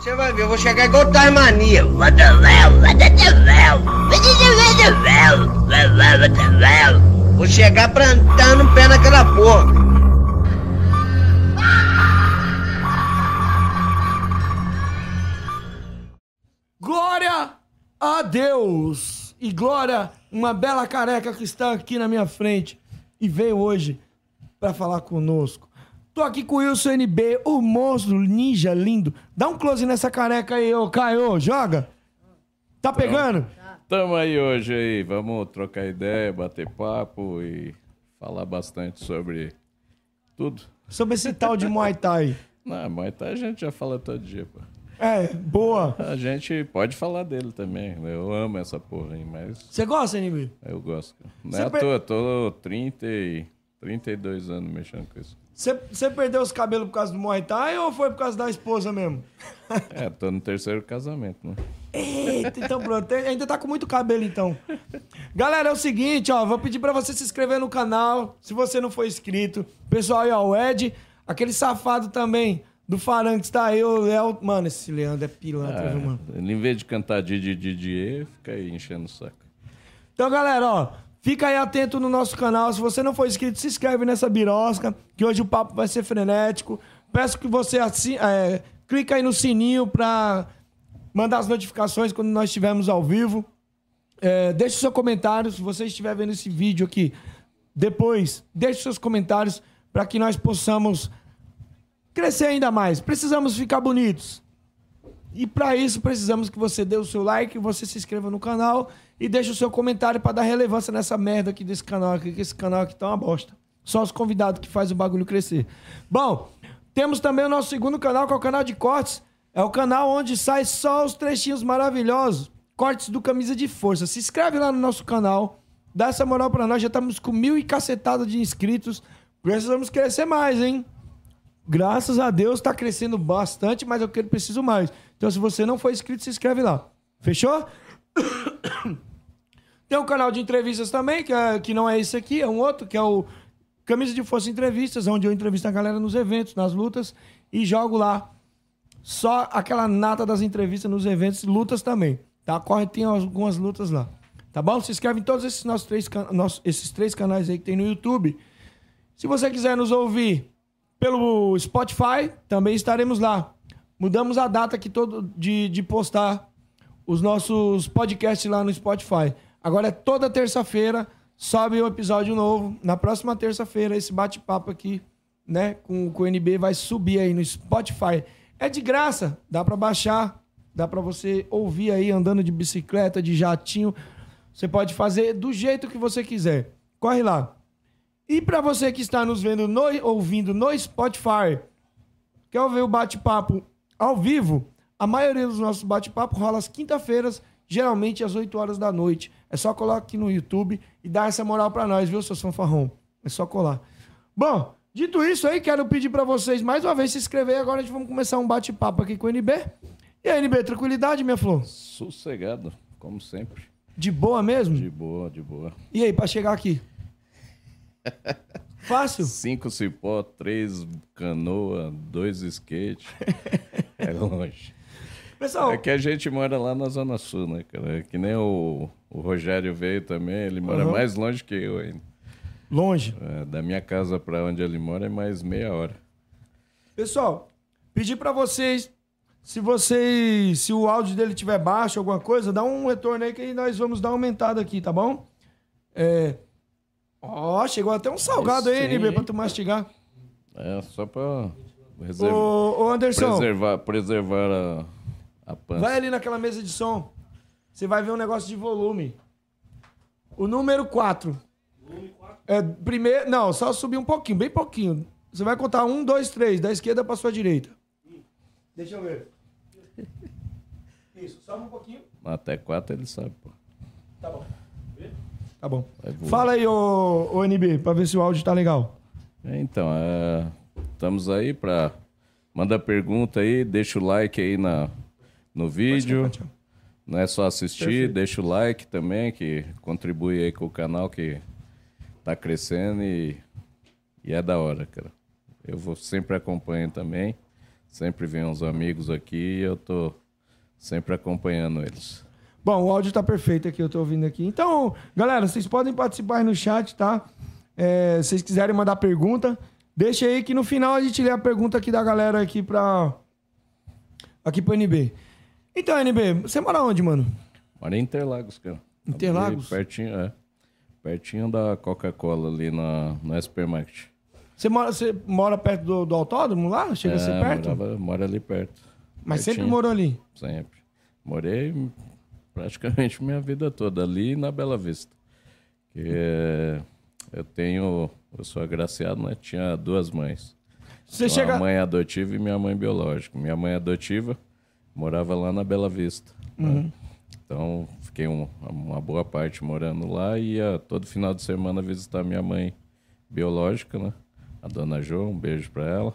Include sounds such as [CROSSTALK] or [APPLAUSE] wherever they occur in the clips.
Você vai ver, eu vou chegar igual Tasmania. Vou chegar plantando o pé naquela porra. Glória a Deus! E glória, uma bela careca que está aqui na minha frente e veio hoje para falar conosco. Tô aqui com o Wilson NB, o monstro ninja lindo. Dá um close nessa careca aí, ô Caio, joga. Tá pegando? Tamo aí hoje aí, vamos trocar ideia, bater papo e falar bastante sobre tudo. Sobre esse tal de Muay Thai. [LAUGHS] Não, Muay Thai a gente já fala todo dia, pô. É, boa. A gente pode falar dele também, eu amo essa porra aí, mas Você gosta, NB? eu gosto. Não é à per- toa, tô 30 e 32 anos mexendo com isso. Você, perdeu os cabelos por causa do Muay Thai ou foi por causa da esposa mesmo? É, tô no terceiro casamento, né? Eita, então pronto. Ainda tá com muito cabelo, então. Galera, é o seguinte, ó. Vou pedir pra você se inscrever no canal, se você não for inscrito. Pessoal aí, ó, o Ed, aquele safado também do Faranx tá aí, o Léo. Mano, esse Leandro é pilantra, viu, mano? Ele, em vez de cantar Didi Didier, fica aí enchendo o saco. Então, galera, ó, fica aí atento no nosso canal. Se você não for inscrito, se inscreve nessa birosca, que hoje o papo vai ser frenético. Peço que você assim, é, clica aí no sininho pra mandar as notificações quando nós estivermos ao vivo. É, deixe seu comentário se você estiver vendo esse vídeo aqui. Depois, deixe seus comentários para que nós possamos crescer ainda mais. Precisamos ficar bonitos. E para isso precisamos que você dê o seu like, você se inscreva no canal e deixe o seu comentário para dar relevância nessa merda aqui desse canal aqui, que esse canal aqui tá uma bosta. Só os convidados que faz o bagulho crescer. Bom, temos também o nosso segundo canal, que é o canal de cortes. É o canal onde sai só os trechinhos maravilhosos. Cortes do Camisa de Força. Se inscreve lá no nosso canal. Dá essa moral pra nós. Já estamos com mil e cacetada de inscritos. Precisamos crescer mais, hein? Graças a Deus tá crescendo bastante, mas eu quero preciso mais. Então, se você não for inscrito, se inscreve lá. Fechou? [COUGHS] Tem um canal de entrevistas também, que, é- que não é esse aqui, é um outro, que é o Camisa de Força Entrevistas, onde eu entrevisto a galera nos eventos, nas lutas, e jogo lá só aquela nata das entrevistas nos eventos, lutas também. Tá? Corre, tem algumas lutas lá. Tá bom? Se inscreve em todos esses nossos três, nossos- esses três canais aí que tem no YouTube. Se você quiser nos ouvir pelo Spotify, também estaremos lá. Mudamos a data aqui todo de, de postar os nossos podcasts lá no Spotify. Agora é toda terça-feira, sobe um episódio novo. Na próxima terça-feira, esse bate-papo aqui, né, com, com o NB vai subir aí no Spotify. É de graça, dá pra baixar, dá pra você ouvir aí andando de bicicleta, de jatinho. Você pode fazer do jeito que você quiser. Corre lá. E para você que está nos vendo, no, ouvindo no Spotify, quer ver o bate-papo ao vivo? A maioria dos nossos bate-papos rola às quinta-feiras, geralmente às 8 horas da noite. É só colar aqui no YouTube e dar essa moral para nós, viu, seu fanfarrão? É só colar. Bom, dito isso aí, quero pedir para vocês mais uma vez se inscrever. Agora a gente vamos começar um bate-papo aqui com o NB. E aí, NB, tranquilidade, minha flor? Sossegado, como sempre. De boa mesmo? De boa, de boa. E aí, para chegar aqui? [LAUGHS] Fácil? Cinco cipó, três canoa, dois skate. [LAUGHS] é longe. Pessoal, É que a gente mora lá na Zona Sul, né, cara? É Que nem o, o Rogério veio também, ele mora Uhum. mais longe que eu ainda. longe. É, da minha casa pra onde ele mora é mais meia hora. Pessoal, pedir pra vocês, se vocês, se o áudio dele tiver baixo, alguma coisa, dá um retorno aí que nós vamos dar uma aumentada aqui, tá bom? É... Ó, chegou até um salgado aí, Sim. NB, pra tu mastigar. É, só pra reservar, Ô, ô Anderson, preservar, preservar a, a pança. vai ali naquela mesa de som. Você vai ver um negócio de volume. O número 4. É, primeiro, não, só subir um pouquinho, bem pouquinho. Você vai contar um, dois, três, da esquerda pra sua direita. Deixa eu ver. Isso, sobe um pouquinho. Até quatro ele sabe, pô. Tá bom. Tá bom. Fala aí, ô, ô NB, pra ver se o áudio tá legal. É, Então, é, estamos aí pra... Manda pergunta aí, deixa o like aí na, no vídeo. Pode, pode. Não é só assistir, deixa o like também, que contribui aí com o canal que tá crescendo e, e é da hora, cara. Eu vou sempre acompanho também. Sempre vem uns amigos aqui e eu tô sempre acompanhando eles. Bom, o áudio tá perfeito aqui, eu tô ouvindo aqui. Então, galera, vocês podem participar aí no chat, tá? É, se vocês quiserem mandar pergunta, deixa aí que no final a gente lê a pergunta aqui da galera aqui pra. Aqui pro NB. Então, NB, você mora onde, mano? Mora em Interlagos, cara. Interlagos? Ali, pertinho, é. Pertinho da Coca-Cola ali na, na supermarket. Você mora, você mora perto do, do autódromo lá? Chega a ser É, perto? morava- mora ali perto. Mas sempre pertinho. morou ali. Sempre. Morei praticamente minha vida toda ali na Bela Vista. Que é, eu tenho, eu sou agraciado, né? Tinha duas mães. Você Tinha chega. Uma mãe adotiva e minha mãe biológica. Minha mãe adotiva morava lá na Bela Vista. né? Uhum. Então, fiquei um- uma boa parte morando lá e ia todo final de semana visitar minha mãe biológica, né? A dona Jo, um beijo pra ela.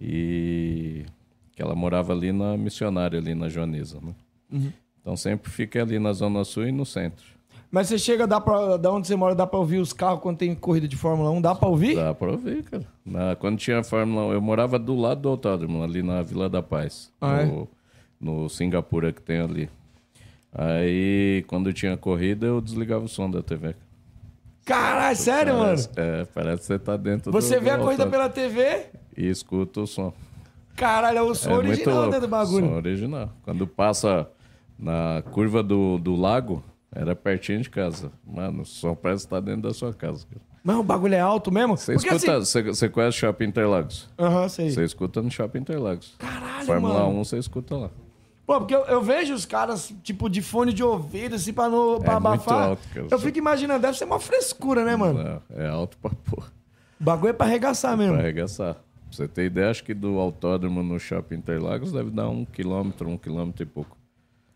E que ela morava ali na missionária, ali na Joaniza, né? Uhum. Então sempre fiquei ali na Zona Sul e no centro. Mas você chega, dá pra, da onde você mora, dá pra ouvir os carros quando tem corrida de Fórmula 1? Dá pra ouvir? Dá pra ouvir, cara. Na- quando tinha Fórmula 1, eu morava do lado do autódromo, ali na Vila da Paz. Ah, é? No, Singapura que tem ali. Aí, quando tinha corrida, eu desligava o som da TV. Caralho, sério, mano? Parece, é, parece que você tá dentro Você do, vê a corrida pela TV? E escuta o som. Caralho, é o som é original louco. dentro do bagulho. Som original. Quando passa na curva do, do lago, era pertinho de casa. Mano, o som parece que tá dentro da sua casa. cara. Mas o bagulho é alto mesmo? Você Porque escuta, assim... você, você conhece Shopping Interlagos? Aham, sei. Você escuta no Shopping Interlagos. Caralho, Fórmula mano. 1 você escuta lá. Pô, porque eu, eu vejo os caras, tipo, de fone de ouvido, assim, pra, no, pra É muito abafar. alto, cara. Eu fico imaginando, deve ser uma frescura, né, mano? Não, é alto pra porra. O bagulho é pra arregaçar mesmo. Pra arregaçar. Pra você ter ideia, acho que do autódromo no Shopping Interlagos deve dar um quilômetro, um quilômetro e pouco.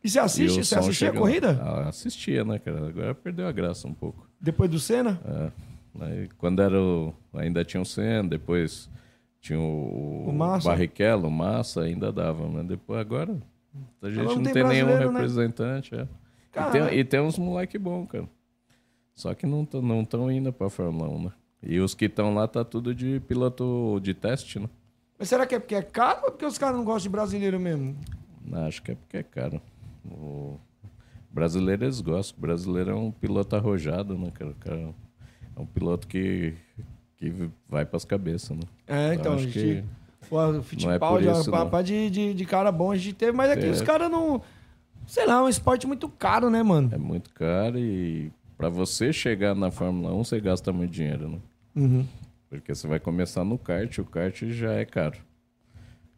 E você E assiste? o Você assistia a chega- corrida? Ah, assistia, né, cara? Agora perdeu a graça um pouco. Depois do Senna? É. Aí, quando era o... ainda tinha o Senna, depois tinha o, O. Barrichello, o Massa, ainda dava, mas depois agora a gente não não, tem tem, nenhum né? representante. É. E, tem, e tem uns moleque bom, cara. Só que não estão não tão indo pra Fórmula 1, né? E os que estão lá tá tudo de piloto de teste, né? Mas será que é porque é caro ou porque os caras não gostam de brasileiro mesmo? Não, acho que é porque é caro. O brasileiro eles gostam. O brasileiro é um piloto arrojado, né, cara? Cara é um piloto que, que vai pras cabeças, né? É, então, a acho gente. que O não é Fittipaldi, isso, papai não. de, de, de cara bom a gente teve, mas aqui É. os caras não. Sei lá, é um esporte muito caro, né, mano? é muito caro e pra você chegar na Fórmula 1 você gasta muito dinheiro, né? Uhum. Porque você vai começar no kart, o kart já é caro.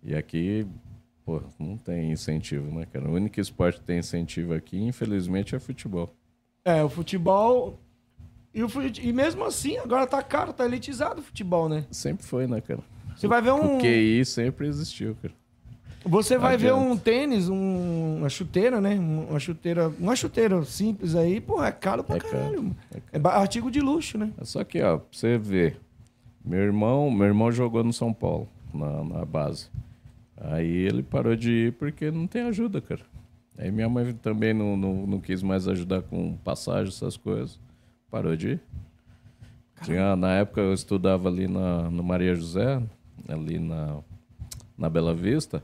E aqui, pô, não tem incentivo, né, cara? O único esporte que tem incentivo aqui, infelizmente, é futebol. É, o futebol. E, o fute- e mesmo assim, agora tá caro, tá elitizado o futebol, né? Sempre foi, né, cara? Você vai ver um. O QI sempre existiu, cara. Você vai ver um tênis, um- uma chuteira, né? Uma chuteira, uma chuteira simples aí, pô, é caro pra É caro, caralho. mano. é caro. É artigo de luxo, né? É Só que, ó, pra você ver, meu irmão, meu irmão jogou no São Paulo, na, na base. Aí ele parou de ir porque não tem ajuda, cara. Aí minha mãe também não, não, não quis mais ajudar com passagem, essas coisas. Parou de ir. Tinha, na época eu estudava ali na, no Maria José, ali na, na Bela Vista.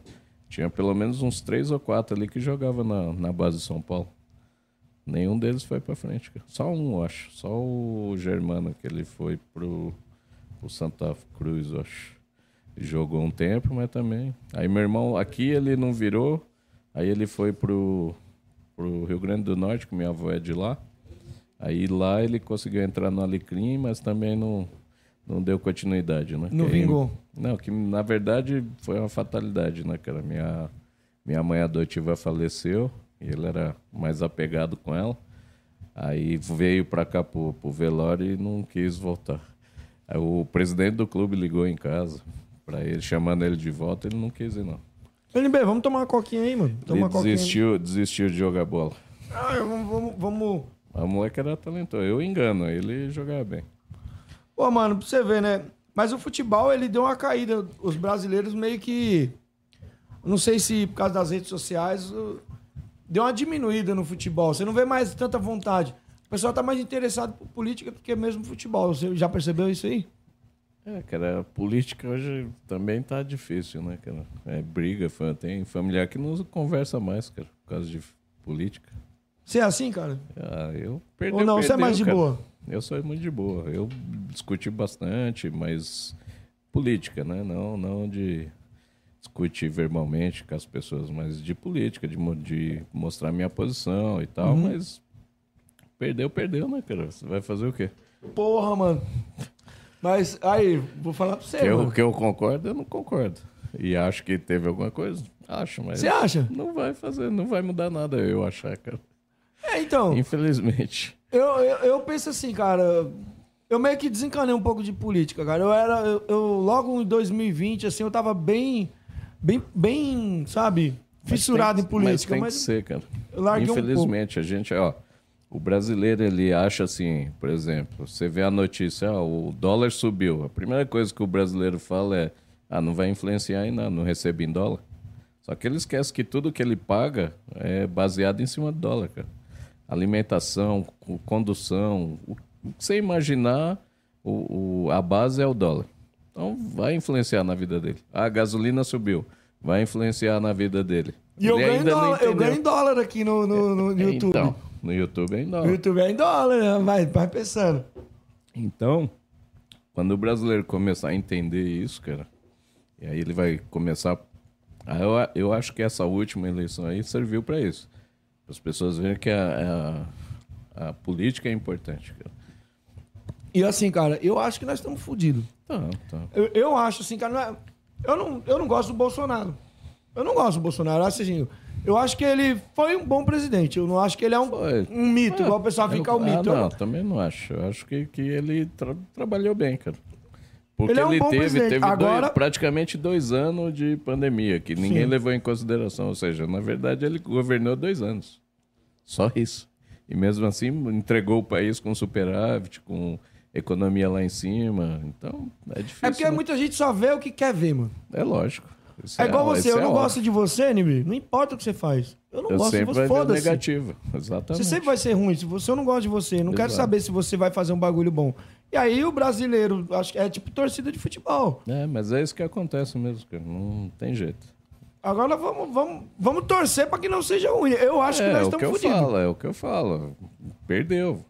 Tinha pelo menos uns três ou quatro ali que jogavam na, na base de São Paulo. Nenhum deles foi pra frente. Só um, acho. Só o Germano, que ele foi pro, pro Santa Cruz, acho. Jogou um tempo, mas também. Aí meu irmão, aqui ele não virou. Aí ele foi pro, pro Rio Grande do Norte, que minha avó é de lá. Aí lá ele conseguiu entrar no Alecrim, mas também não, não deu continuidade, né? Não Que aí- vingou. Não, que na verdade foi uma fatalidade, né, cara? Minha, minha mãe adotiva faleceu e ele era mais apegado com ela. Aí veio pra cá pro, pro velório e não quis voltar. Aí o presidente do clube ligou em casa para ele, chamando ele de volta, ele não quis ir, não. LB, vamos tomar uma coquinha aí, mano. Toma Ele coquinha. aí. desistiu, desistiu de jogar bola. Ah, vamos, vamos, vamos. A moleque era talentoso. Eu engano, ele jogava bem. Pô, mano, pra você ver, né? Mas o futebol, ele deu uma caída. Os brasileiros meio que. Não sei se por causa das redes sociais. Deu uma diminuída no futebol. Você não vê mais tanta vontade. O pessoal tá mais interessado por política do que mesmo futebol. Você já percebeu isso aí? É, cara, a política hoje também tá difícil, né, cara? É briga, tem familiar que não conversa mais, cara, por causa de política. Você é assim, cara? Ah, eu perdi Ou não, você é perdeu, mais de cara. boa? Eu sou muito de boa. Eu discuti bastante, mas política, né? Não, não de discutir verbalmente com as pessoas, mas de política, de, de mostrar minha posição e tal, Uhum. mas perdeu, perdeu, né, cara? Você vai fazer o quê? Porra, mano. Mas aí, vou falar pra você, Que eu, que eu concordo, eu não concordo. E acho que teve alguma coisa? Acho, mas. Você acha? Não vai fazer, não vai mudar nada, eu achar, cara. É, então, Infelizmente. Eu, eu, eu penso assim, cara. Eu meio que desencanei um pouco de política, cara. Eu era. Eu, eu- logo em 2020, assim, eu tava bem. Bem, bem sabe? Fissurado tem em política. Mas tem Mas, que ser, cara. larguei um Infelizmente, a gente, ó, o brasileiro ele acha assim, por exemplo, você vê a notícia, ó, o dólar subiu. A primeira coisa que o brasileiro fala é, ah, não vai influenciar em nada, não recebe em dólar. Só que ele esquece que tudo que ele paga é baseado em cima do dólar, cara. Alimentação, co- condução, o que você imaginar, o, o- a base é o dólar. Então vai influenciar na vida dele. A gasolina subiu, vai influenciar na vida dele. E eu ganho, dólar, eu ganho dólar aqui no, no, no É, YouTube. Então, no YouTube é em dólar. YouTube é em dólar, né? Vai, vai pensando. Então, quando o brasileiro começar a entender isso, cara, e aí ele vai começar. Eu, eu acho que essa última eleição aí serviu para isso. As pessoas verem que a, a, a política é importante, cara. E assim, cara, eu acho que nós estamos fodidos. Tá, tá. Eu, eu acho assim, cara, não é- eu, não, eu não gosto do Bolsonaro. Eu não gosto do Bolsonaro. Eu acho, assim, eu acho que ele foi um bom presidente. Eu não acho que ele é um, um mito, É, igual o pessoal eu- fica o mito. Ah, Eu não, não- também não acho. Eu acho que, que ele tra- trabalhou bem, cara. Porque Ele ele, é um bom teve, presidente. teve Agora- dois- praticamente dois anos de pandemia, que ninguém Sim. levou em consideração. Ou seja, na verdade, ele governou dois anos. Só isso. E mesmo assim, entregou o país com superávit, com economia lá em cima. Então, é difícil. É porque né? muita gente só vê o que quer ver, mano. É lógico. Isso É igual você, isso eu é não gosto de você, Nibi. Não importa o que você faz. Eu não Eu gosto de você. Foda-se. negativo. [LAUGHS] Exatamente. Você sempre vai ser ruim. Se você eu não gosta de você, não quero Exato. saber se você vai fazer um bagulho bom. E aí o brasileiro, acho que é tipo torcida de futebol. É, mas é isso que acontece mesmo, cara. Não tem jeito. Agora vamos, vamos, vamos torcer pra que não seja ruim. Eu acho que é, nós é o que estamos eu fodidos. falo, é o que eu falo. Perdeu.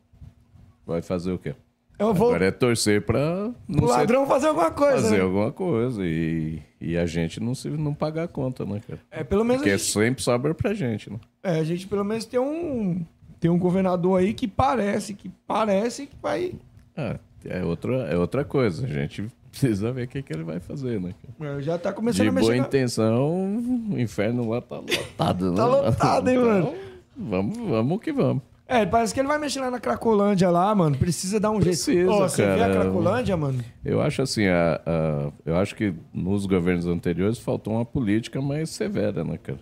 Vai fazer o quê? Eu vou Agora é torcer pra não o ser- ladrão fazer alguma coisa. fazer né? alguma coisa e, e a gente não se não pagar a conta, né, cara? É, pelo menos Porque gente, sempre sobra pra gente, né? é, a gente pelo menos tem um tem um governador aí que parece que parece que vai Ah, é outra, é outra coisa. A gente precisa ver o que, que ele vai fazer, né? cara? é, já tá começando De a boa mexer. na- intenção, o inferno lá tá lotado, né? [LAUGHS] Tá lotado, hein, mano? Vamos, vamos que vamos. É, parece que ele vai mexer lá na Cracolândia lá, mano. Precisa dar um Precisa, jeito. Ó, você vê a cara. Cracolândia, mano? Eu acho assim, a, a- eu acho que nos governos anteriores faltou uma política mais severa, né, cara?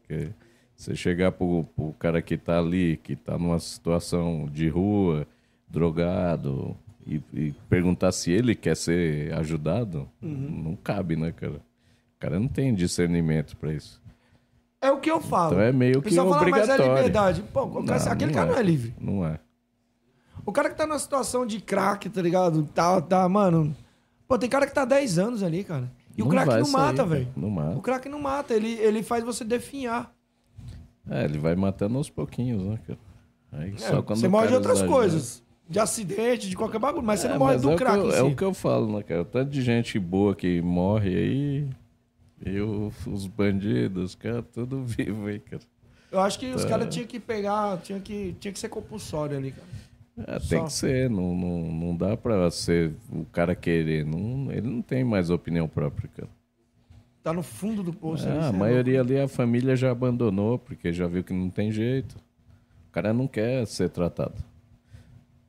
Porque você chegar pro, pro cara que tá ali, que tá numa situação de rua, drogado, e, e perguntar se ele quer ser ajudado, Uhum. não cabe, né, cara? O cara não tem discernimento pra isso. É o que eu falo. Então é meio O que pessoal fala, mas é obrigatório. liberdade. Pô, o cara- Não, aquele cara é. não é livre. Não é. O cara que tá numa situação de crack, tá ligado? Tá, tá, mano. Pô, tem cara que tá 10 anos ali, cara. E o Não crack vai não sair, mata, velho. Não mata. O crack não mata, ele, ele faz você definhar. É, ele vai matando aos pouquinhos, né, cara? Aí É, só quando você o morre de outras exagera. coisas. De acidente, de qualquer bagulho, mas você É, não morre do é o que crack eu- em É si. o que eu falo, né, cara? Tanto de gente boa que morre aí. E os bandidos, cara, tudo [LAUGHS] vivo aí, cara. Eu acho que os Tá. caras tinham que pegar, tinha que, tinha que ser compulsório ali, cara. É, tem que ser, não, não, não dá pra ser o cara querer. Não, ele não tem mais opinião própria, cara. Tá no fundo do poço. ali, Ah, cê a é maioria ali a família já abandonou, porque já viu que não tem jeito. O cara não quer ser tratado.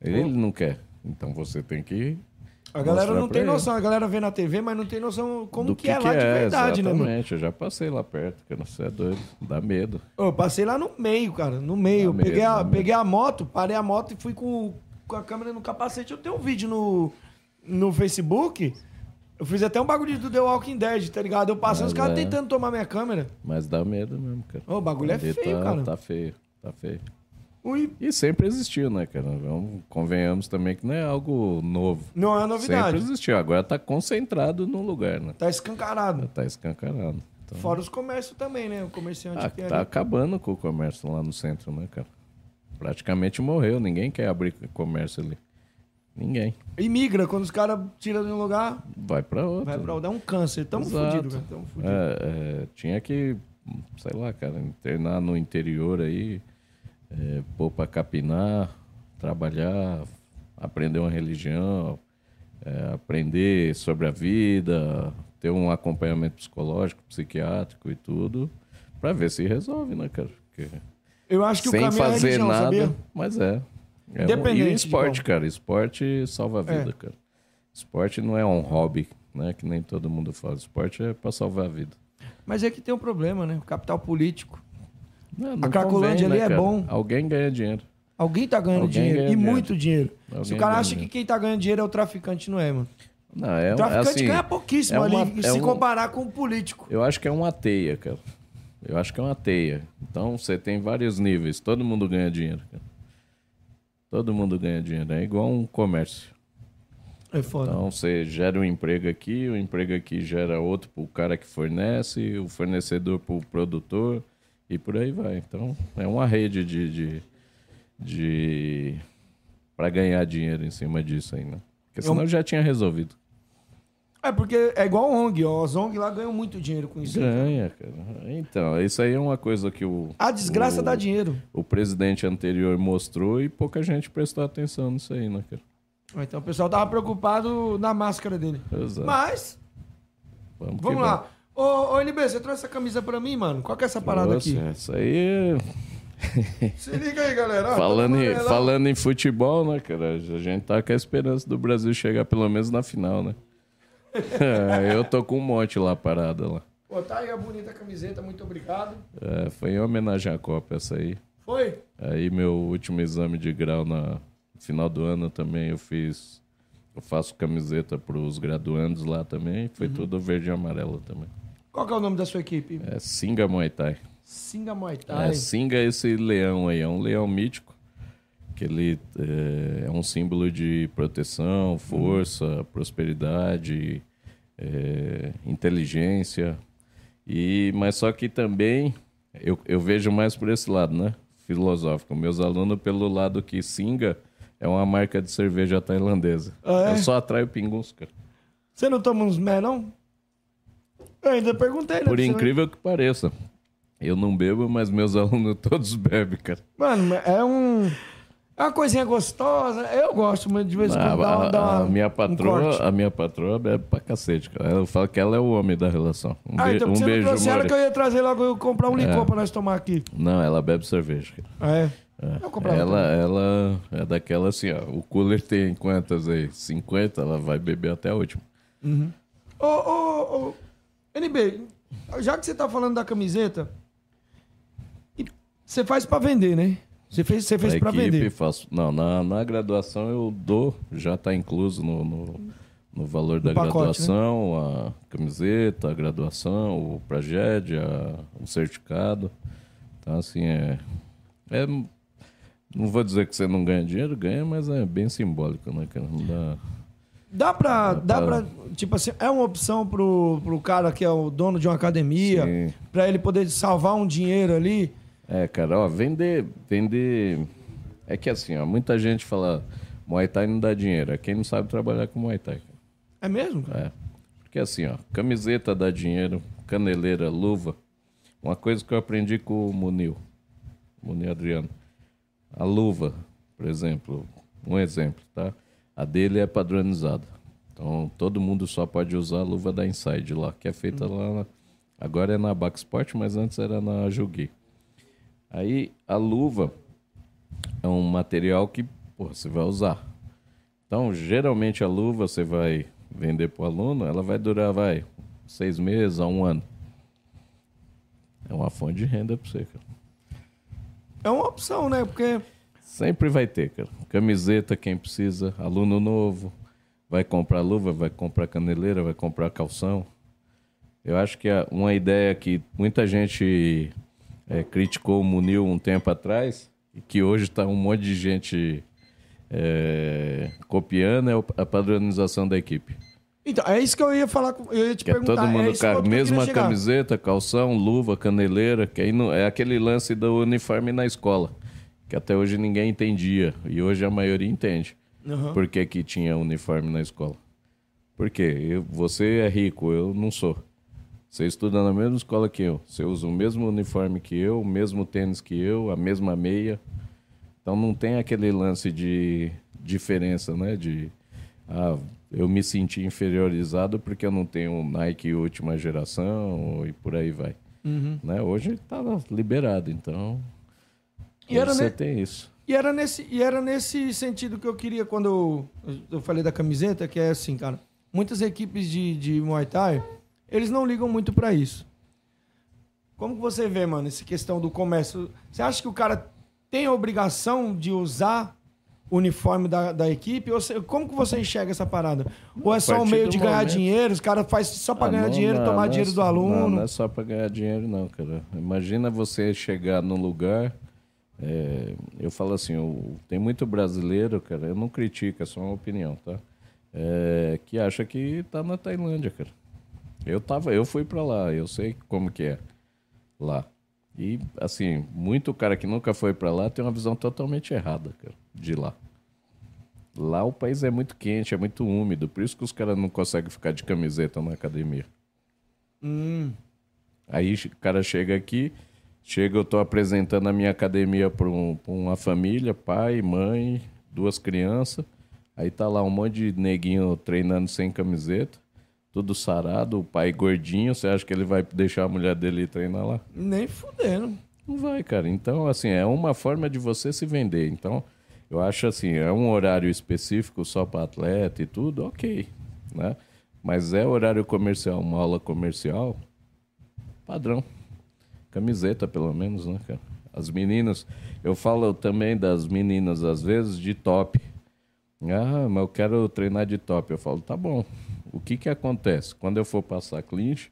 Ele não quer. Então você tem que. A galera não tem ele. noção, a galera vê na TV, mas não tem noção como do que, é lá de verdade, né, mano? Exatamente, eu já passei lá perto, cara. Você é doido. Dá medo. Eu passei lá no meio, cara, no meio. Dá peguei, medo, a, dá medo. peguei a moto, parei a moto e fui com, com a câmera no capacete. Eu tenho um vídeo no, no Facebook. Eu fiz até um bagulho do The Walking Dead, tá ligado? Eu passando, os Mas caras é. tentando tomar minha câmera. Mas dá medo mesmo, cara. Ô, o bagulho é feio, tá, cara. Tá feio, tá feio. Ui, E sempre existiu, né, cara? Vamos, convenhamos também que não é algo novo. não é Sempre novidade. existiu. Agora tá concentrado num lugar, né? Tá escancarado. Tá escancarado. Então, Fora os comércios também, né? O comerciante ah, que é tá ali. acabando com o comércio lá no centro, né, cara? Praticamente morreu. Ninguém quer abrir comércio ali. Ninguém. E migra, quando os caras tiram de um lugar, Vai pra outro. vai pra dar um câncer. Tamo Exato. fudido, cara. Tamo fudido. É, é, tinha que, sei lá, cara, internar no interior aí, é, pôr pra capinar, trabalhar, aprender uma religião, é, aprender sobre a vida, ter um acompanhamento psicológico, psiquiátrico e tudo, pra ver se resolve, né, cara? Porque Eu acho que o sem caminho é fazer religião, nada, sabia? mas é. é um- Independente e de o esporte, cara, esporte salva a vida, É. cara. Esporte não é um hobby, né, que nem todo mundo fala. Esporte é pra salvar a vida. Mas é que tem um problema, né? O capital político. Não, não Cracolândia convém, ali é cara? bom. Alguém ganha dinheiro. Alguém tá ganhando Alguém dinheiro. ganha e dinheiro. muito dinheiro. Se Alguém o cara acha que dinheiro. quem tá ganhando dinheiro é o traficante, não é, mano. Não, é O traficante assim, ganha pouquíssimo é uma- ali, é se um- comparar com o político. Eu acho que é uma teia, cara. Eu acho que é uma teia. Então você tem vários níveis. Todo mundo ganha dinheiro, cara. Todo mundo ganha dinheiro. É igual um comércio. É foda. Então você gera um emprego aqui, o emprego aqui gera outro pro cara que fornece, o fornecedor pro produtor e por aí vai. Então é uma rede de, de, de para ganhar dinheiro em cima disso aí, né? Porque senão já tinha resolvido. É porque é igual ONG, ó. As ONG lá ganham muito dinheiro com isso. Ganha, cara. Então, isso aí é uma coisa que o A desgraça o, dá dinheiro. o presidente anterior mostrou e pouca gente prestou atenção nisso aí, né, cara? Então o pessoal tava preocupado na máscara dele. Exato. Mas, Vamos, vamos lá. Ô, ô NB, você trouxe essa camisa pra mim, mano? Qual que é essa parada Nossa, aqui? Isso aí Se liga aí, galera. Falando em, é falando em futebol, né, cara? A gente tá com a esperança do Brasil chegar pelo menos na final, né? [LAUGHS] É, eu tô com um monte lá parada lá. Pô, tá aí a bonita camiseta, muito obrigado. É, foi em homenagem à Copa essa aí. Foi? Aí meu último exame de grau na no final do ano também eu fiz. Eu faço camiseta pros graduandos lá também. Foi tudo verde e amarelo também. Qual é o nome da sua equipe? É Singa Muay Thai. Singa Muay Thai. É, Singa é esse leão aí, é um leão mítico, que ele é, é um símbolo de proteção, força, prosperidade, é, inteligência. E, mas só que também eu, eu vejo mais por esse lado, né? Filosófico. Meus alunos pelo lado que Singa é uma marca de cerveja tailandesa. Ah, é? Eu só atraio pinguns, cara. Você não toma uns mé, não? Eu ainda perguntei, né? Por né? incrível que pareça. Eu não bebo, mas meus [LAUGHS] alunos todos bebem, cara. Mano, é um... É uma coisinha gostosa. Eu gosto, mas de vez em Ah, quando dá uma... a, dá a uma- minha um patroa, corte. a minha patroa bebe pra cacete, cara. Eu falo que ela é o homem da relação. Um, Ah, be- então um beijo, trouxe ela que eu ia trazer logo eu comprar um licor É. pra nós tomar aqui. Não, ela bebe cerveja. cara. Ah, é? É. Ela, ela é daquela assim, ó. O cooler tem quantas aí? 50, ela vai beber até a última. Ô, ô, ô, NB, já que você tá falando da camiseta, você faz pra vender, né? Você fez, você fez equipe, vender. faço. Não, na, na graduação eu dou, já tá incluso no, no, no valor da pacote, né? graduação, a camiseta, a graduação, o projeto, o certificado. Então, assim, é, é. Não vou dizer que você não ganha dinheiro, ganha, mas é bem simbólico, né, cara? Não dá. Dá pra, dá pra- pra, tipo assim, é uma opção pro, pro cara que é o dono de uma academia, pra ele poder salvar um dinheiro ali. É, cara, ó, vender, vender. É que assim, ó, muita gente fala Muay Thai não dá dinheiro. É quem não sabe trabalhar com Muay Thai. É mesmo? cara? É. Porque assim, ó, camiseta dá dinheiro, caneleira, luva. Uma coisa que eu aprendi com o Munil, Munil Adriano. A luva, por exemplo, um exemplo, tá? A dele é padronizada. Então, todo mundo só pode usar a luva da Inside lá, que é feita lá. na- Agora é na Backsport, mas antes era na Jugi. Aí, a luva é um material que porra, você vai usar. Então, geralmente a luva você vai vender para o aluno, ela vai durar, vai, seis meses a um ano. É uma fonte de renda para você, cara. É uma opção, né? Porque Sempre vai ter, cara. Camiseta, quem precisa, aluno novo, vai comprar luva, vai comprar caneleira, vai comprar calção. Eu acho que a- uma ideia que muita gente é, criticou o Munil um tempo atrás, que hoje está um monte de gente é, copiando, é a padronização da equipe. Então, é isso que eu ia falar, eu ia te Que é perguntar. todo mundo é com a mesma camiseta, calção, luva, caneleira, que aí não, é aquele lance do uniforme na escola, que até hoje ninguém entendia, e hoje a maioria entende. Uhum. Por que, que tinha uniforme na escola? Por quê? Eu- você é rico, eu não sou. Você estuda na mesma escola que eu. Você usa o mesmo uniforme que eu, o mesmo tênis que eu, a mesma meia. Então não tem aquele lance de diferença, né? De ah, eu me senti inferiorizado porque eu não tenho Nike última geração e por aí vai. Uhum. Né? Hoje está liberado, então E era, você ne- tem isso. E, era nesse, e era nesse sentido que eu queria quando eu, eu falei da camiseta, que é assim, cara. Muitas equipes de, de Muay Thai, eles não ligam muito pra isso. Como que você vê, mano, essa questão do comércio? Você acha que o cara tem a obrigação de usar o uniforme da, da equipe? Ou você- como que você enxerga essa parada? Ou é só um meio do de ganhar momento- dinheiro? Os caras fazem só pra Ah, ganhar não, dinheiro, não, tomar não é dinheiro do só- aluno? Não, não é só para ganhar dinheiro, não, cara. Imagina você chegar num lugar. É, eu falo assim, o- tem muito brasileiro, cara. Eu não critico, é só uma opinião, tá? É, que acha que tá na Tailândia, cara. Eu tava, eu fui para lá, eu sei como que é lá. E assim, muito cara que nunca foi para lá tem uma visão totalmente errada, cara, de lá. Lá o país é muito quente, é muito úmido, por isso que os caras não conseguem ficar de camiseta na academia. Hum. Aí o cara chega aqui, chega, eu tô apresentando a minha academia para uma família, pai, mãe, duas crianças. Aí tá lá um monte de neguinho treinando sem camiseta, tudo sarado, o pai gordinho. Você acha que ele vai deixar a mulher dele treinar lá? Nem fudendo. Não vai, cara. Então, assim, é uma forma de você se vender. Então, eu acho assim, é um horário específico só para atleta e tudo, ok, né? Mas é horário comercial, uma aula comercial, padrão. Camiseta, pelo menos, né, cara? As meninas, eu falo também das meninas, às vezes, de top. Ah, mas eu quero treinar de top. Eu falo, tá bom. O que que acontece? Quando eu for passar clinch,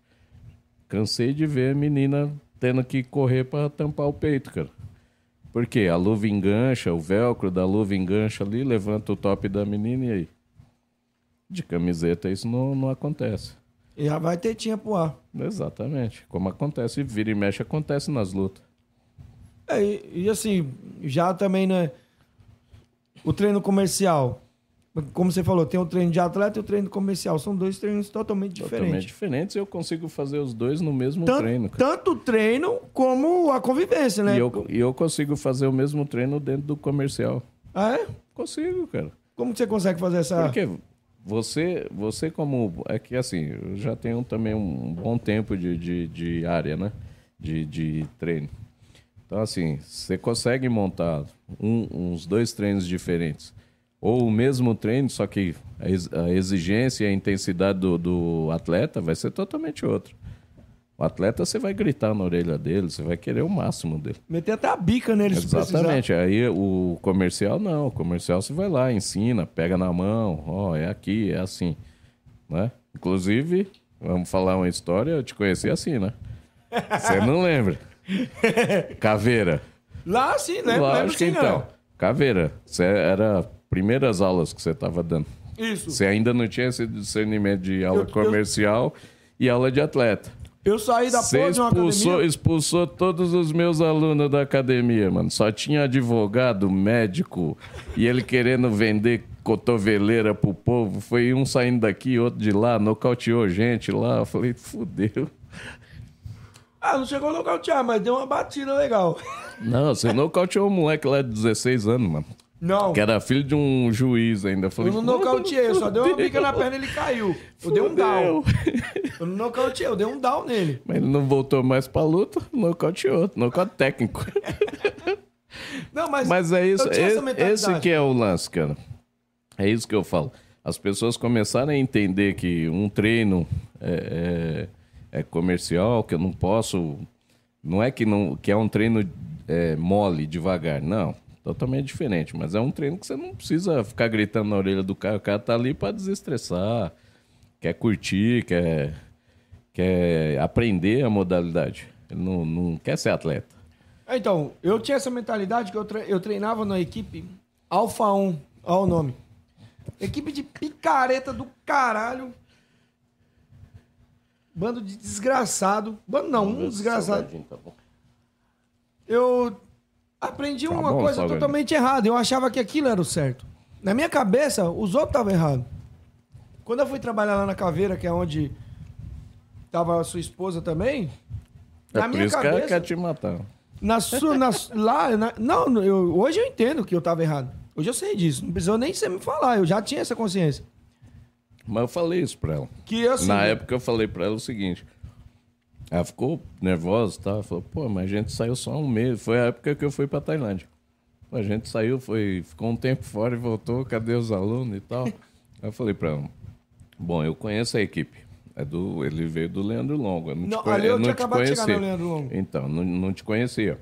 cansei de ver a menina tendo que correr para tampar o peito, cara. Porque a luva engancha, o velcro da luva engancha ali, levanta o top da menina e aí? De camiseta isso não, não acontece. E já vai ter tinha pro ar. Exatamente. Como acontece, vira e mexe, acontece nas lutas. É, e, e assim, já também, né? O treino comercial. Como você falou, tem o treino de atleta e o treino comercial. São dois treinos totalmente Totalmente diferentes. diferentes e eu consigo fazer os dois no mesmo Tan- treino. cara. Tanto o treino como a convivência, né? E eu, e eu consigo fazer o mesmo treino dentro do comercial. Ah, é? Consigo, cara. Como que você consegue fazer essa. Porque você, você como. É que assim, eu já tenho também um bom tempo de, de, de área, né? De, de treino. Então, assim, você consegue montar um- uns dois treinos diferentes. Ou o mesmo treino, só que a ex- a exigência e a intensidade do, do atleta vai ser totalmente outra. O atleta, você vai gritar na orelha dele, você vai querer o máximo dele. Meter até a bica nele. Exatamente. Aí o comercial não. O comercial você vai lá, ensina, pega na mão, ó, é aqui, é assim. Né? Inclusive, vamos falar uma história, eu te conheci assim, né? Você [LAUGHS] não lembra? Caveira. Lá sim, né? Lá, Lembro acho que sim, então. Caveira. Você era primeiras aulas que você estava dando. Isso. Você ainda não tinha esse discernimento de aula Eu- eu- comercial e aula de atleta. Eu saí da Você porra de uma expulsou, academia. expulsou todos os meus alunos da academia, mano. Só tinha advogado, médico, e ele querendo vender cotoveleira pro povo. Foi um saindo daqui, outro de lá, nocauteou gente lá. Eu falei, fudeu. Ah, não chegou a nocautear, mas deu uma batida legal. Não, você nocauteou um moleque lá de 16 anos, mano. Não. Que era filho de um juiz ainda. Eu falei, Eu não nocauteei, eu só dei uma bica na perna e ele caiu. Eu dei um down. Eu não nocauteei, eu dei um down nele. Mas ele não voltou mais pra luta, nocauteou. Nocaute técnico. [LAUGHS] Não, mas, Mas é isso, esse, esse que é o lance, cara. É isso que eu falo. As pessoas começaram a entender que um treino é, é- é comercial, que eu não posso. Não é que, não, que é um treino é, mole, devagar. Não. Totalmente diferente. Mas é um treino que você não precisa ficar gritando na orelha do cara. O cara tá ali para desestressar, quer curtir, quer, quer aprender a modalidade. Ele não, não quer ser atleta. Então, eu tinha essa mentalidade que eu, tre- eu treinava na equipe Alfa 1, olha o nome. Equipe de picareta do caralho. Bando de desgraçado. Bando não, um desgraçado. Tá. Eu aprendi Tá uma bom, coisa totalmente errada. Eu achava que aquilo era o certo. Na minha cabeça, os outros estavam errados. Quando eu fui trabalhar lá na Caveira, que é onde tava a sua esposa também, É na por minha isso que cabeça... quer te matar. Na sua, na, lá, na- não, eu, hoje eu entendo que eu tava errado. Hoje eu sei disso. Não precisou nem você me falar. Eu já tinha essa consciência. Mas eu falei isso pra ela. Que assim, Na época eu falei pra ela o seguinte. Ela ficou nervosa e tal. Falou, pô, mas a gente saiu só um mês. Foi a época que eu fui pra Tailândia. A gente saiu, foi, ficou um tempo fora e voltou. Cadê os alunos e tal? Aí [LAUGHS] eu falei pra ela, bom, eu conheço a equipe. É do, ele veio do Leandro Longo. Eu não, Não, te, ali eu não tinha te conhecia. Longo. Então, não, não te conhecia.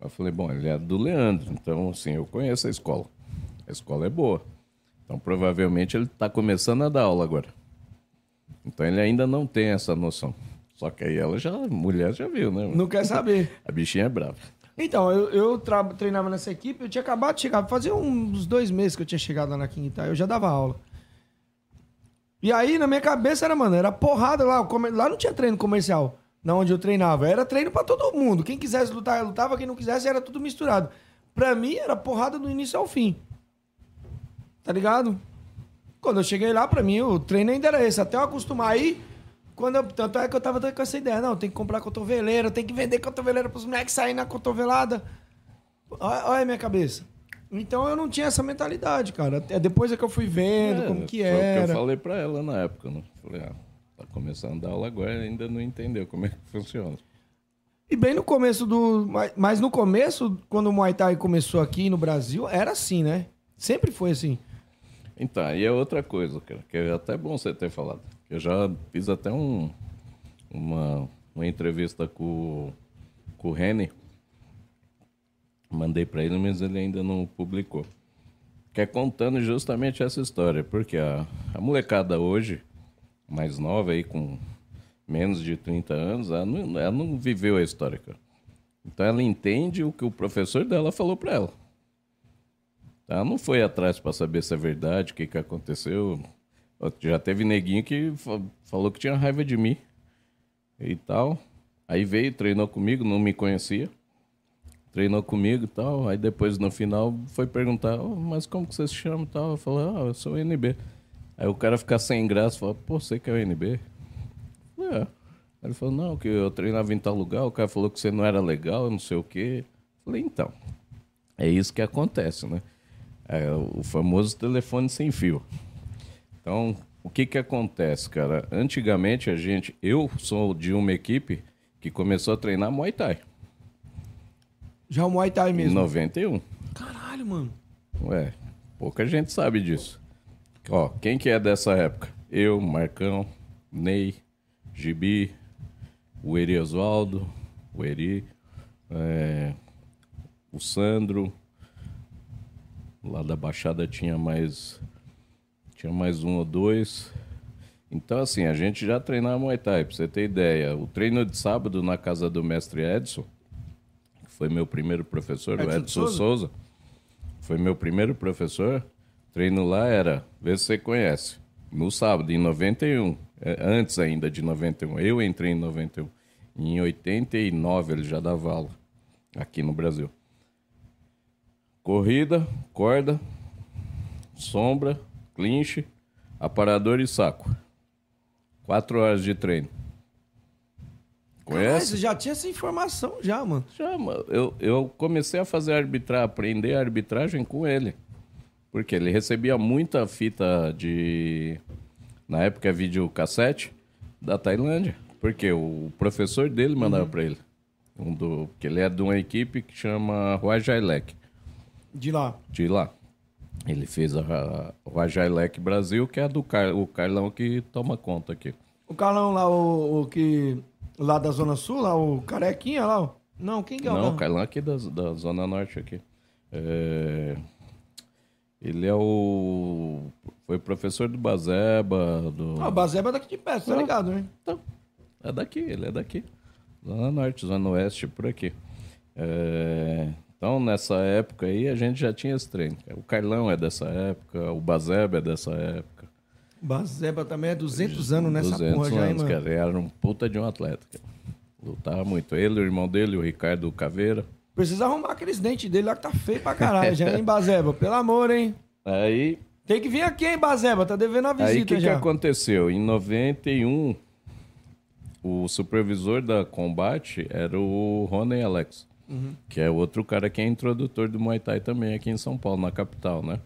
Eu falei, bom, ele é do Leandro. Então, assim, eu conheço a escola. A escola é boa. Então, provavelmente, ele está começando a dar aula agora. Então, ele ainda não tem essa noção. Só que aí ela já, mulher já viu, né? não quer saber. [LAUGHS] A bichinha é brava. Então, eu, eu treinava nessa equipe, eu tinha acabado de chegar, fazia uns dois meses que eu tinha chegado lá na Quinta, eu já dava aula. E aí, na minha cabeça, era, mano, era porrada lá. Lá não tinha treino comercial, na onde eu treinava. Era treino pra todo mundo. Quem quisesse lutar, lutava. Quem não quisesse, era tudo misturado. Pra mim, era porrada do início ao fim. Tá ligado? Quando eu cheguei lá, pra mim, o treino ainda era esse. Até eu acostumar aí, quando eu- tanto é que eu tava com essa ideia. Não, tem que comprar cotoveleira, tem que vender cotoveleira pros moleques saírem na cotovelada. Olha, olha a minha cabeça. Então eu não tinha essa mentalidade, cara. Até depois é que eu fui vendo É, como que foi o que era. eu falei pra ela na época, né? Falei, ah, tá começando a dar aula agora e ainda não entendeu como é que funciona. E bem no começo do. mas- no começo, quando o Muay Thai começou aqui no Brasil, era assim, né? Sempre foi assim. Então, aí é outra coisa, cara, que é até bom você ter falado. Eu já fiz até um, uma, uma entrevista com, com o Reni. Mandei pra ele, mas ele ainda não publicou. Que é contando justamente essa história, porque a, a molecada hoje, mais nova aí, com menos de 30 anos, ela não, ela não viveu a história, cara. Então ela entende o que o professor dela falou pra ela. Ela não foi atrás para saber se é verdade, o que, que aconteceu. Já teve neguinho que fa- falou que tinha raiva de mim e tal. Aí veio, treinou comigo, não me conhecia. Treinou comigo e tal. Aí depois, no final, foi perguntar, "Oh, mas como que você se chama e tal? Eu falei, ah, eu sou NB. Aí o cara fica sem graça, fala, pô, você que é o NB? Falei, é. Aí ele falou, não, que eu treinava em tal lugar, o cara falou que você não era legal, não sei o quê. Eu falei, então, é isso que acontece, né? É o famoso telefone sem fio. Então, o que que acontece, cara? Antigamente a gente, eu sou de uma equipe que começou a treinar Muay Thai Já o Muay Thai em mesmo. 91. Caralho, mano. Ué, pouca gente sabe disso. Ó, quem que é dessa época? Eu, Marcão, Ney, Gibi, o Eri Oswaldo, o Eri, é, o Sandro. Lá da Baixada tinha mais tinha mais um ou dois. Então, assim, a gente já treinava Muay Thai, pra você ter ideia. O treino de sábado na casa do mestre Edson, que foi meu primeiro professor, Edson o Edson Souza? Souza. Foi meu primeiro professor. Treino lá era, vê se você conhece. No sábado, em 91. é, Antes ainda de 91. Eu entrei em 91. Em 89 ele já dava aula aqui no Brasil. Corrida, corda, sombra, clinch, aparador e saco. Quatro horas de treino. Caralho, Conhece? você já tinha essa informação já, mano. Já, mano. Eu, eu comecei a fazer arbitrar, aprender a arbitragem com ele. Porque ele recebia muita fita de. Na época, videocassete da Tailândia. Porque o professor dele mandava pra ele. Um do, porque ele é de uma equipe que chama Huajailek, De lá. de lá. Ele fez a, Huajailek Brasil, que é a do Car, o Carlão que toma conta aqui. O Carlão lá, o, o que. Lá da Zona Sul, lá, o carequinha lá. Não, quem que é o Não, o Carlão aqui da, da Zona Norte aqui. É, Ele é o. Foi professor do Bazeba, do. Ah, o Bazeba é daqui de perto, tá Não. ligado, né? Então, é daqui, ele é daqui. Zona Norte, Zona Oeste, por aqui. É, então, nessa época aí, a gente já tinha esse treino. O Carlão é dessa época, o Bazeba é dessa época. Bazeba também é 200 anos nessa 200 porra já, hein, anos, mano? cara. Ele Era um puta de um atleta, cara. Lutava muito. Ele, o irmão dele, o Ricardo Caveira. Precisa arrumar aqueles dentes dele lá que tá feio pra caralho já, hein, [LAUGHS] Bazeba? Pelo amor, hein? Aí, Tem que vir aqui, hein, Bazeba? Tá devendo a aí o visita que, que já. aconteceu? Em 91, o supervisor da combate era o Rony Alex, Uhum. que é outro cara que é introdutor do Muay Thai também aqui em São Paulo, na capital, né?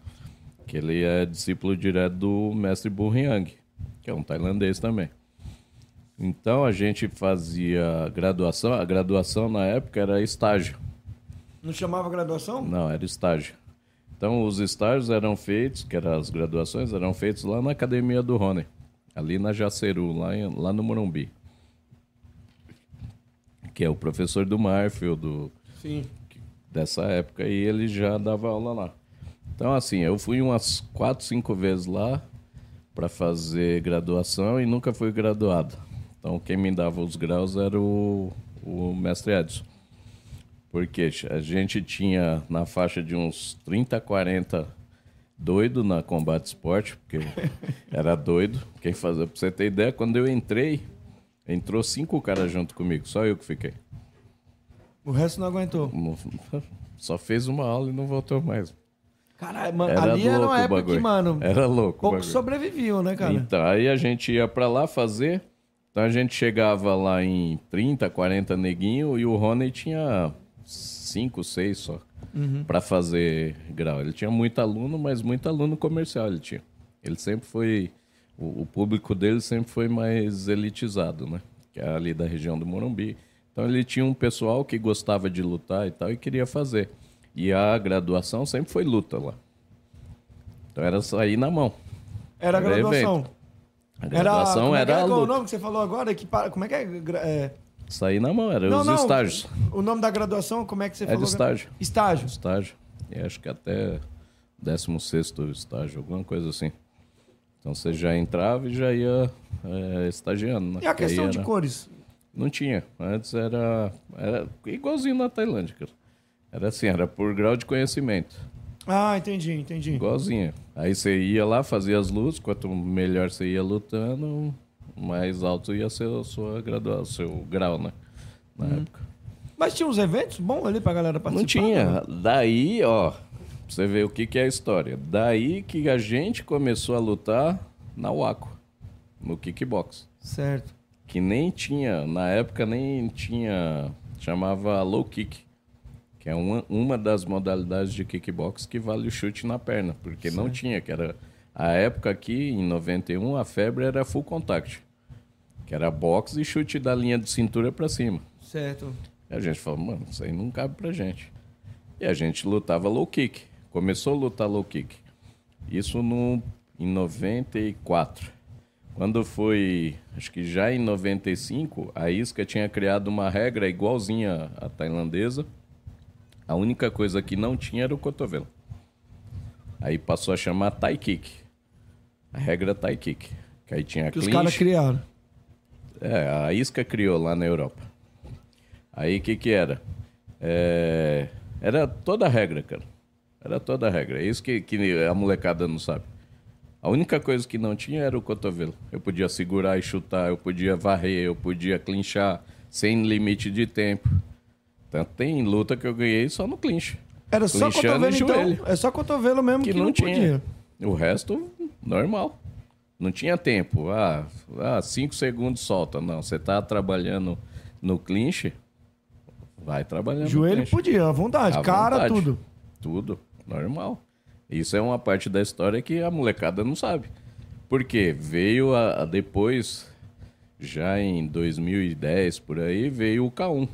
Que ele é discípulo direto do mestre Burriang, que é um tailandês também. Então a gente fazia graduação, a graduação na época era estágio. Não chamava graduação? Não, era estágio. Então, os estágios eram feitos, que eram as graduações, eram feitos lá na academia do Rony, ali na Jaceru, lá, em- lá no Morumbi. Que é o professor do Marfield, do, Sim. dessa época, e ele já dava aula lá. Então, assim, eu fui umas quatro, cinco vezes lá para fazer graduação e nunca fui graduado. Então, quem me dava os graus era o, o mestre Edson. Porque a gente tinha na faixa de uns 30, 40 doido na combate esporte, porque [LAUGHS] era doido. Quem fazia, pra você ter ideia, quando eu entrei, entrou cinco caras junto comigo, só eu que fiquei. O resto não aguentou. [LAUGHS] Só fez uma aula e não voltou mais. Caralho, mano, Era ali era uma época que, mano, Era louco. o poucos bagulho. sobreviviam, né, cara? Então, aí a gente ia pra lá fazer. Então a gente chegava lá em 30, 40 neguinho e o Rony tinha 5, 6 só Uhum. pra fazer grau. Ele tinha muito aluno, mas muito aluno comercial ele tinha. Ele sempre foi. O, o público dele sempre foi mais elitizado, né? Que é ali da região do Morumbi. Então ele tinha um pessoal que gostava de lutar e tal e queria fazer. E a graduação sempre foi luta lá. Então era sair na mão. Era a Era graduação. evento. A graduação como é que era é, a qual o luta. nome que você falou agora? Que, como é que é? É... Sair na mão, era os estágios. O nome da graduação, como é que você Era falou? estágio. Estágio. Estágio. E acho que até 16 estágio, alguma coisa assim. Então você já entrava e já ia é, estagiando. Né? E a Que questão de era- cores? Não tinha. Antes era, era igualzinho na Tailândia, cara. Era assim, era por grau de conhecimento. Ah, entendi, entendi. Igualzinho. Aí você ia lá, fazia as lutas, quanto melhor você ia lutando, mais alto ia ser sua graduação, seu grau, né? Na época. Mas tinha uns eventos bons ali pra galera participar? Não tinha. né? Daí, ó, pra você ver o que, que é a história. Daí que a gente começou a lutar na Waco, no kickbox. Certo. Que nem tinha, na época nem tinha, chamava low kick. Que é uma, uma das modalidades de kickbox que vale o chute na perna. Porque não tinha, que era... A época aqui, em 91, a febre era full contact. Que era boxe e chute da linha de cintura pra cima. Certo. E a gente falou, mano, isso aí não cabe pra gente. E a gente lutava low kick. Começou a lutar low kick. Isso no, em 94. Quando foi, acho que já em 95, a Isca tinha criado uma regra igualzinha à tailandesa. A única coisa que não tinha era o cotovelo. Aí passou a chamar Thai Kick. A regra Thai Kick. Que aí tinha Que os clinch. caras criaram. É, a Isca criou lá na Europa. Aí o que que era? É, era toda a regra, cara. Era toda a regra. É isso que, que a molecada não sabe. A única coisa que não tinha era o cotovelo. Eu podia segurar e chutar, eu podia varrer, eu podia clinchar sem limite de tempo. Tanto tem luta que eu ganhei só no clinch. Era só cotovelo, então? É só cotovelo mesmo Que, que, não, não tinha. podia. O resto, normal. Não tinha tempo. Ah, ah, cinco segundos solta. Não, você tá trabalhando no clinch, vai trabalhando Joelho podia, à vontade. À cara, vontade. tudo. Tudo, normal. Isso é uma parte da história que a molecada não sabe. Porque veio a, a depois, já em 2010, por aí, veio o K1.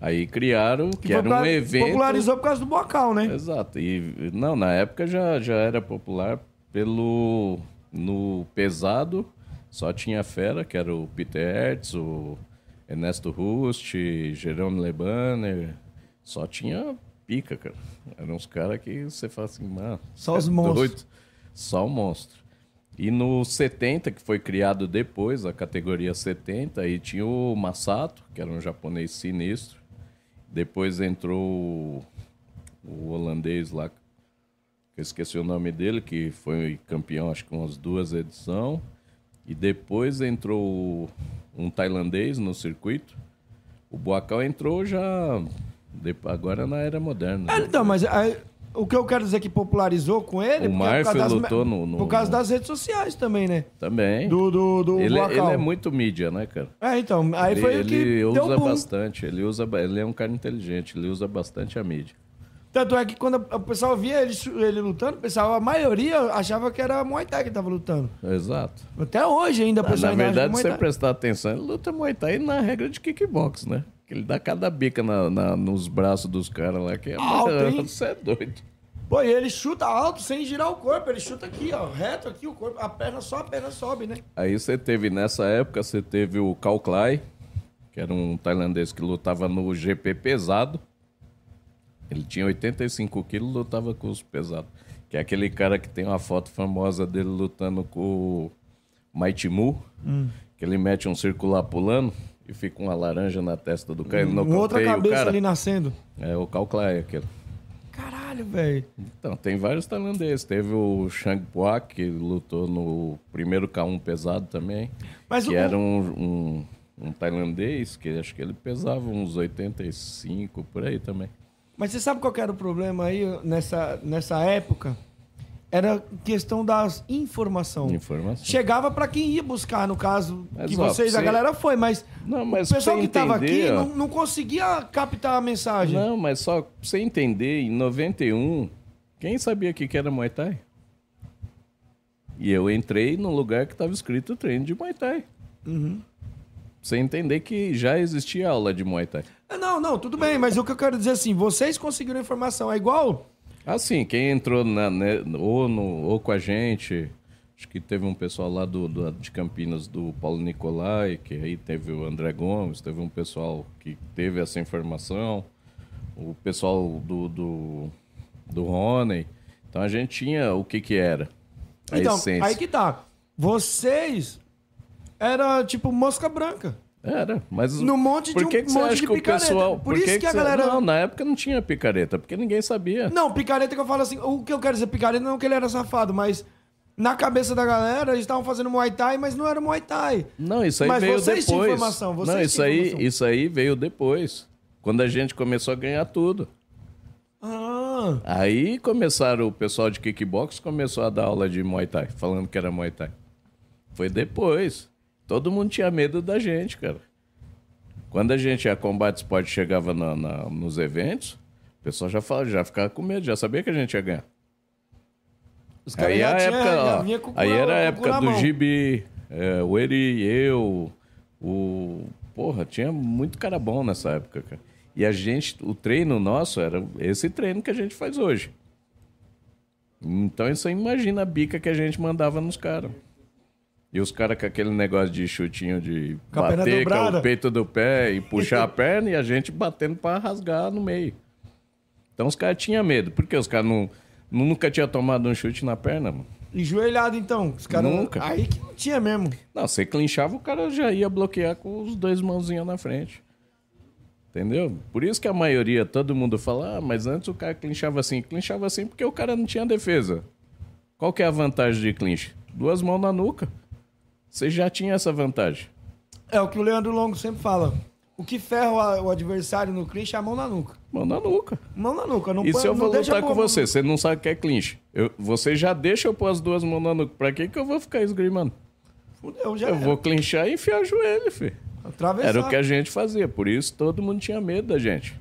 Aí criaram, que, foi era um evento... Popularizou por causa do bocal, né? Exato. E não, na época já, já era popular pelo no pesado, só tinha fera, que era o Peter Hertz, o Ernesto Rust, Jerome Lebanner, só tinha pica, cara. Eram uns caras que você fala assim, mano, Só os é monstros. doido. Só o monstro. E no 70, que foi criado depois, a categoria 70, aí tinha o Masato, que era um japonês sinistro. Depois entrou o, holandês lá, que eu esqueci o nome dele, que foi campeão acho que umas duas edições. E depois entrou um tailandês no circuito. O Boacal entrou já agora na era moderna. É, né? então, mas aí, o que eu quero dizer que popularizou com ele... O é das- lutou no- no- Por causa das redes sociais também, né? Também. Do, do, do ele, ele é muito mídia, né, cara? É, então, aí ele foi o ele que deu usa bastante, ele usa, ele é um cara inteligente, ele usa bastante a mídia. Tanto é que quando o pessoal via ele, ele lutando, o pessoal, a maioria achava que era Muay Thai que tava lutando. Exato. Até hoje ainda, o Ah, pessoal na acha verdade, se você prestar atenção, ele luta Muay Thai na regra de kickbox, né? Que ele dá cada bica na, na- nos braços dos caras lá, que é Alto? Você é doido. Pô, e ele chuta alto sem girar o corpo, ele chuta aqui, ó, reto aqui, o corpo, a perna só, a perna sobe, né? Aí você teve, nessa época, você teve o Kao Klai, que era um tailandês que lutava no GP pesado. Ele tinha 85 quilos, lutava com os pesados. Que é aquele cara que tem uma foto famosa dele lutando com o Maitimu, Hum. que ele mete um circular pulando e fica uma laranja na testa do cara. Com outra cabeça cara. ali nascendo. É o Klai, aquele. Caralho, velho. Então, tem vários tailandeses. Teve o Shang Puak, que lutou no primeiro K1 pesado também. Mas que o- era um, um, um tailandês, que acho que ele pesava uns 85 por aí também. Mas você sabe qual era o problema aí nessa, nessa época? Era questão das informação. Informação. Chegava pra quem ia buscar, no caso, Mas, que ó, vocês, a você- galera foi, mas, Não, mas o pessoal que você tava aqui não, não conseguia captar a mensagem. Não, mas só pra você entender, em 91, quem sabia o que era Muay Thai? E eu entrei num lugar que estava escrito treino de Muay Thai. Uhum. Você entender que já existia aula de Muay Thai. Não, não, tudo bem, mas o que eu quero dizer assim, vocês conseguiram informação, é igual... Assim, quem entrou na, né, ou, no, ou com a gente, acho que teve um pessoal lá do, do- de Campinas, do Paulo Nicolai, que aí teve o André Gomes, teve um pessoal que teve essa informação, o pessoal do, do, do Rony. Então a gente tinha o que que era a então, essência. aí que tá. Vocês era tipo mosca branca. Era, mas No monte de que um que monte de picareta. pessoal... Por isso que a você- galera- Não, na época não tinha picareta, porque ninguém sabia. Não, picareta que eu falo assim, o que eu quero dizer picareta não é que ele era safado, mas na cabeça da galera eles estavam fazendo Muay Thai, mas não era Muay Thai. Não, isso aí Mas veio vocês tinham depois. informação, vocês não, isso tinham aí, informação. isso aí veio depois. Quando a gente começou a ganhar tudo. Ah, Aí começaram, o pessoal de kickbox começou a dar aula de Muay Thai, falando que era Muay Thai. Foi depois. Todo mundo tinha medo da gente, cara. Quando a gente, a Combate Sport, chegava na- na- nos eventos, o pessoal já, falava, já ficava com medo, já sabia que a gente ia ganhar. os Aí, a época, ó, aí era a época do. Gibi, é, o Eri, eu, o... Porra, tinha muito cara bom nessa época, cara. E a gente, o treino nosso era esse treino que a gente faz hoje. Então isso aí, imagina a bica que a gente mandava nos caras. E os caras com aquele negócio de chutinho de Com bater com dobrada. o peito do pé e puxar a perna e a gente batendo pra rasgar no meio. Então os caras tinham medo, porque os caras não, nunca tinham tomado um chute na perna, mano. Enjoelhado então, os caras Nunca. Aí que não tinha mesmo. Não, você clinchava, o cara já ia bloquear com os dois mãozinhos na frente. Entendeu? Por isso que a maioria, todo mundo fala, ah, mas antes o cara clinchava assim. Clinchava assim porque o cara não tinha defesa. Qual que é a vantagem de clinch? Duas mãos na nuca. Você já tinha essa vantagem. É o que o Leandro Longo sempre fala. O que ferra o adversário no clinch é a mão na nuca. Mão na nuca. Mão na nuca. Não E põe- se eu vou lutar com mão- você, você não sabe o que é clinch. Eu- você já deixa eu pôr as duas mãos na nuca. Pra que, que eu vou ficar esgrimando? Fudeu, já Eu era. vou clinchar e enfiar o joelho, filho. Atravessar. Era o que a gente fazia, por isso todo mundo tinha medo da gente.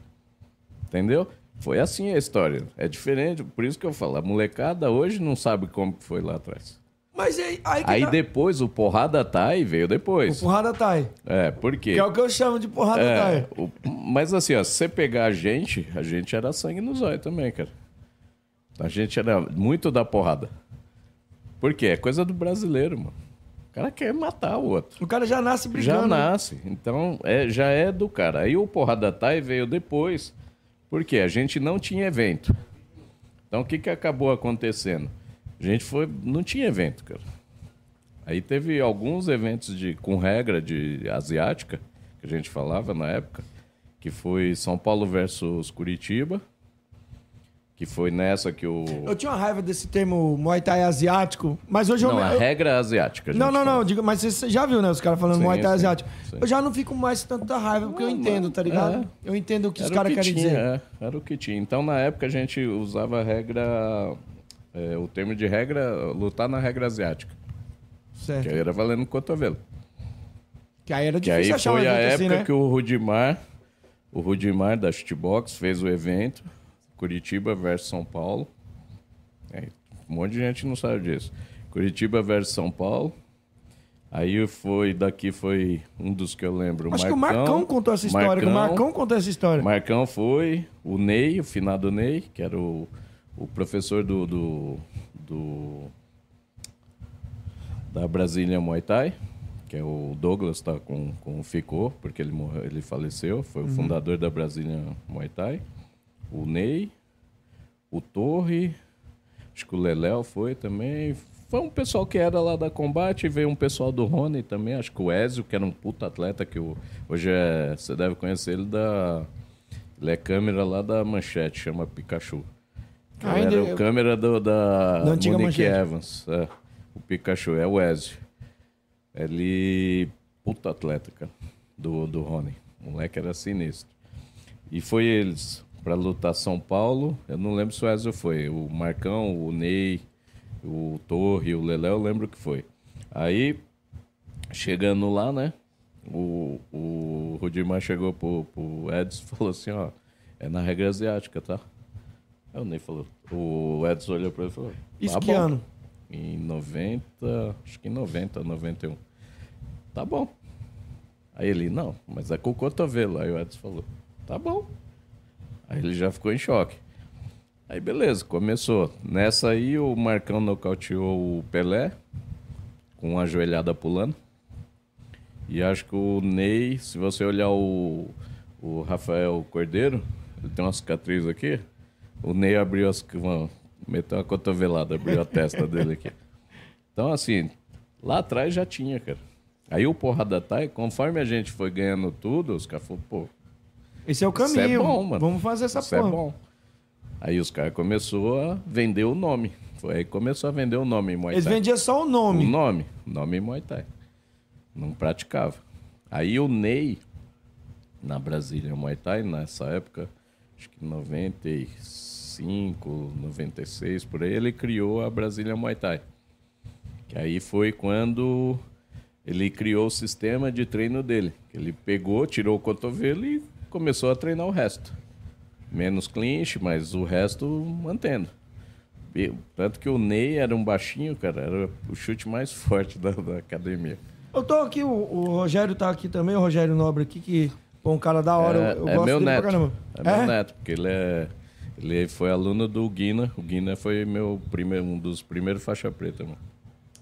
Entendeu? Foi assim a história. É diferente, por isso que eu falo, a molecada hoje não sabe como foi lá atrás. Mas aí, aí, que Aí tá- depois o porrada Thai veio O depois. porrada tá aí. É, por quê? Que é o que eu chamo de porrada É, tá aí. o- mas assim, ó, se você pegar a gente, a gente era sangue nos olhos também, cara. A gente era muito da porrada. Por quê? É coisa do brasileiro, mano. O cara quer matar o outro. O cara já nasce brigando. Já nasce. Então, é, já é do cara. Aí o Porrada Thai veio depois, porque a gente não tinha evento. Então, o que, que acabou acontecendo? A gente foi, não tinha evento, cara. Aí teve alguns eventos de, com regra de asiática, que a gente falava na época, que foi São Paulo versus Curitiba. Que foi nessa que o. Eu tinha uma raiva desse termo Muay Thai asiático, mas hoje Não, eu... a eu- regra é asiática. a Não, não, fala. não, digo, mas você já viu, né? Os caras falando Sim, Muay Thai sim, asiático. sim. Eu já não fico mais tanta raiva, porque eu Não, entendo, não, tá ligado? é. Eu entendo o que os Era caras que querem tinha, dizer. é, era o que tinha. Então, na época, a gente usava a regra. É, o termo de regra, lutar na regra asiática. Que Certo. aí era valendo cotovelo. Que aí era Que difícil aí achar um foi a evento época assim, né? que o Rudimar, o Rudimar da Shootbox fez o evento, Curitiba versus São Paulo. É, um monte de gente não sabe disso. Curitiba versus São Paulo. Aí foi, daqui foi um dos que eu lembro. Acho que o Marcão contou essa história. que o Marcão contou essa história. Marcão foi, o Ney, o finado Ney, que era o, o professor do, do, do- da Brasília Muay Thai, que é o Douglas, tá com, com o Ficou, porque ele, morreu, ele faleceu, foi o fundador da Brasília Muay Thai. O Ney, o Torre, acho que o Leléo foi também. Foi um pessoal que era lá da Combate, veio um pessoal do Rony também, acho que o Ezio, que era um puta atleta, que o, hoje é, você deve conhecer ele da... Ele é câmera lá da Manchete, chama Pikachu. Ah, Ele era o câmera do, da, Monique Manchete. Evans. é. o Pikachu, é o Ezio. Ele... Puta atleta, cara, do, do Rony. O moleque era sinistro. E foi eles para lutar São Paulo. Eu não lembro se o Ezio foi. O Marcão, o Ney, o Torre, o Leléo, eu lembro que foi. Aí, chegando lá, né? O, o Rudimar chegou pro, pro Edson e falou assim: ó, é na regra asiática, tá? Aí o Ney falou. O Edson olhou pra ele e falou: Isso tá que bom. ano? Em 90, acho que em 90, 91. Tá bom. Aí ele, não, mas é com o cotovelo. Aí o Edson falou, tá bom. Aí ele já ficou em choque. Aí beleza, começou. Nessa aí o Marcão nocauteou o Pelé com uma joelhada pulando. E acho que o Ney, se você olhar o, o Rafael Cordeiro, ele tem uma cicatriz aqui. O Ney abriu as. uma- Meteu uma cotovelada, abriu a testa dele aqui. Então, assim, lá atrás já tinha, cara. Aí o Porrada Thai, conforme a gente foi ganhando tudo, os caras falaram, pô, Esse é o isso é caminho. bom, mano. Vamos fazer essa Isso porra. é bom. Aí os caras começaram a vender o nome. Foi aí que começou a vender o nome Muay Eles Thai. vendiam só o O nome. nome, nome Muay Thai. Não praticava. Aí o Ney, na Brasília Muay Thai, nessa época, acho que 95, 96, por aí, ele criou a Brasília Muay Thai. Que aí foi quando ele criou o sistema de treino dele. Ele pegou, tirou o cotovelo e começou a treinar o resto. Menos clinch, mas o resto mantendo. Tanto que o Ney era um baixinho, cara, era o chute mais [LAUGHS] forte da, da academia. Eu tô aqui, o, o Rogério tá aqui também, o Rogério Nobre aqui, que pô, um cara da hora. é, eu, eu é gosto meu dele neto. caramba. É, meu neto, porque ele é. Ele foi aluno do Guina. O Guina foi meu primeiro, um dos primeiros faixa preta, mano.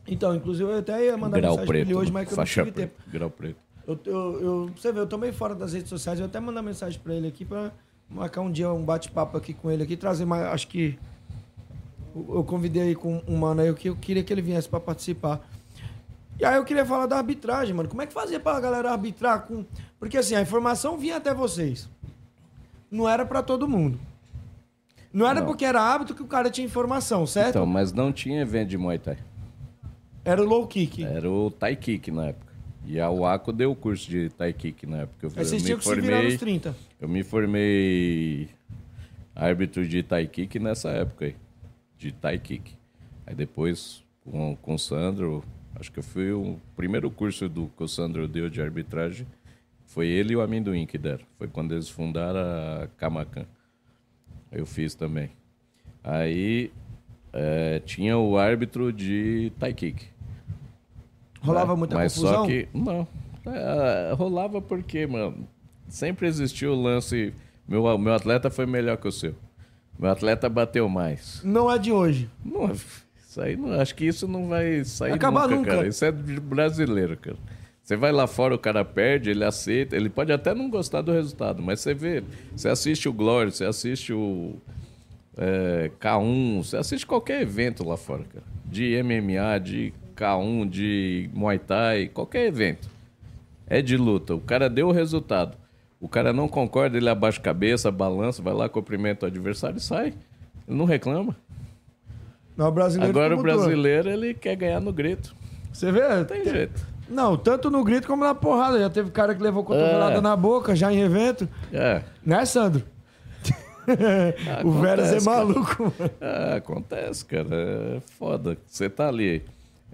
Então, inclusive, eu até ia mandar Grau mensagem pra preto. ele hoje, mas que eu faixa não tive preta. tempo. Grau preto. Eu, eu, eu- você vê, eu tô meio fora das redes sociais, eu até mandar mensagem pra ele aqui pra marcar um dia um bate-papo aqui com ele aqui, trazer mais, acho que eu convidei aí com um mano aí que eu queria que ele viesse pra participar. E aí eu queria falar da arbitragem, mano. Como é que fazia pra galera arbitrar com porque assim, a informação vinha até vocês. Não era pra todo mundo. Não era Não. porque era árbitro que o cara tinha informação, certo? Então, mas não tinha evento de Muay Thai. Era o low kick. Era o Thai Kick na época. E a UACO deu o curso de Thai Kick na época. Eu, vocês tinham me que se virar nos formei. 30. Eu me formei árbitro de Thai Kick nessa época aí. De Thai Kick. Aí depois, com, com o Sandro, acho que eu fui o primeiro curso do, que o Sandro deu de arbitragem. Foi ele e o Amendoim que deram. Foi quando eles fundaram a Camacan. Eu fiz também. Aí eh, tinha o árbitro de Thai Kick. Rolava né? muita Mas confusão. só que, não. É, rolava porque, mano, sempre existiu o lance. Meu, meu atleta foi melhor que o seu. Meu atleta bateu mais. Não é de hoje. Não, isso aí não, acho que isso não vai sair Acabar nunca, nunca. cara. Isso é brasileiro, cara. Você vai lá fora, o cara perde, ele aceita. Ele pode até não gostar do resultado, mas você vê, você assiste o Glória, você assiste o é, K1, você assiste qualquer evento lá fora, cara. De MMA, de K1, de Muay Thai, qualquer evento. É de luta. O cara deu o resultado. O cara não concorda, ele abaixa a cabeça, balança, vai lá, cumprimenta o adversário e sai. Ele não reclama. Não, o brasileiro Agora o brasileiro, ele quer ganhar no grito. Você vê? Não tem jeito. Não, tanto no grito como na porrada. Já teve cara que levou cotovelada É. na boca, já em evento. É. Né, Sandro? [LAUGHS] o Veras é Acontece, cara. maluco. É, acontece, cara. É foda. Você tá ali.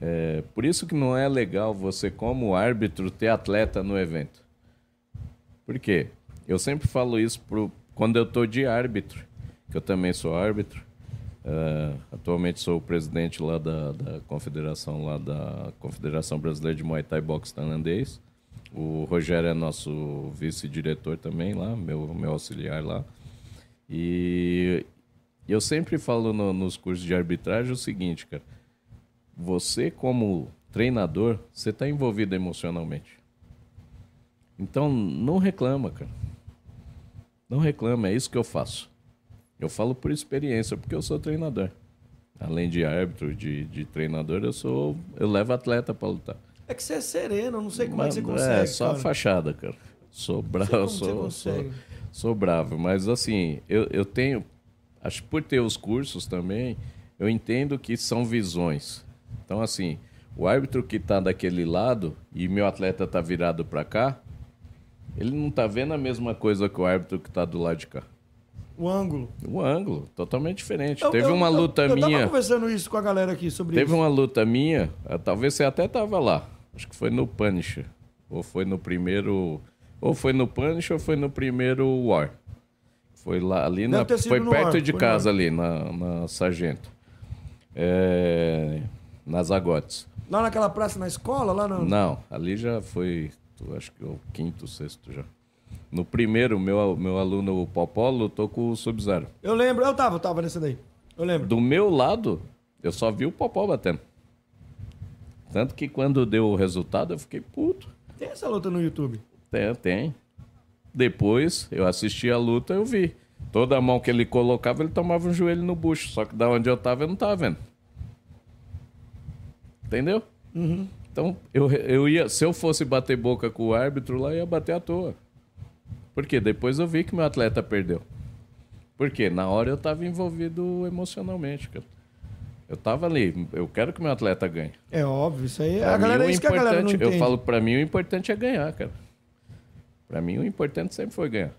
É, por isso que não é legal você, como árbitro, ter atleta no evento. Por quê? Eu sempre falo isso pro, quando eu tô de árbitro, que eu também sou árbitro. É, atualmente sou o presidente lá da, da confederação lá da Confederação Brasileira de Muay Thai Boxe Tailandês. O Rogério é nosso vice-diretor também lá, meu, meu auxiliar lá. E eu sempre falo no- nos cursos de arbitragem o seguinte, cara. Você, como treinador, você está envolvido emocionalmente. Então, não reclama, cara. Não reclama, é isso que eu faço. Eu falo por experiência, porque eu sou treinador. Além de árbitro, de, de treinador, eu sou. Eu levo atleta para lutar. É que você é sereno, não sei como é que você consegue. É, só a cara. fachada, cara. Sou bravo, sou, sou, sou bravo. Mas assim, eu, eu tenho. Acho que por ter os cursos também, eu entendo que são visões. Então, assim, o árbitro que tá daquele lado e meu atleta tá virado para cá, ele não tá vendo a mesma coisa que o árbitro que tá do lado de cá. O ângulo. O ângulo, totalmente diferente. Eu- Teve eu- uma eu- luta eu, minha. tava conversando isso com a galera aqui sobre Teve isso. uma luta minha, ah, talvez você até tava lá. Acho que foi no Punisher. Ou foi no primeiro. Ou foi no Punisher ou foi no primeiro War. Foi lá ali Deve na. Foi perto de foi casa ali, na, na Sargento. É, nas Agotes. Lá naquela praça na escola, lá no... Não, ali já foi. Acho que o quinto, sexto já. No primeiro, meu, meu aluno, o Popó, lutou com o Sub-Zero. Eu lembro, eu tava, eu tava nessa daí. Eu lembro. Do meu lado, eu só vi o Popó batendo. Tanto que quando deu o resultado, eu fiquei puto. Tem essa luta no YouTube. Tem, tem. Depois, eu assisti a luta, eu vi. Toda mão que ele colocava, ele tomava um joelho no bucho. Só que da onde eu tava, eu não tava vendo. Entendeu? Então, eu, eu ia, se eu fosse bater boca com o árbitro lá, eu ia bater à toa. Por quê? Depois eu vi que meu atleta perdeu. Por quê? Na hora eu tava envolvido emocionalmente, cara. Eu tava ali, eu quero que meu atleta ganhe. É óbvio, isso aí. Pra a galera mim, é isso que a galera não entende. Eu falo, pra mim, o importante é ganhar, cara. Pra mim, o importante sempre foi ganhar.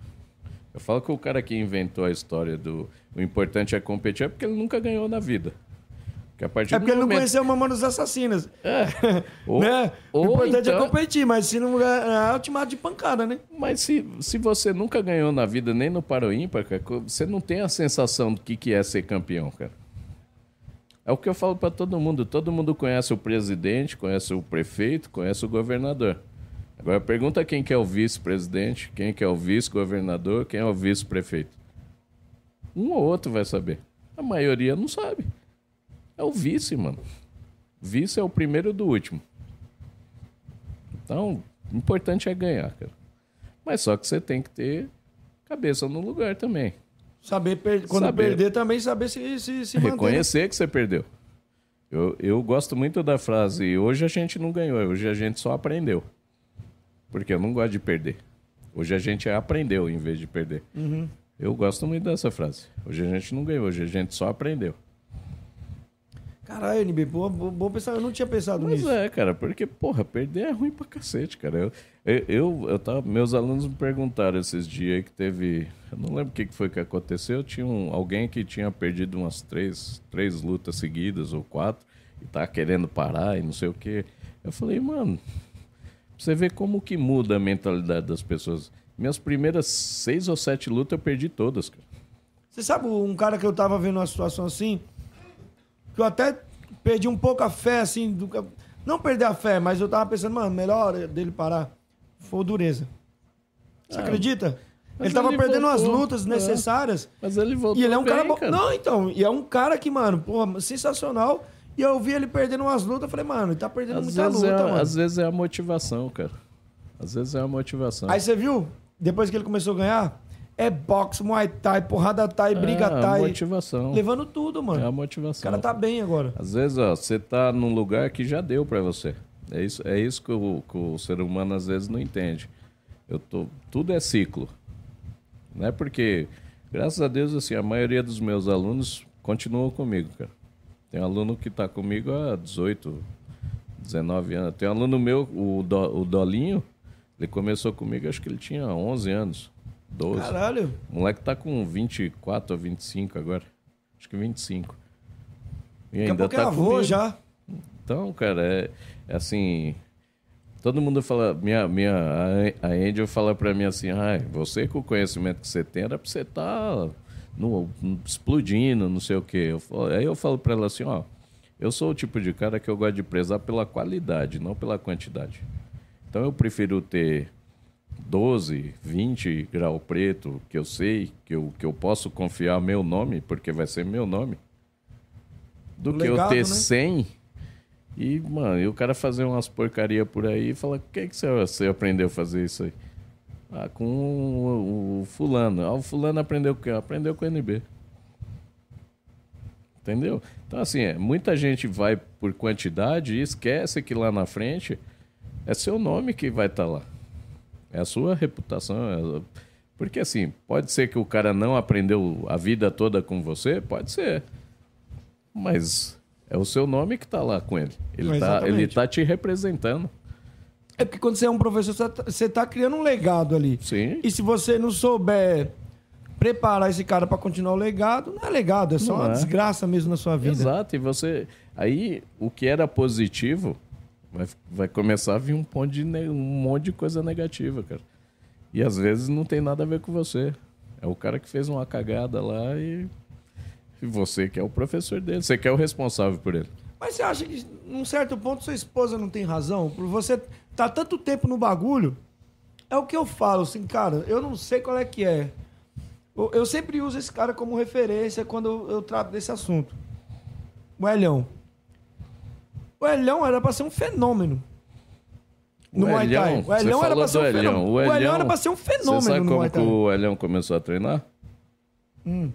Eu falo que o cara que inventou a história do o importante é competir é porque ele nunca ganhou na vida. Porque a partir É porque ele não momento... conheceu o Mamãe dos Assassinos. É. [LAUGHS] Ou, né? ou o importante é então- competir, mas se não ganhar, é ultimato de pancada, né? Mas se, se você nunca ganhou na vida, nem no Paro Ímpar, cara, você não tem a sensação do que, que é ser campeão, cara. É o que eu falo pra todo mundo. Todo mundo conhece o presidente, conhece o prefeito, conhece o governador. Agora pergunta quem que é o vice-presidente, quem que é o vice-governador, quem é o vice-prefeito. Um ou outro vai saber. A maioria não sabe. É o vice, mano. Vice é o primeiro do último. Então, o importante é ganhar, cara. Mas só que você tem que ter cabeça no lugar também. Saber per- quando Saber. perder também, saber se, se, se manter. Reconhecer que você perdeu. Eu, eu gosto muito da frase, hoje a gente não ganhou, hoje a gente só aprendeu. Porque eu não gosto de perder. Hoje a gente aprendeu em vez de perder. Uhum. Eu gosto muito dessa frase. Hoje a gente não ganhou, hoje a gente só aprendeu. Caralho, NB, bom, bom, pensar. Eu não tinha pensado Mas nisso. é, cara, porque, porra, perder é ruim pra cacete, cara. Eu, eu, eu, eu tava, meus alunos me perguntaram esses dias que teve. Eu não lembro o que foi que aconteceu. Tinha um, alguém que tinha perdido umas três, três lutas seguidas ou quatro e tá querendo parar e não sei o quê. Eu falei, mano, você ver como que muda a mentalidade das pessoas. Minhas primeiras seis ou sete lutas eu perdi todas, cara. Você sabe um cara que eu tava vendo uma situação assim, que eu até perdi um pouco a fé, assim, do... não perder a fé, mas eu tava pensando, mano, melhor dele parar. Foi o Dureza. Você Ah, acredita? Ele tava ele perdendo as voltou. lutas É. necessárias. Mas ele voltou E ele é um bem, cara bom. Não, então, e é um cara que, mano, porra, sensacional. E eu vi ele perdendo umas lutas, eu falei, mano, ele tá perdendo Às muita luta, é, mano. às vezes é a motivação, cara. Às vezes é a motivação. Aí você viu? Depois que ele começou a ganhar, é boxe, muay thai, porrada thai, briga é a thai. motivação. Levando tudo, mano. É a O motivação. cara tá bem agora. Às vezes, ó, você tá num lugar que já deu pra você. É isso, é isso que, o, que o ser humano às vezes não entende. Eu tô, tudo é ciclo. Não é porque, graças a Deus, assim, a maioria dos meus alunos continuam comigo, cara. Tem aluno que está comigo há 18, 19 anos. Tem um aluno meu, o, Do, o Dolinho, ele começou comigo, acho que ele tinha 11 anos, 12. Caralho. O moleque tá com 24 ou 25 agora. Acho que 25. E Daqui a ainda pouco é tá avô comigo. já. Então, cara, é, é assim. Todo mundo fala, minha, minha, a a Angel fala pra mim assim, ah, você com o conhecimento que você tem, era pra você estar no, no- explodindo, não sei o quê. Eu falo- aí eu falo pra ela assim, ó, eu sou o tipo de cara que eu gosto de prezar pela qualidade, não pela quantidade. Então eu prefiro ter 12, 20 grau preto, que eu sei, que eu, que eu posso confiar meu nome, porque vai ser meu nome, do que eu Legado, ter né? 100 e, mano, e o cara fazer umas porcaria por aí e falar, o que, que você, você aprendeu a fazer isso aí? Ah, com o, o fulano. Ah, o fulano aprendeu o quê? Aprendeu com o NB. Entendeu? Então, assim, é, muita gente vai por quantidade e esquece que lá na frente é seu nome que vai estar lá. É a sua reputação. é- Porque, assim, pode ser que o cara não aprendeu a vida toda com você, pode ser. Mas é o seu nome que está lá com ele. Ele está tá te representando. É porque quando você é um professor, você tá- você tá criando um legado ali. Sim. E se você não souber preparar esse cara pra continuar o legado, não é legado, é só Não uma é. desgraça mesmo na sua vida. Exato, e você. Aí, o que era positivo vai, vai começar a vir um monte, de, um monte de coisa negativa, cara. E às vezes não tem nada a ver com você. É o cara que fez uma cagada lá e. E você que é o professor dele, você que é o responsável por ele. Mas você acha que, num certo ponto, sua esposa não tem razão? Por você tá tanto tempo no bagulho, é o que eu falo, assim, cara, eu não sei qual é que é. Eu, sempre uso esse cara como referência quando eu, eu trato desse assunto. O. O Elhão era pra ser um fenômeno. No O Muay Thai. O Elhão você era ser um Elhão. fenômeno. O O Elhão era pra ser um Você fenômeno sabe no como que o Elhão começou a treinar? Hum.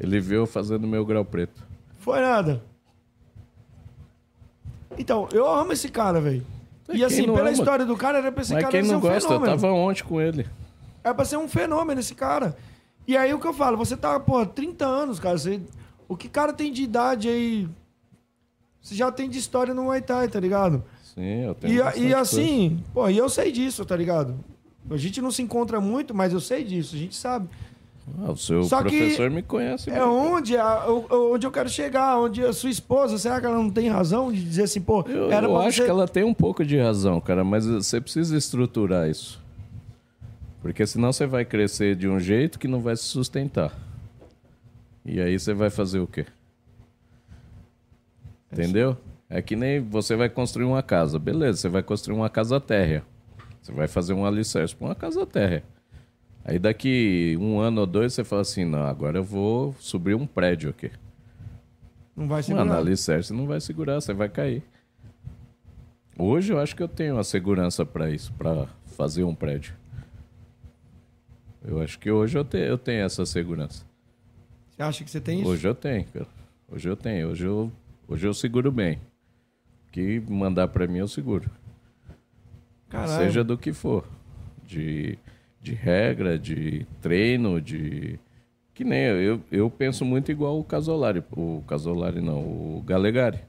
Ele viu eu fazendo meu grau preto. Foi nada. Então, eu amo esse cara, velho. E assim, pela ama? história do cara, era pra esse Mas cara quem ser não um gosta, eu fenômeno. tava ontem com ele. É pra ser um fenômeno esse cara. E aí o que eu falo, você tá, pô, 30 anos, cara. Você, o que cara tem de idade aí? Você já tem de história no Muay Thai, tá ligado? Sim, eu tenho E, e coisa. assim, pô, e eu sei disso, tá ligado? A gente não se encontra muito, mas eu sei disso, a gente sabe. Ah, o seu Só que professor me conhece. É bem, onde, a- onde eu quero chegar, onde a sua esposa, será que ela não tem razão de dizer assim, pô, Eu, era eu acho você... que ela tem um pouco de razão, cara, mas você precisa estruturar isso. Porque senão você vai crescer de um jeito que não vai se sustentar. E aí você vai fazer o quê? Entendeu? É que nem você vai construir uma casa. Beleza, você vai construir uma casa térrea. Você vai fazer um alicerce para uma casa térrea. Aí daqui um ano ou dois você fala assim, não, agora eu vou subir um prédio aqui. Não vai segurar. Mano, alicerce não vai segurar, você vai cair. Hoje eu acho que eu tenho a segurança para isso, para fazer um prédio. Eu acho que hoje eu, te, eu tenho essa segurança. Você acha que você tem isso? Hoje eu tenho, cara. Hoje eu tenho. Hoje eu, hoje eu seguro bem. O que mandar para mim eu seguro. Caralho. Seja do que for. De, de regra, de treino, de. Que nem eu, eu, eu penso muito igual o Casolari. O Casolari não, o Galegari.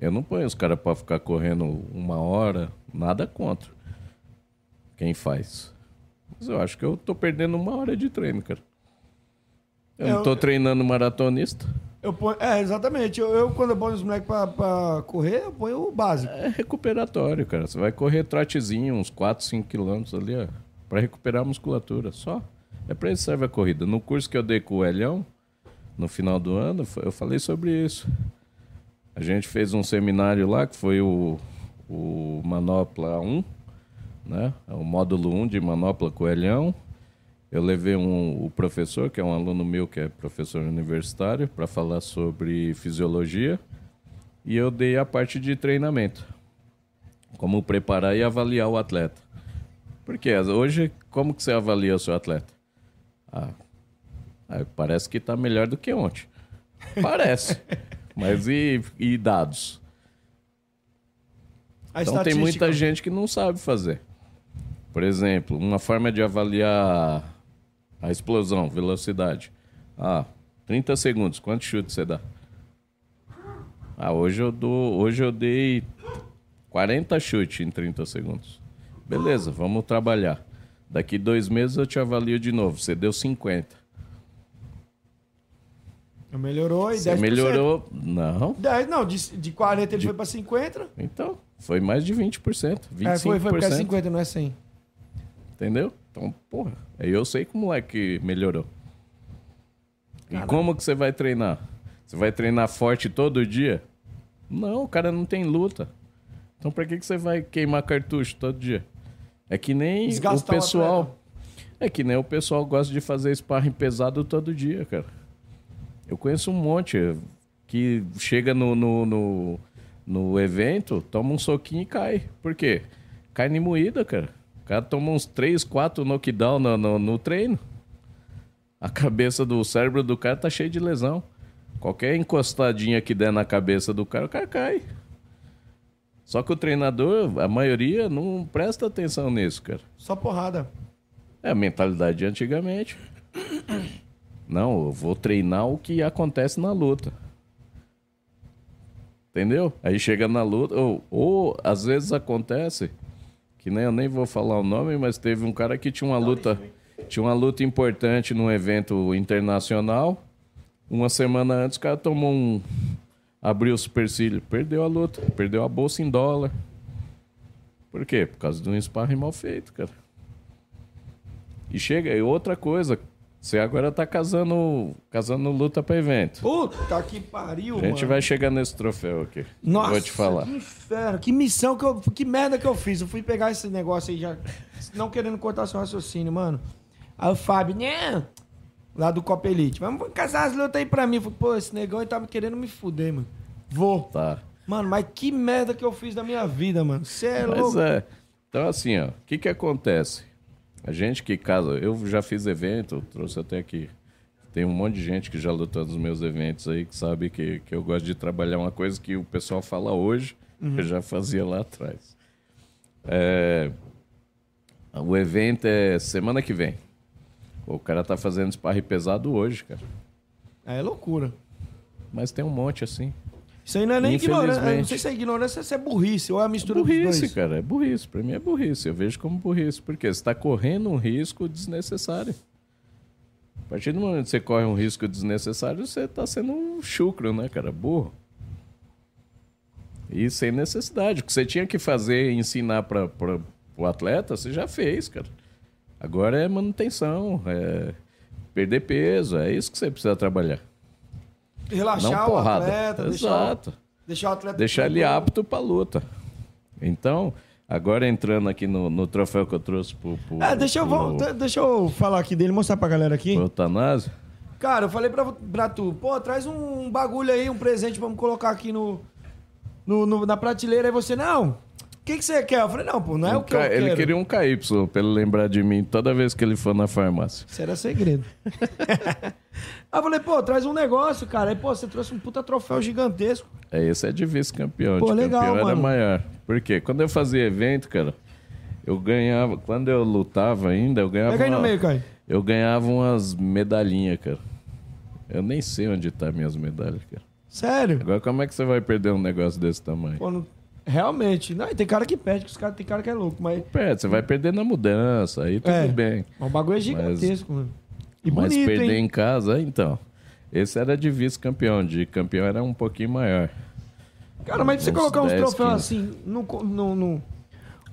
Eu não ponho os caras para ficar correndo uma hora, nada contra. Quem faz. Mas eu acho que eu tô perdendo uma hora de treino, cara. Eu Eu- não tô treinando maratonista. Eu ponho, é, exatamente. Eu, eu, quando eu ponho os moleques pra, pra correr, eu ponho o básico. É recuperatório, cara. Você vai correr trotezinho, uns 4, 5 quilômetros ali, ó, pra recuperar a musculatura, só. É pra isso que serve a corrida. No curso que eu dei com o Elhão, no final do ano, eu falei sobre isso. A gente fez um seminário lá, que foi o, o Manopla 1, né? O módulo 1 de Manopla com o Elhão. Eu levei um, o professor, que é um aluno meu, que é professor universitário, para falar sobre fisiologia. E eu dei a parte de treinamento. Como preparar e avaliar o atleta. Porque hoje, como que você avalia o seu atleta? Ah, parece que está melhor do que ontem. Parece. [LAUGHS] Mas e, e dados? A Então tem muita gente que não sabe fazer. Por exemplo, uma forma de avaliar a explosão, velocidade. Ah, 30 segundos, quantos chutes você dá? Ah, hoje eu dou, hoje eu dei 40 chutes em 30 segundos. Beleza, vamos trabalhar. Daqui dois meses eu te avalio de novo. Você deu 50. Melhorou e Você 10%. melhorou? Não. 10, não, de, de 40 ele foi pra 50. Então, foi mais de 20%. 25%. É, foi, foi porque é 50, não é 100. Entendeu? Então, porra, aí eu sei como é que melhorou. E como que você vai treinar? Você vai treinar forte todo dia? Não, o cara não tem luta. Então pra que, que você vai queimar cartucho todo dia? É que nem Desgastar o pessoal. é que nem o pessoal gosta de fazer sparring pesado todo dia, cara. Eu conheço um monte que chega no, no, no, no evento, toma um soquinho e cai. Por quê? Carne moída, cara. O cara toma uns 3, 4 knockdown no, no, no treino. A cabeça do cérebro do cara tá cheia de lesão. Qualquer encostadinha que der na cabeça do cara, o cara cai. Só que o treinador, a maioria, não presta atenção nisso, cara. Só porrada. É a mentalidade de antigamente. Não, eu vou treinar o que acontece na luta. Entendeu? Aí chega na luta, ou, ou às vezes acontece, que nem eu nem vou falar o nome, mas teve um cara que tinha uma luta, tinha uma luta importante num evento internacional. Uma semana antes o cara tomou um abriu o supercílio, perdeu a luta, perdeu a bolsa em dólar. Por quê? Por causa de um sparring mal feito, cara. E chega, e outra coisa, você agora tá casando, casando luta para evento. Puta que pariu, A gente mano. vai chegar nesse troféu aqui. Nossa, Vou te falar. que inferno, que missão que eu. Que merda que eu fiz. Eu fui pegar esse negócio aí já. Não querendo cortar seu raciocínio, mano. Aí o Fábio, né? Lá do Copa Elite. Vamos casar as lutas aí pra mim. Eu falei, pô, esse negão ele tava querendo me fuder, mano. Vou. Tá. Mano, mas que merda que eu fiz da minha vida, mano. Você é Mas louco. é. Então, assim, ó, o que que acontece? A gente que casa, eu já fiz evento, trouxe até aqui. Tem um monte de gente que já lutou nos meus eventos aí, que sabe que, que eu gosto de trabalhar uma coisa que o pessoal fala hoje, que eu já fazia lá atrás. É, o evento é semana que vem. O cara tá fazendo sparring pesado hoje, cara. É loucura. Mas tem um monte assim. Isso aí não é nem ignorância. Eu não sei se é ignorância se é burrice. Ou é a mistura dos burrice, dois. cara. É burrice. Pra mim é burrice. Eu vejo como burrice. Porque você tá correndo um risco desnecessário. A partir do momento que você corre um risco desnecessário, você tá sendo um chucro, né, cara? Burro. E sem necessidade. O que você tinha que fazer e ensinar para o atleta, você já fez, cara. Agora é manutenção, é perder peso, é isso que você precisa trabalhar. Relaxar o atleta, deixar, Exato. deixar o atleta. Deixar ele apto para luta. Então, agora entrando aqui no, no troféu que eu trouxe pro, pro, Ah, deixa eu, pro, vou- deixa eu falar aqui dele, mostrar pra galera aqui. pro Eutanásia. Cara, eu falei pra, pra tu, pô, traz um bagulho aí, um presente, vamos colocar aqui no, no, no- na prateleira. Aí você, não, que, que você quer? Eu falei, não, pô, não é o que eu K- ele quero. queria um KY pra ele lembrar de mim toda vez que ele for na farmácia. Isso era segredo. [LAUGHS] aí eu falei, pô, traz um negócio, cara. Aí, pô, você trouxe um puta troféu gigantesco. É, esse é de vice-campeão. Pô, de legal, campeão era mano. maior. Por quê? Quando eu fazia evento, cara, eu ganhava. Quando eu lutava ainda, eu ganhava. Pega aí no uma- meio, Caio. Eu ganhava umas medalhinhas, cara. Eu nem sei onde tá minhas medalhas, cara. Sério? Agora, como é que você vai perder um negócio desse tamanho? Pô, não- realmente. Não, tem cara que perde, que os cara, tem cara que é louco, mas, Perde, você vai perder na mudança, aí tudo É. bem. mas o bagulho é gigantesco, mano. E Mas bonito, perder hein? em casa, então. Esse era de vice-campeão, de campeão era um pouquinho maior. Cara, mas você Uns colocar uns 10, troféus 15. assim, no, no, no-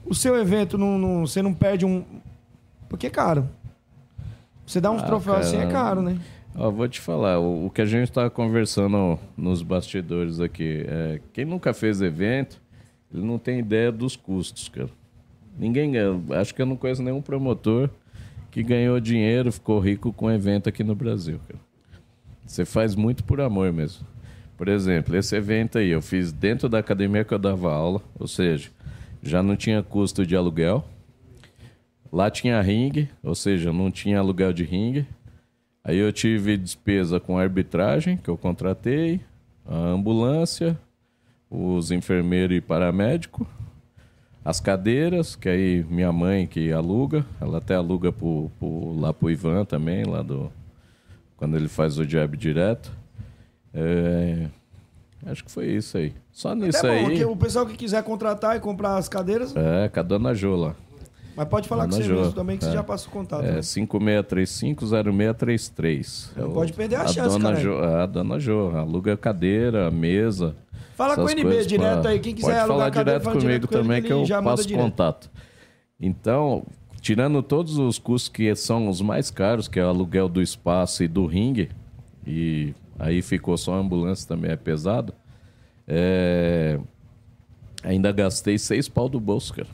o seu evento, não, não- você não perde um. Porque é caro. Você dá uns Ah, troféus assim é cara. caro, né? Ó, vou te falar, o, o que a gente estava conversando nos bastidores aqui, é, quem nunca fez evento, ele não tem ideia dos custos, cara. Ninguém ganha, acho que eu não conheço nenhum promotor que ganhou dinheiro, ficou rico com evento aqui no Brasil, cara. Você faz muito por amor mesmo. Por exemplo, esse evento aí eu fiz dentro da academia que eu dava aula, ou seja, já não tinha custo de aluguel. Lá tinha ringue, ou seja, não tinha aluguel de ringue. Aí eu tive despesa com arbitragem, que eu contratei, a ambulância, os enfermeiros e paramédico. As cadeiras, que aí minha mãe que aluga, ela até aluga pro, pro, lá pro Ivan também, lá do. Quando ele faz o jab direto. É, acho que foi isso aí. Só nisso É bom, aí. o pessoal que quiser contratar e comprar as cadeiras, É, com a dona Jô lá. mas pode falar com Dona você Jo, mesmo também, que você é. já passa o contato. É né? 56350633. Não É o- pode perder a chance, dona cara. Jo, a dona Jo, aluga a cadeira, a mesa. Fala com o NB direto pra- aí, quem quiser Pode alugar falar direto comigo direto com ele também que que ele eu direto. contato. Então, tirando todos os custos que são os mais caros, que é o aluguel do espaço e do ringue, e aí ficou só a ambulância também é pesado, é, ainda gastei seis pau do bolso, cara.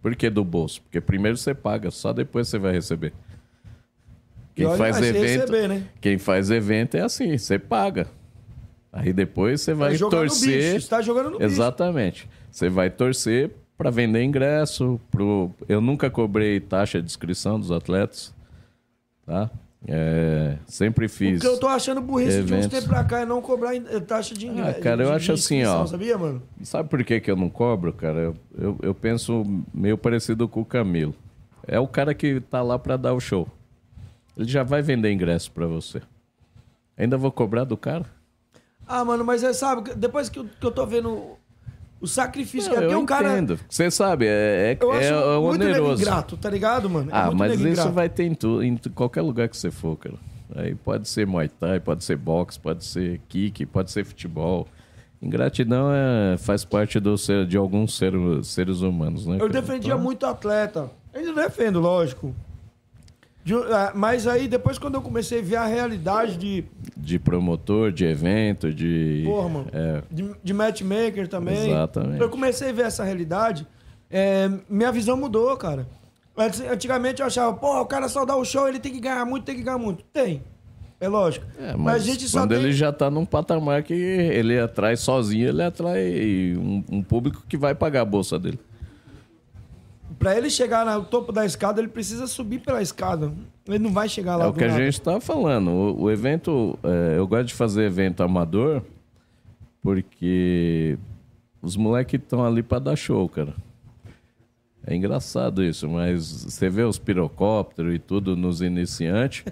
Por que do bolso? Porque primeiro você paga, só depois você vai receber. Quem faz evento, receber, né? quem faz evento é assim, você paga. Aí depois você vai É torcer. bicho, você tá jogando no bicho. Exatamente. Você vai torcer para vender ingresso. Pro... Eu nunca cobrei taxa de inscrição dos atletas. Tá? É, Sempre O fiz. que eu tô achando burrice de uns eventos. tempos pra cá é não cobrar in- taxa de ingresso. Ah, cara, eu acho assim, ó. Sabia, mano? Sabe por que, que eu não cobro, cara? Eu, eu, eu penso meio parecido com o Camilo. É o cara que tá lá para dar o show. Ele já vai vender ingresso para você. Ainda vou cobrar do cara? Ah, mano, mas é, sabe, depois que eu, que eu tô vendo o sacrifício Não, que é, porque eu um cara. entendo. Você sabe, é, é, Eu acho é, muito oneroso. ingrato, tá ligado, mano? É Ah, mas isso ingrato. vai ter em, tu, em qualquer lugar que você for, cara. Aí pode ser Muay Thai, pode ser boxe, pode ser kick, pode ser futebol. Ingratidão é, faz parte do ser, de alguns ser, seres humanos, né? Eu cara? defendia Então, muito atleta. Ainda defendo, lógico. De- ah, mas aí, depois, quando eu comecei a ver a realidade de, De promotor, de evento, de. porra, mano, É, de, de matchmaker também. Exatamente. Eu comecei a ver essa realidade, é, minha visão mudou, cara. Antigamente eu achava, pô, o cara só dá o show, ele tem que ganhar muito, tem que ganhar muito. Tem. É lógico. é, mas, mas a gente só quando tem... ele já tá num patamar que ele atrai sozinho, ele atrai um, um público que vai pagar a bolsa dele. Pra ele chegar no topo da escada, ele precisa subir pela escada. Ele não vai chegar lá É o que a nada. gente tá falando. O, o evento, é, eu gosto de fazer evento amador porque os moleques estão ali para dar show, cara. É engraçado isso, mas você vê os pirocópteros e tudo nos iniciantes.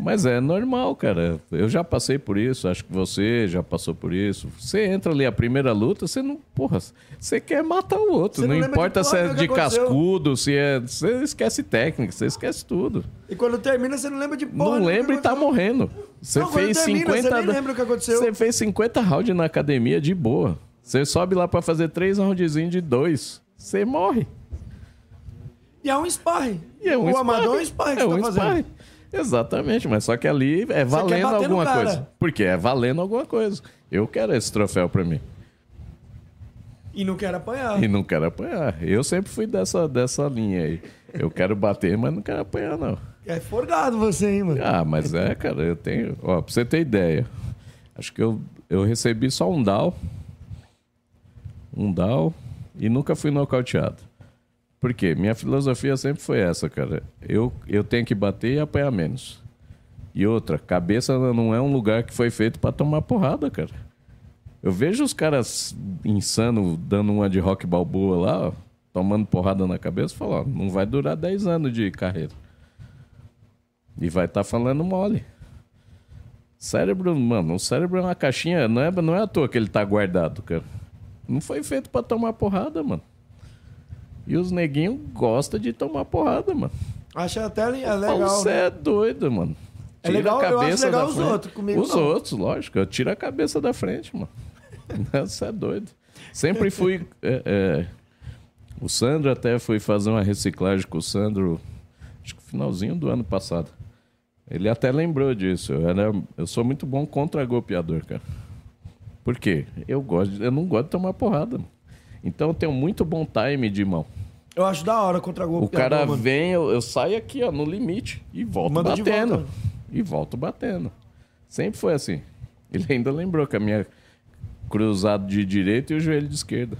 Mas é normal, cara. Eu já passei por isso, acho que você já passou por isso. Você entra ali a primeira luta, você não. Porra, você quer matar o outro. Você Não, não importa se é de cascudo, se é. Você esquece técnica, você esquece tudo. E quando termina, você não lembra de porra. Não lembra e tá morrendo. Você Não, fez termina, 50. você lembra o que aconteceu. Você fez 50 rounds na academia de boa. Você sobe lá pra fazer três roundzinhos de dois. Você morre. E é um sparring. É um o sparring. amador é um sparring que É você um tá fazendo. sparring. Exatamente, mas só que ali é valendo alguma coisa. Porque é valendo alguma coisa. Eu quero esse troféu pra mim. E não quer apanhar. E não quero apanhar. Eu sempre fui dessa, dessa linha aí. Eu quero bater, mas não quero apanhar, não. É forgado você, hein, mano? Ah, mas é, cara, eu tenho. Ó, pra você ter ideia, acho que eu, eu recebi só um down. Um down e nunca fui nocauteado. Por quê? Minha filosofia sempre foi essa, cara. Eu, eu tenho que bater e apanhar menos. E outra, cabeça não é um lugar que foi feito pra tomar porrada, cara. Eu vejo os caras insano dando uma de rock balboa lá, ó, tomando porrada na cabeça, ó, não vai durar 10 anos de carreira. E vai estar falando mole. Cérebro, mano, o cérebro é uma caixinha, não é, não é à toa que ele tá guardado, cara. Não foi feito pra tomar porrada, mano. E os neguinhos gostam de tomar porrada, mano. Acha até é legal, Você né? é doido, mano. É legal, eu acho legal da os frente. outros, comigo Os não. outros, lógico. Eu tiro a cabeça da frente, mano. [LAUGHS] Você é doido. Sempre fui. é, é, o Sandro até fui fazer uma reciclagem com o Sandro, acho que no finalzinho do ano passado. Ele até lembrou disso. Eu, era, eu sou muito bom contra golpeador, cara. Por quê? Eu, gosto, eu não gosto de tomar porrada. mano. Então eu tenho muito bom time de mão. Eu acho da hora contra gol. O cara vem, eu, eu saio aqui, ó, no limite. E volto Manda batendo. volta. E volto batendo. Sempre foi assim. Ele [LAUGHS] ainda lembrou que a minha cruzado de direita e o joelho de esquerda.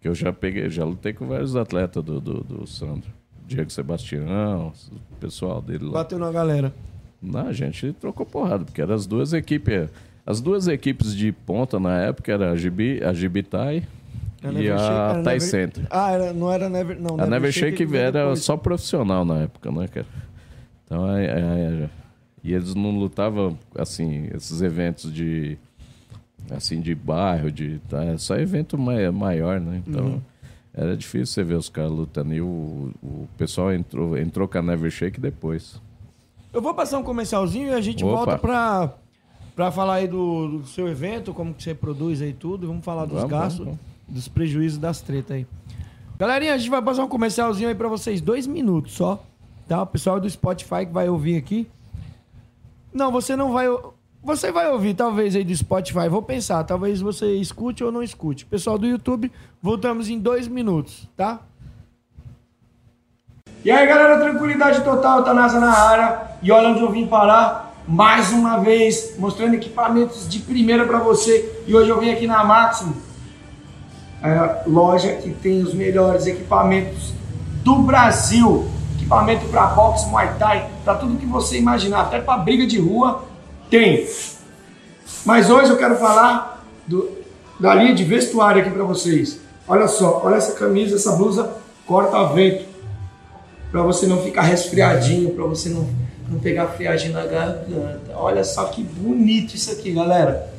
Que eu já peguei, já lutei com vários atletas do, do, do Sandro. Diego Sebastião, o pessoal dele lá. Bateu na galera. Não, a gente trocou porrada, porque eram as duas equipes. As duas equipes de ponta na época era a Gibi, a Gibitai e a Thai Center. Ah, era- não era Never. Não, A Never Shake era depois. só profissional na época, né, cara? Então, é, é, é, e eles não lutavam, assim, esses eventos de, assim, de bairro, de, tá, é só evento mai- maior, né? Então, Uhum. era difícil você ver os caras lutando. E o, o pessoal entrou, entrou com a Never Shake depois. Eu vou passar um comercialzinho e a gente Opa. volta pra, pra falar aí do, do seu evento, como que você produz aí tudo. Vamos falar dos Vamos, gastos, vamos, dos prejuízos das tretas aí. Galerinha, a gente vai passar um comercialzinho aí pra vocês, dois minutos só. Tá? O pessoal do Spotify que vai ouvir aqui. Não, você não vai. Você vai ouvir, talvez, aí do Spotify. Vou pensar, talvez você escute ou não escute. Pessoal do YouTube, voltamos em dois minutos, tá? E aí, galera, tranquilidade total, Tanasa na área. E olha onde eu vim parar, mais uma vez, mostrando equipamentos de primeira para você. E hoje eu vim aqui na Máximo, a loja que tem os melhores equipamentos do Brasil. Equipamento para boxe, muay thai, para tudo que você imaginar, até para briga de rua, tem. Mas hoje eu quero falar do, da linha de vestuário aqui para vocês. Olha só, olha essa camisa, essa blusa corta-vento para você não ficar resfriadinho, para você não, não pegar friagem na garganta. Olha só que bonito isso aqui, galera.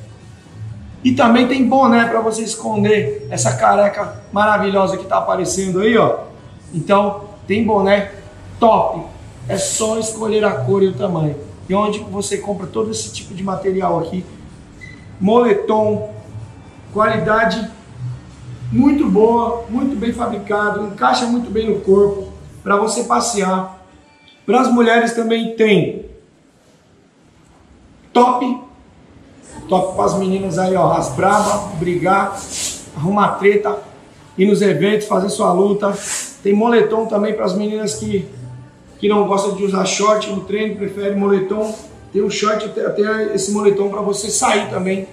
E também tem boné para você esconder essa careca maravilhosa que tá aparecendo aí, ó. Então, tem boné top. É só escolher a cor e o tamanho. E onde você compra todo esse tipo de material aqui. Moletom, qualidade muito boa, muito bem fabricado, encaixa muito bem no corpo para você passear. Para as mulheres também tem top, top para as meninas aí, ó, as bravas, brigar, arrumar treta, ir nos eventos, fazer sua luta. Tem moletom também para as meninas que, que não gostam de usar short no treino, preferem moletom. Tem um short, até, até esse moletom para você sair também,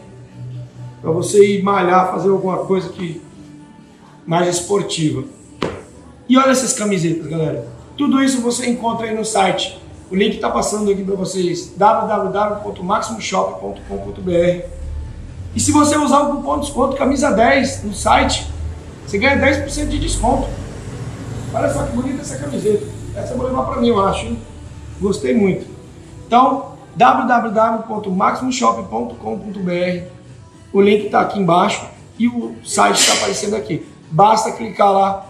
para você ir malhar, fazer alguma coisa que mais esportiva. E olha essas camisetas, galera. Tudo isso você encontra aí no site. O link está passando aqui para vocês: www.maximoshop.com.br. E se você usar o cupom de desconto camisa 10 no site, você ganha 10% de desconto. Olha só que bonita essa camiseta. Essa eu vou levar para mim, eu acho. Gostei muito. Então, www.maximoshop.com.br. O link está aqui embaixo e o site está aparecendo aqui. Basta clicar lá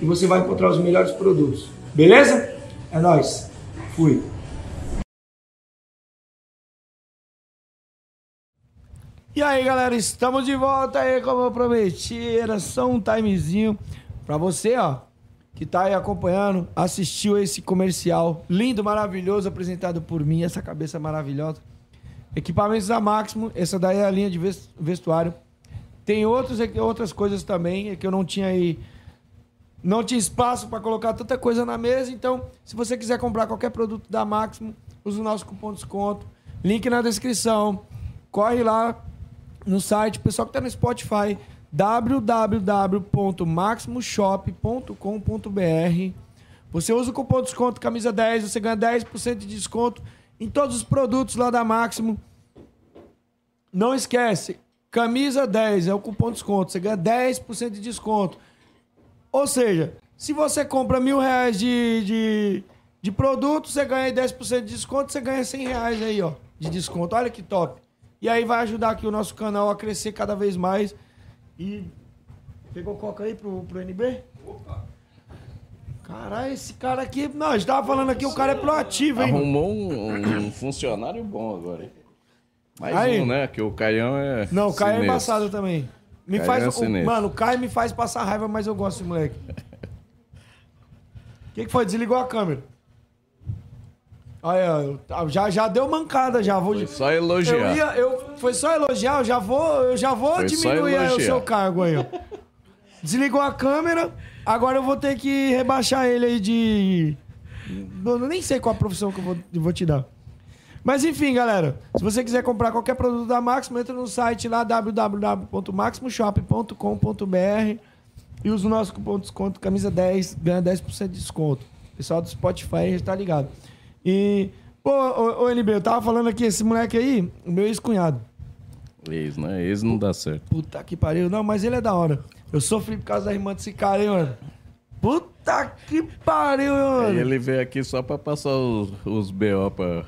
e você vai encontrar os melhores produtos. Beleza? É nóis. Fui. E aí, galera, estamos de volta aí, como eu prometi. Era só um timezinho pra você, ó, que tá aí acompanhando, assistiu esse comercial lindo, maravilhoso, apresentado por mim, essa cabeça maravilhosa. Equipamentos da Máximo, essa daí é a linha de ves- vestuário. Tem outros, outras coisas também, é que eu não tinha aí não tinha espaço para colocar tanta coisa na mesa, então se você quiser comprar qualquer produto da Máximo, use o nosso cupom de desconto, link na descrição. Corre lá no site, pessoal que está no Spotify, www.maximoshop.com.br. Você usa o cupom de desconto camisa 10, você ganha 10% de desconto em todos os produtos lá da Máximo. Não esquece, camisa 10 é o cupom de desconto, você ganha 10% de desconto. Ou seja, se você compra mil reais de, de, de produto, você ganha 10% de desconto, você ganha 100 reais aí, ó, de desconto. Olha que top. E aí vai ajudar aqui o nosso canal a crescer cada vez mais. E pegou coca aí pro, pro NB? Opa. Caralho, esse cara aqui. Não, a gente tava falando aqui, o cara é proativo, hein? Arrumou um, um [COUGHS] funcionário bom agora. Mais Aí. um, né? Que o Caião é. Não, o Caio é sinistro. embaçado também. Me Caio faz. é o- mano, o Caio me faz passar raiva, mas eu gosto desse moleque. O [LAUGHS] que, que foi? Desligou a câmera. Olha, já, já deu mancada, já vou. Foi só elogiar. Eu ia, eu, foi só elogiar, eu já vou, eu já vou Foi diminuir aí o seu cargo aí, ó. Desligou a câmera, agora eu vou ter que rebaixar ele aí de. Eu nem sei qual a profissão que eu vou, eu vou te dar. Mas enfim, galera, se você quiser comprar qualquer produto da Máximo, entra no site lá www.maximoshop.com.br e usa o nosso cupom de desconto camisa 10, ganha 10% de desconto. Pessoal do Spotify já tá ligado. E, pô, ô, ô NB, eu tava falando aqui, esse moleque aí, o meu ex-cunhado. Ex, né? Ex não dá certo. Puta que pariu. Não, mas ele é da hora. Eu sofri por causa da irmã desse cara, hein, mano? Puta que pariu, mano. Ele veio aqui só pra passar os, os BO pra,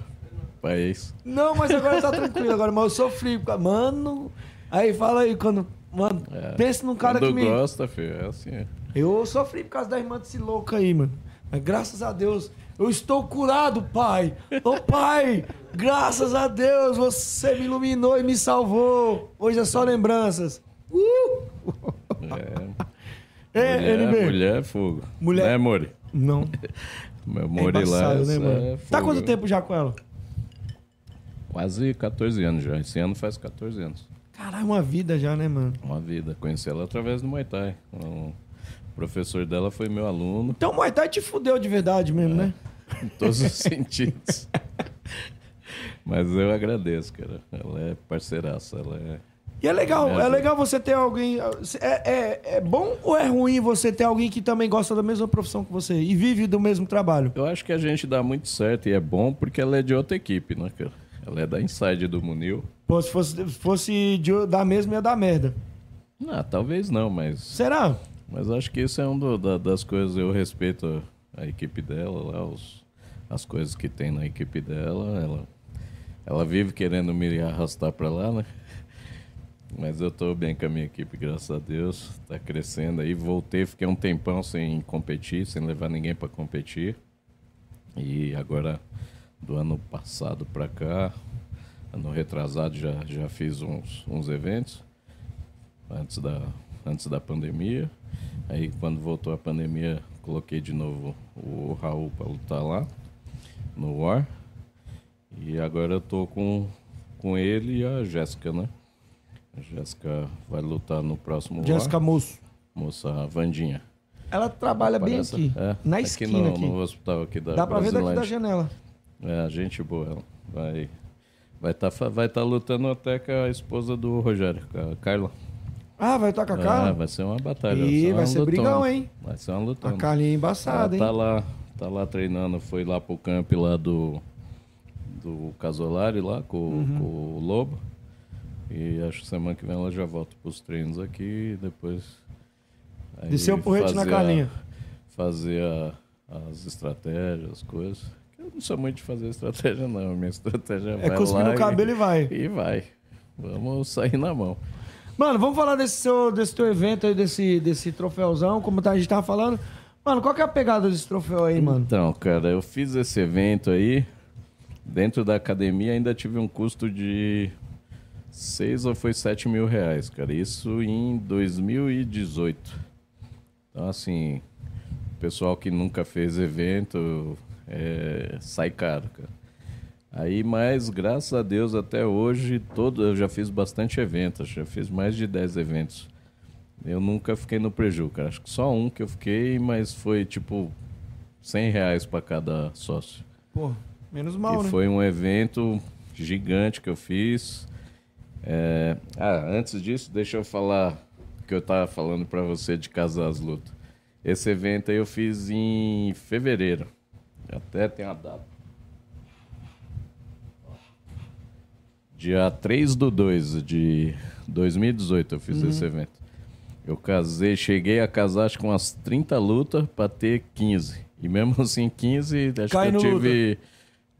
pra ex. Não, mas agora tá tranquilo agora, mas eu sofri. Mano, aí fala aí, quando. Mano, pensa num cara É. Que me. gosta, filho, é assim. é. Eu sofri por causa da irmã desse louco aí, mano. Mas graças a Deus, eu estou curado, pai. Ô pai, graças a Deus, você me iluminou e me salvou. Hoje é só lembranças. Uh! É, É, mulher, NB. mulher é fogo. Mulher- Né, Mori? Não. [LAUGHS] Meu É Mori lá embaçado, né, é mano? Tá fogo. quanto tempo já com ela? Quase 14 anos já. Esse ano faz 14 anos. Caralho, uma vida já, né, mano? Uma vida. Conheci ela através do Muay Thai. O professor dela foi meu aluno Então o Muay Thai te fudeu de verdade mesmo, né? em todos os [LAUGHS] sentidos. Mas eu agradeço, cara. Ela é parceiraça. Ela é. E é legal, é legal você ter alguém. É, é, é bom ou é ruim você ter alguém que também gosta da mesma profissão que você e vive do mesmo trabalho? Eu acho que a gente dá muito certo e é bom porque ela é de outra equipe, né, cara? Ela é da Inside do Munil. Pô, se fosse, se fosse de, da mesma, ia dar merda. Ah, talvez não, mas. Será? Mas acho que isso é uma das coisas. Eu respeito a, a equipe dela lá, os, as coisas que tem na equipe dela. Ela, ela vive querendo me arrastar pra lá, né? Mas eu tô bem com a minha equipe, graças a Deus. Tá crescendo aí. Voltei, fiquei um tempão sem competir, sem levar ninguém pra competir. E agora, do ano passado pra cá, ano retrasado, já, já fiz uns, uns eventos antes da, antes da pandemia. Aí quando voltou a pandemia, coloquei de novo o Raul para lutar lá no War. E agora eu tô com, com ele e a Jéssica, né? A Jéssica vai lutar no próximo Jéssica. Moço. Moça a Vandinha. Ela trabalha bem aqui. é, na aqui esquina no, aqui. no hospital aqui da Dá pra ver daqui da janela. É, gente boa. Vai vai tá, fa- vai tá lutando até com a esposa do Rogério, a Carla. Ah, vai estar com a Ah, cara? vai ser uma batalha. Ih, uma vai ser lutona. brigão, hein? Vai ser uma lutona. a Carlinha é embaçada, Ela tá hein? lá, tá lá treinando, foi lá pro camp lá do do Casolari lá com, Uhum. com o Lobo. E acho que semana que vem ela já volta pros treinos aqui e depois Desceu o porrete na a- Carlinha. fazer a- as estratégias, as coisas. Eu não sou muito de fazer estratégia não, minha estratégia É vai cuspir no cabelo e vai. e vai. Vamos sair na mão. Mano, vamos falar desse, seu, desse teu evento aí, desse, desse troféuzão, como a gente tava falando. Mano, qual que é a pegada desse troféu aí, mano? Então, cara, eu fiz esse evento aí. Dentro da academia ainda tive um custo de 6 ou foi 7 mil reais, cara. Isso em 2018. Então, assim, o pessoal que nunca fez evento é, sai caro, cara. Aí, mas graças a Deus até hoje, todo, eu já fiz bastante eventos, já fiz mais de 10 eventos. Eu nunca fiquei no preju, cara. Acho que só um que eu fiquei, mas foi tipo 100 reais para cada sócio. Pô, menos mal, que né? foi um evento gigante que eu fiz. É, Ah, antes disso, deixa eu falar que eu tava falando para você de Casar as Lutas. Esse evento aí eu fiz em fevereiro. Até tem a data. Dia 3 do 2 de 2018 eu fiz Uhum. esse evento. Eu casei, cheguei a casar acho que umas 30 lutas pra ter 15. E mesmo [LAUGHS] assim, 15, acho Cai que eu tive.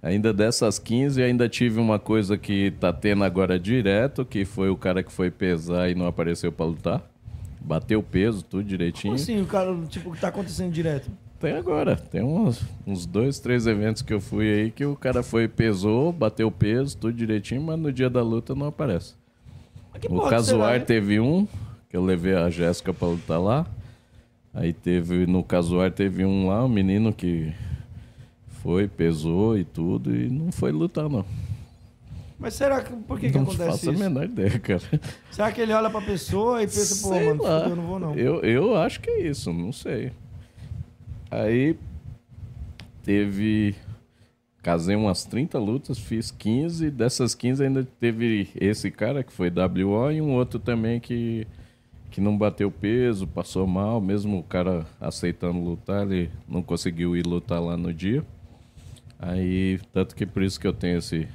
Ainda dessas 15, ainda tive uma coisa que tá tendo agora direto, que foi o cara que foi pesar e não apareceu pra lutar. Bateu o peso, tudo direitinho. Como assim, o cara, tipo, o que tá acontecendo direto? Tem agora. Tem uns, uns dois, três eventos que eu fui aí que o cara foi, pesou, bateu peso, tudo direitinho, mas no dia da luta não aparece. Que O que Casuar teve um, que eu levei a Jéssica pra lutar lá. Aí teve, no Casuar teve um lá, um menino que foi, pesou e tudo, e não foi lutar, não. Mas será que. Por que, que não acontece faço a isso? menor ideia, cara. Será que ele olha pra pessoa e pensa, pô, Sei mano, lá. eu não vou não. Eu, eu acho que é isso, não sei. Aí teve. Casei umas 30 lutas, fiz 15. Dessas 15 ainda teve esse cara que foi WO e um outro também que, que não bateu peso, passou mal. Mesmo o cara aceitando lutar, ele não conseguiu ir lutar lá no dia. Aí, tanto que por isso que eu tenho esse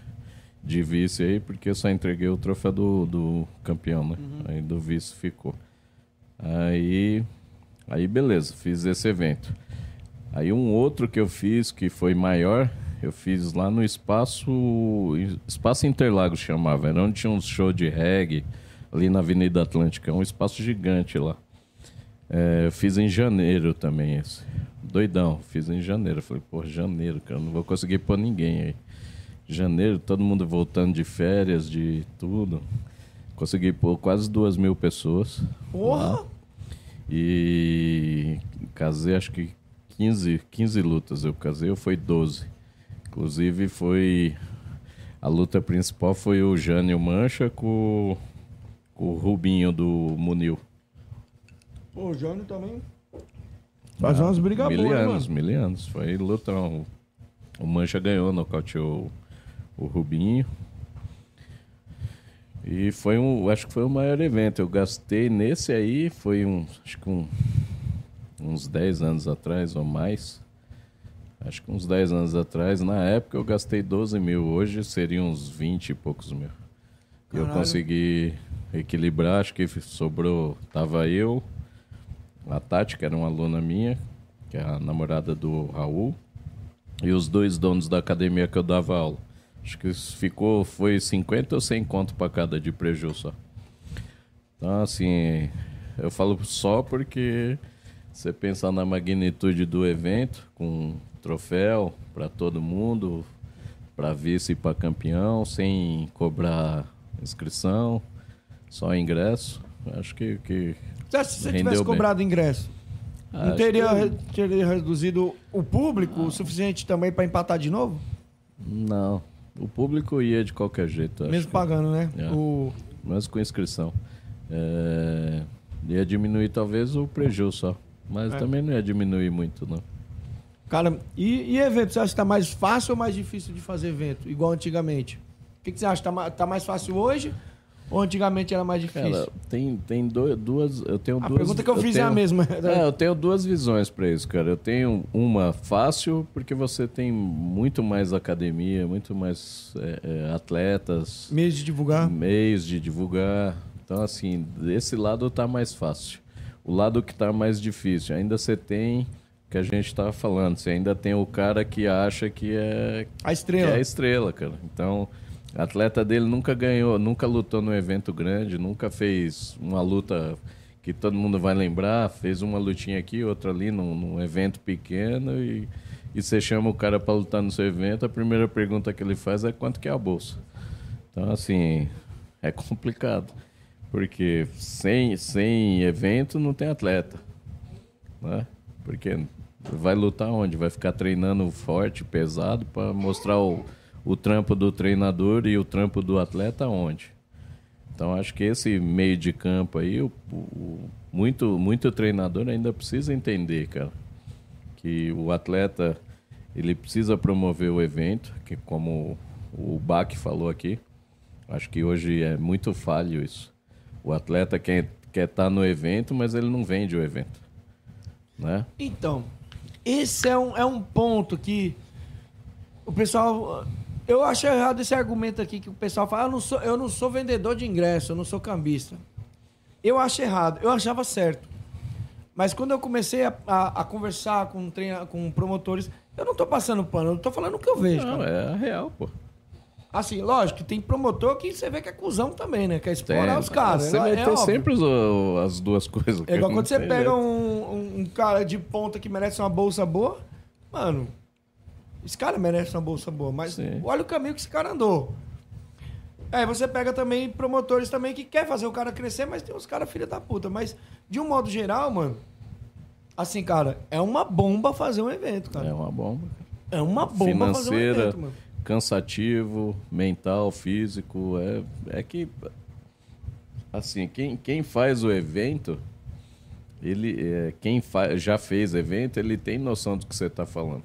de vice aí, porque eu só entreguei o troféu do, do campeão, né? Aí do vice ficou. Aí, aí beleza, fiz esse evento. Aí um outro que eu fiz que foi maior, eu fiz lá no espaço espaço Interlagos chamava, era onde tinha um show de reggae ali na Avenida Atlântica, um espaço gigante lá. É, eu fiz em janeiro também esse. Doidão, fiz em janeiro. Eu falei, pô, janeiro, cara, não vou conseguir pôr ninguém aí. Janeiro, todo mundo voltando de férias, de tudo. Consegui pôr quase duas mil pessoas. Porra! lá. E casei acho que 15, 15 lutas. Eu casei, eu foi 12. Inclusive foi. A luta principal foi o Jânio Mancha com, com o Rubinho do Munil. Pô, o Jânio também. Faz umas brigas boas, Mil anos, mano. mil anos. Foi lutão. O Mancha ganhou, nocauteou o Rubinho. E foi um, acho que foi o maior evento. Eu gastei nesse aí, foi um, acho que um, uns 10 anos atrás ou mais. Acho que uns 10 anos atrás. Na época eu gastei 12 mil, hoje seriam uns 20 e poucos mil. Eu Caralho. consegui equilibrar, acho que sobrou. Tava eu, a Tati, que era uma aluna minha, que é a namorada do Raul, e os dois donos da academia que eu dava aula. Acho que ficou, foi 50 ou 100 conto para cada de prejuízo só. Então, assim, eu falo só porque você pensar na magnitude do evento, com troféu para todo mundo, para vice e para campeão, sem cobrar inscrição, só ingresso. Acho que, que Você acha que se você tivesse bem. cobrado ingresso, não teria, que- teria reduzido o público o suficiente também pra empatar de novo? não. O público ia de qualquer jeito. acho Mesmo pagando, né? É. O... Mesmo com inscrição. É, Ia diminuir talvez o prejuízo só. Mas É. também não ia diminuir muito, não. Cara, e, e evento? Você acha que tá mais fácil ou mais difícil de fazer evento? Igual antigamente? O que, que você acha? Tá, ma- tá mais fácil hoje ou antigamente era mais difícil? Cara, tem, tem duas. Eu tenho a duas. pergunta que eu fiz é tenho- a mesma. [LAUGHS] É, eu tenho duas visões para isso, cara. Eu tenho uma fácil, porque você tem muito mais academia, muito mais é, é, atletas, Mês de divulgar. meios de divulgar. Então, assim, desse lado tá mais fácil. O lado que tá mais difícil, ainda você tem que a gente tava falando, você ainda tem o cara que acha que é, A estrela. é a estrela, cara. Então, atleta dele nunca ganhou, nunca lutou num evento grande, nunca fez uma luta que todo mundo vai lembrar, fez uma lutinha aqui, outra ali num, num evento pequeno e, e você chama o cara para lutar no seu evento, a primeira pergunta que ele faz é quanto que é a bolsa. Então, assim, é complicado. Porque sem, sem evento não tem atleta. Né? Porque vai lutar onde? Vai ficar treinando forte, pesado, para mostrar o, o trampo do treinador e o trampo do atleta onde? Então, acho que esse meio de campo aí, o, o- muito, muito treinador ainda precisa entender, cara, que o atleta ele precisa promover o evento, que como o Bach falou aqui, acho que hoje é muito falho isso. O atleta quer quer estar no evento, mas ele não vende o evento, né? Então, esse é um, é um ponto que o pessoal. Eu acho errado esse argumento aqui que o pessoal fala: "Ah, eu não sou, eu não sou vendedor de ingresso, eu não sou cambista. Eu acho errado, eu achava certo. Mas quando eu comecei a, a- a conversar com, treina, com promotores, eu não tô passando pano, eu tô falando o que eu vejo. Não, cara. é a real, pô. Assim, lógico, tem promotor que você vê que é cuzão também, né? Quer explorar Tem. os caras. Você né? vai É ter óbvio. sempre os- as duas [LAUGHS] coisas. É igual quando você pega um, um- cara de ponta que merece uma bolsa boa, mano, esse cara merece uma bolsa boa, mas Sim. olha o caminho que esse cara andou. Aí você pega também promotores também que quer fazer o cara crescer, mas tem uns caras filha da puta. Mas, de um modo geral, mano, assim, cara, é uma bomba fazer um evento, cara. É uma bomba. É, uma bomba fazer um Financeira, evento, mano. Cansativo, mental, físico. É, é que, assim, quem, quem faz o evento, ele, é, quem fa já fez evento, ele tem noção do que você está falando.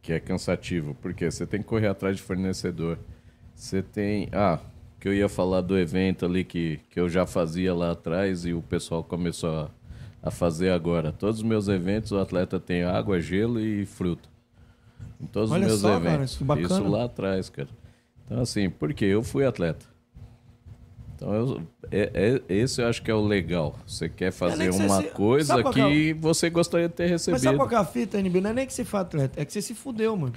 Que é cansativo, porque você tem que correr atrás de fornecedor. Você tem. Ah, que eu ia falar do evento ali que, que eu já fazia lá atrás e o pessoal começou a, a fazer agora. Todos os meus eventos, o atleta tem água, gelo e fruta. Em todos Olha os meus só, cara, eventos. que bacana. Isso lá atrás, cara. Então, assim, porque eu fui atleta. Então, eu, é, é- esse eu acho que é o legal. Você quer fazer nem que você uma se- coisa que é que você gostaria de ter Mas sabe recebido. qual é a fita, NB? Não é nem que você foi atleta, é que você se fudeu, mano.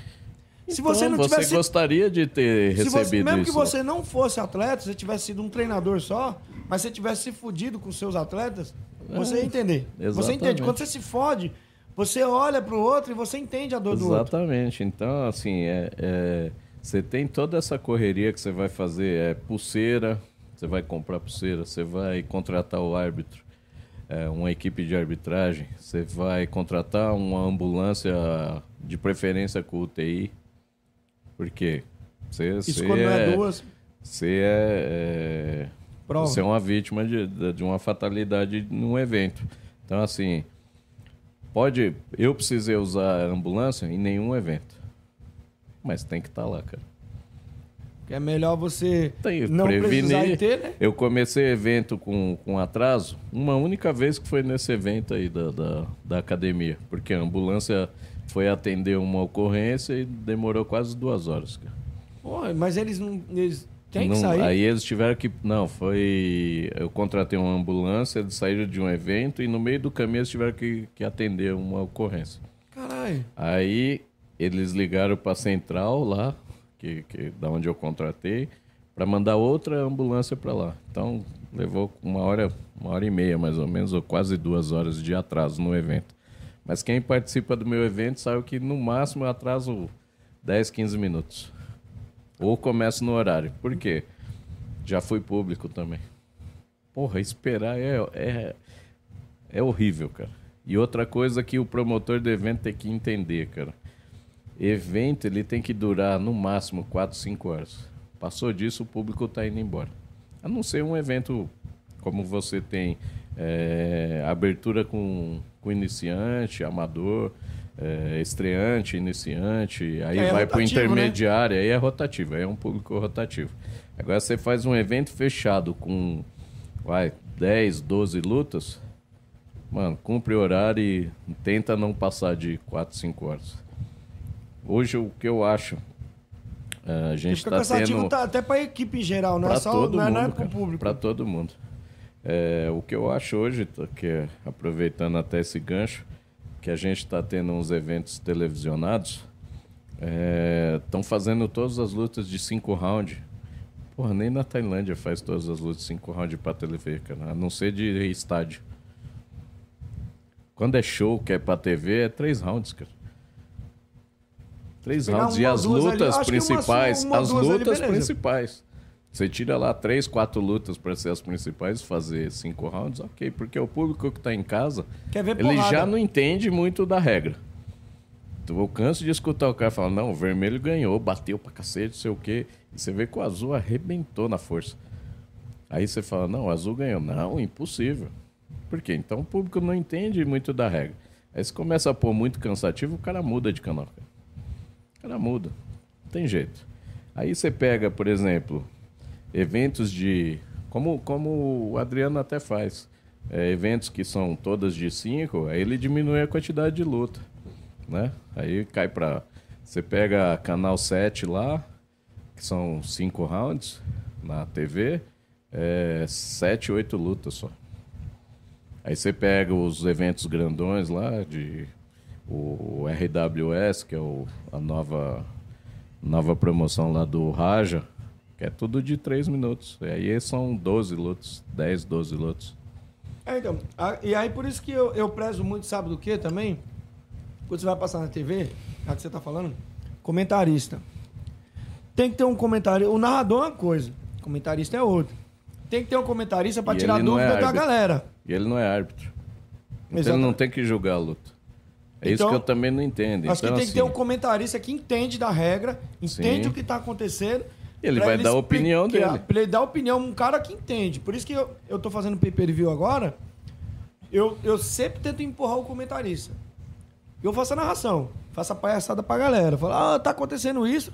Se Então, você não tivesse. gostaria de ter se você- recebido mesmo isso. que você não fosse atleta, você tivesse sido um treinador só, mas você tivesse se fudido com seus atletas, você ia entender. Você É, exatamente. entende? Quando você se fode, você olha pro outro e você entende a dor do outro. Exatamente. Então, assim, é, é- você tem toda essa correria que você vai fazer. É pulseira, você vai comprar pulseira, você vai contratar o árbitro, é, uma equipe de arbitragem, você vai contratar uma ambulância de preferência com UTI. Por quê? Você, Isso você quando é é, duas. você é, é, você é uma vítima de, de de uma fatalidade num evento. Então, assim, pode. Eu precisei usar a ambulância em nenhum evento. Mas tem que estar lá, cara. É melhor você Tem não precisar ir ter, né? Eu comecei evento com, com atraso uma única vez que foi nesse evento aí da, da, da academia. Porque a ambulância foi atender uma ocorrência e demorou quase duas horas, cara. Mas eles não. Eles têm que Não- sair. Aí eles tiveram que. Não, foi. Eu contratei uma ambulância, eles saíram de um evento e no meio do caminho eles tiveram que, que atender uma ocorrência. Caralho. Aí eles ligaram para a central lá, que, que da onde eu contratei, para mandar outra ambulância para lá. Então levou uma hora, uma hora e meia mais ou menos, ou quase duas horas de atraso no evento. Mas quem participa do meu evento sabe que no máximo eu atraso 10, 15 minutos. Ou começo no horário. Por quê? Já fui público também. Porra, esperar é, é, é horrível, cara. E outra coisa que o promotor do evento tem que entender, cara. Evento, ele tem que durar no máximo 4, 5 horas. Passou disso, o público tá indo embora. A não ser um evento como você tem é, abertura com, com iniciante, amador, é, estreante, iniciante, aí É vai pro rotativo, né? intermediário, aí é rotativo, aí é um público rotativo. Agora você faz um evento fechado com vai, 10, 12 lutas, mano, cumpre o horário e tenta não passar de 4, 5 horas. Hoje o que eu acho, eh, a gente está cansativo tendo tá, até pra equipe em geral, não é para só todo não é, mundo, não é cara, público. pra todo mundo. É, o que eu acho hoje, tá, que é, aproveitando até esse gancho, que a gente está tendo uns eventos televisionados, estão fazendo todas as lutas de cinco rounds. Porra, nem na Tailândia faz todas as lutas de cinco rounds para TV, cara, a não ser de estádio. Quando é show, que é pra TV, é três rounds, cara. Três rounds. E uma as ali, lutas uma principais, uma ou as ali, lutas beleza. principais. Você tira lá três, quatro lutas para ser as principais, fazer cinco rounds, ok. Porque o público que tá em casa, Quer ver ele já não entende muito da regra. Então, Eu canso de escutar o cara falar, não, o vermelho ganhou, bateu pra cacete, não sei o quê. E você vê que o azul arrebentou na força. Aí você fala, não, o azul ganhou. Não, impossível. Por quê? Então o público não entende muito da regra. Aí você começa a pôr muito cansativo, o cara muda de canal. Cara. O cara muda. Não tem jeito. Aí você pega, por exemplo, eventos de. Como, como o Adriano até faz. É, eventos que são todas de cinco, aí ele diminui a quantidade de luta. Né? Aí cai pra. Você pega canal 7 lá, que são cinco rounds na TV, é, sete, oito lutas só. Aí você pega os eventos grandões lá, de o RWS, que é o, a nova, nova promoção lá do Raja, que é tudo de 3 minutos. E aí são 12 lutas, 10, 12 lutas. É, então, e aí por isso que eu, eu prezo muito, sabe do que também? Quando você vai passar na TV, é o que você tá falando, comentarista. Tem que ter um comentarista. O narrador é uma coisa, comentarista é outra. Tem que ter um comentarista para tirar não dúvida é da galera. E ele não é árbitro. Então ele não tem que julgar a luta. É isso Então, que eu também não entendo. Acho então, que tem que ter assim, um comentarista que entende da regra, entende Sim. o que está acontecendo. Ele vai dar a opinião dele. Pra ele dar a opinião, um cara que entende. Por isso que eu, eu tô fazendo pay-per-view agora, eu, eu sempre tento empurrar o comentarista. Eu faço a narração, faço a palhaçada pra galera. Falo, ah, tá acontecendo isso,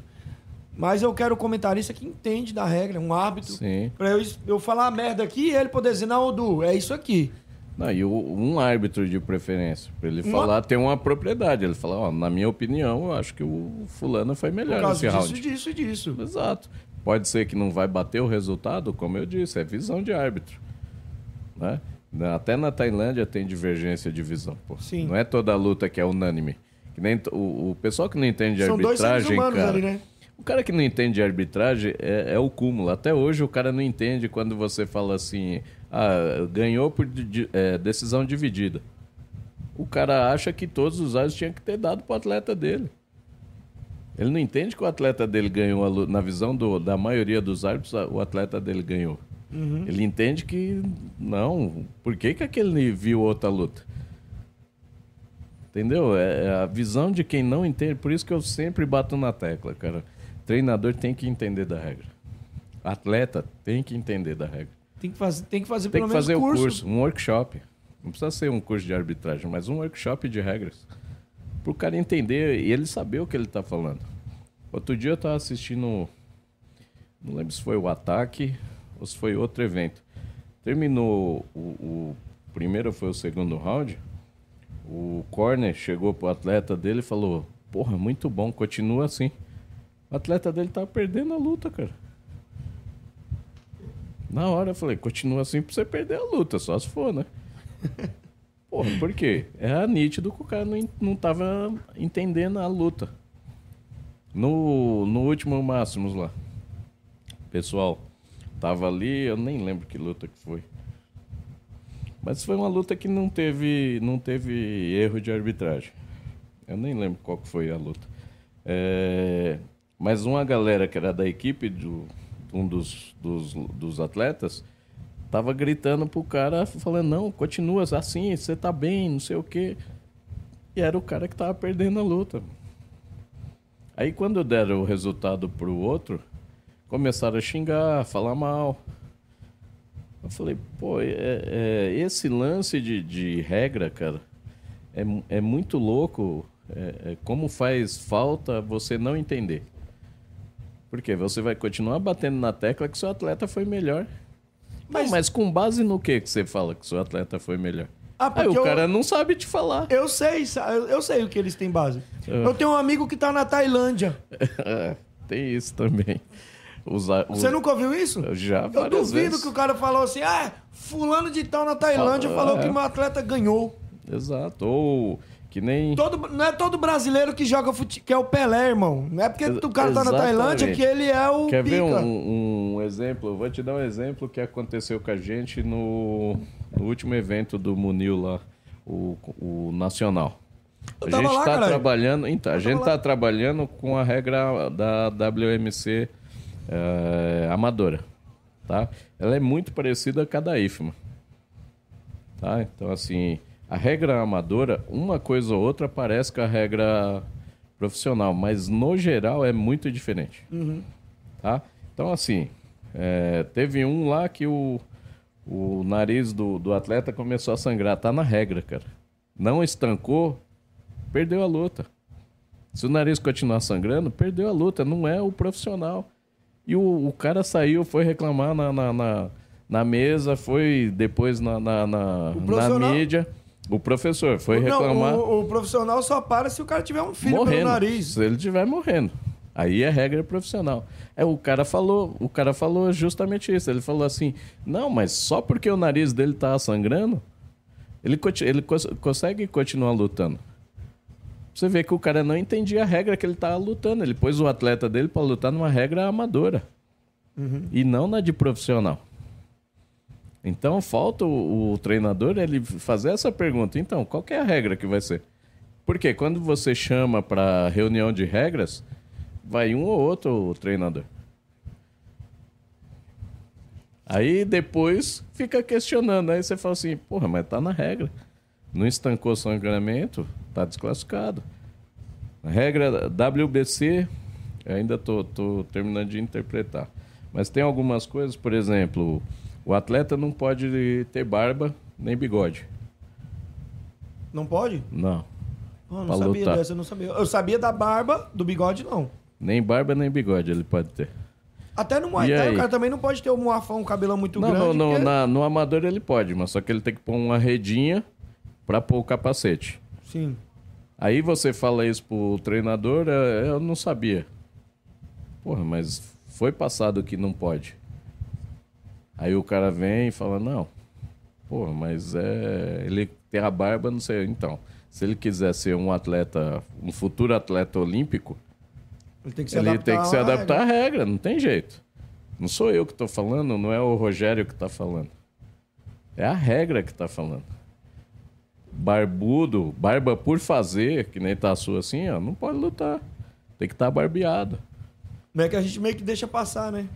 mas eu quero o comentarista que entende da regra, um árbitro. Sim. Pra eu, eu falar a merda aqui e ele poder dizer, não, Du, é isso aqui. Não, e o- um árbitro de preferência, para ele Uma- falar, tem uma propriedade. Ele fala, ó, na minha opinião, eu acho que o fulano foi Por melhor causa nesse disso, round. disso e disso. Exato. Pode ser que não vai bater o resultado, como eu disse, é visão de árbitro. Né? Até na Tailândia tem divergência de visão. Pô. Sim. Não é toda luta que é unânime. Que nem o, o pessoal que não entende de São dois arbitragem, humanos cara, ali, né? o cara que não entende de arbitragem é, é o cúmulo. Até hoje o cara não entende quando você fala assim, ah, ganhou por é, decisão dividida. O cara acha que todos os árbitros tinham que ter dado pro atleta dele. Ele não entende que o atleta dele ganhou. Na visão do- da maioria dos árbitros, o atleta dele ganhou. Ele entende que não. Por que, que aquele viu outra luta? Entendeu? É é a visão de quem não entende. Por isso que eu sempre bato na tecla, cara. Treinador tem que entender da regra. Atleta tem que entender da regra. Tem que fazer, tem que fazer Tem pelo que menos fazer curso. o curso, um workshop. Não precisa ser um curso de arbitragem, mas um workshop de regras. Para o cara entender e ele saber o que ele está falando. Outro dia eu estava assistindo. Não lembro se foi o ataque ou se foi outro evento. Terminou o, o primeiro foi o segundo round. O corner chegou pro atleta dele e falou: Porra, muito bom, continua assim. O atleta dele tá perdendo a luta, cara. Na hora eu falei, continua assim pra você perder a luta, só se for, né? [LAUGHS] Porra, por quê? É nítido que o cara não, não tava entendendo a luta. No, no último Máximos lá, pessoal, tava ali, eu nem lembro que luta que foi. Mas foi uma luta que não teve, não teve erro de arbitragem. Eu nem lembro qual que foi a luta. É, mas uma galera que era da equipe, do, um dos, dos, dos atletas, tava gritando pro cara, falando, não, continua assim, você tá bem, não sei o quê. E era o cara que tava perdendo a luta. Aí quando deram o resultado pro outro, começaram a xingar, falar mal. Eu falei, pô, é, é, esse lance de, de regra, cara, é, é muito louco. É, é como faz falta você não entender. Porque você vai continuar batendo na tecla que seu atleta foi melhor. Mas, Mas- mas com base no que que você fala que seu atleta foi melhor? Ah, Aí o eu- cara não sabe te falar. Eu sei, eu sei o que eles têm base. É. Eu tenho um amigo que tá na Tailândia. [LAUGHS] Tem isso também. Usar, Você nunca ouviu isso? Eu já, Eu duvido vezes. que o cara falou assim: ah, fulano de tal na Tailândia Fala- falou é. que meu atleta ganhou. Exato. Ou que nem. Todo, não é todo brasileiro que joga futebol, que é o Pelé, irmão. Não é porque o cara tá na. Tailândia que ele é o Quer pica. ver um, um exemplo? Eu Vou te dar um exemplo que aconteceu com a gente no, no último evento do Munil lá, o, o Nacional. Eu A gente lá, está caralho. trabalhando, então, a gente lá. está trabalhando com a regra da WMC eh, amadora, tá? Ela é muito parecida com a da IFMA, tá? Então assim, a regra amadora, uma coisa ou outra parece com a regra profissional, mas no geral é muito diferente, tá? Então assim, eh, teve um lá que o, o nariz do, do atleta começou a sangrar, tá na regra, cara. Não estancou, perdeu a luta. Se o nariz continuar sangrando, perdeu a luta. Não é o profissional. E o, o cara saiu, foi reclamar na, na, na, na mesa, foi depois na, na, na, na mídia. O professor foi Não, reclamar o, o profissional só para se o cara tiver um filho morrendo. pelo nariz. Se ele estiver morrendo. Aí é regra profissional. É, o cara falou, o cara falou justamente isso. Ele falou assim: "Não, mas só porque o nariz dele tá sangrando, ele, ele cons- consegue continuar lutando". Você vê que o cara não entendia a regra que ele tava lutando. Ele pôs o atleta dele para lutar numa regra amadora. E não na de profissional. Então falta o, o treinador ele fazer essa pergunta. Então, qual é a regra que vai ser? Porque quando você chama para reunião de regras, vai um ou outro treinador. Aí depois fica questionando. Aí você fala assim, porra, mas tá na regra. Não estancou sangramento, tá desclassificado. A regra WBC, ainda tô, tô terminando de interpretar. Mas tem algumas coisas, por exemplo, o atleta não pode ter barba nem bigode. Não pode? Não. Ah, não Pra sabia lutar. dessa, eu não sabia. Eu sabia da barba, do bigode, não. Nem barba nem bigode ele pode ter. Até no Muay Thai, o cara também não pode ter um muafão, um cabelão muito Não, grande. no, porque- na- no amador ele pode, mas só que ele tem que pôr uma redinha pra pôr o capacete. Sim. Aí você fala isso pro treinador, é, eu não sabia. Porra, mas foi passado que não pode. Aí o cara vem e fala, não, porra, mas é. Ele tem a barba, não sei. Então, se ele quiser ser um atleta, um futuro atleta olímpico, Ele tem que se ele adaptar. tem que se adaptar à regra, não tem jeito. Não sou eu que estou falando, não é o Rogério que está falando. É a regra que está falando. Barbudo, barba por fazer, que nem tá a sua assim, ó, não pode lutar. Tem que estar barbeado. Como é que a gente meio que deixa passar, né?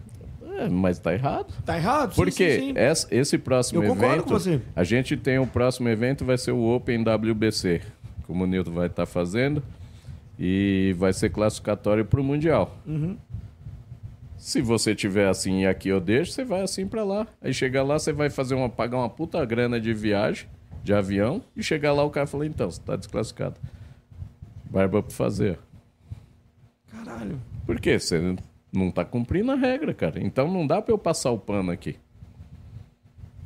É, mas tá errado. Tá errado? Sim, Porque sim, sim. esse próximo Eu concordo evento, com você. a gente tem o próximo evento vai ser o Open WBC, como o Nilton vai estar fazendo e vai ser classificatório para o mundial. Uhum. Se você tiver assim e aqui eu deixo, você vai assim para lá. Aí chegar lá, você vai fazer uma pagar uma puta grana de viagem, de avião e chegar lá o cara fala então, você tá desclassificado. Barba para fazer. Caralho. Por quê? Você não tá cumprindo a regra, cara. Então não dá pra eu passar o pano aqui.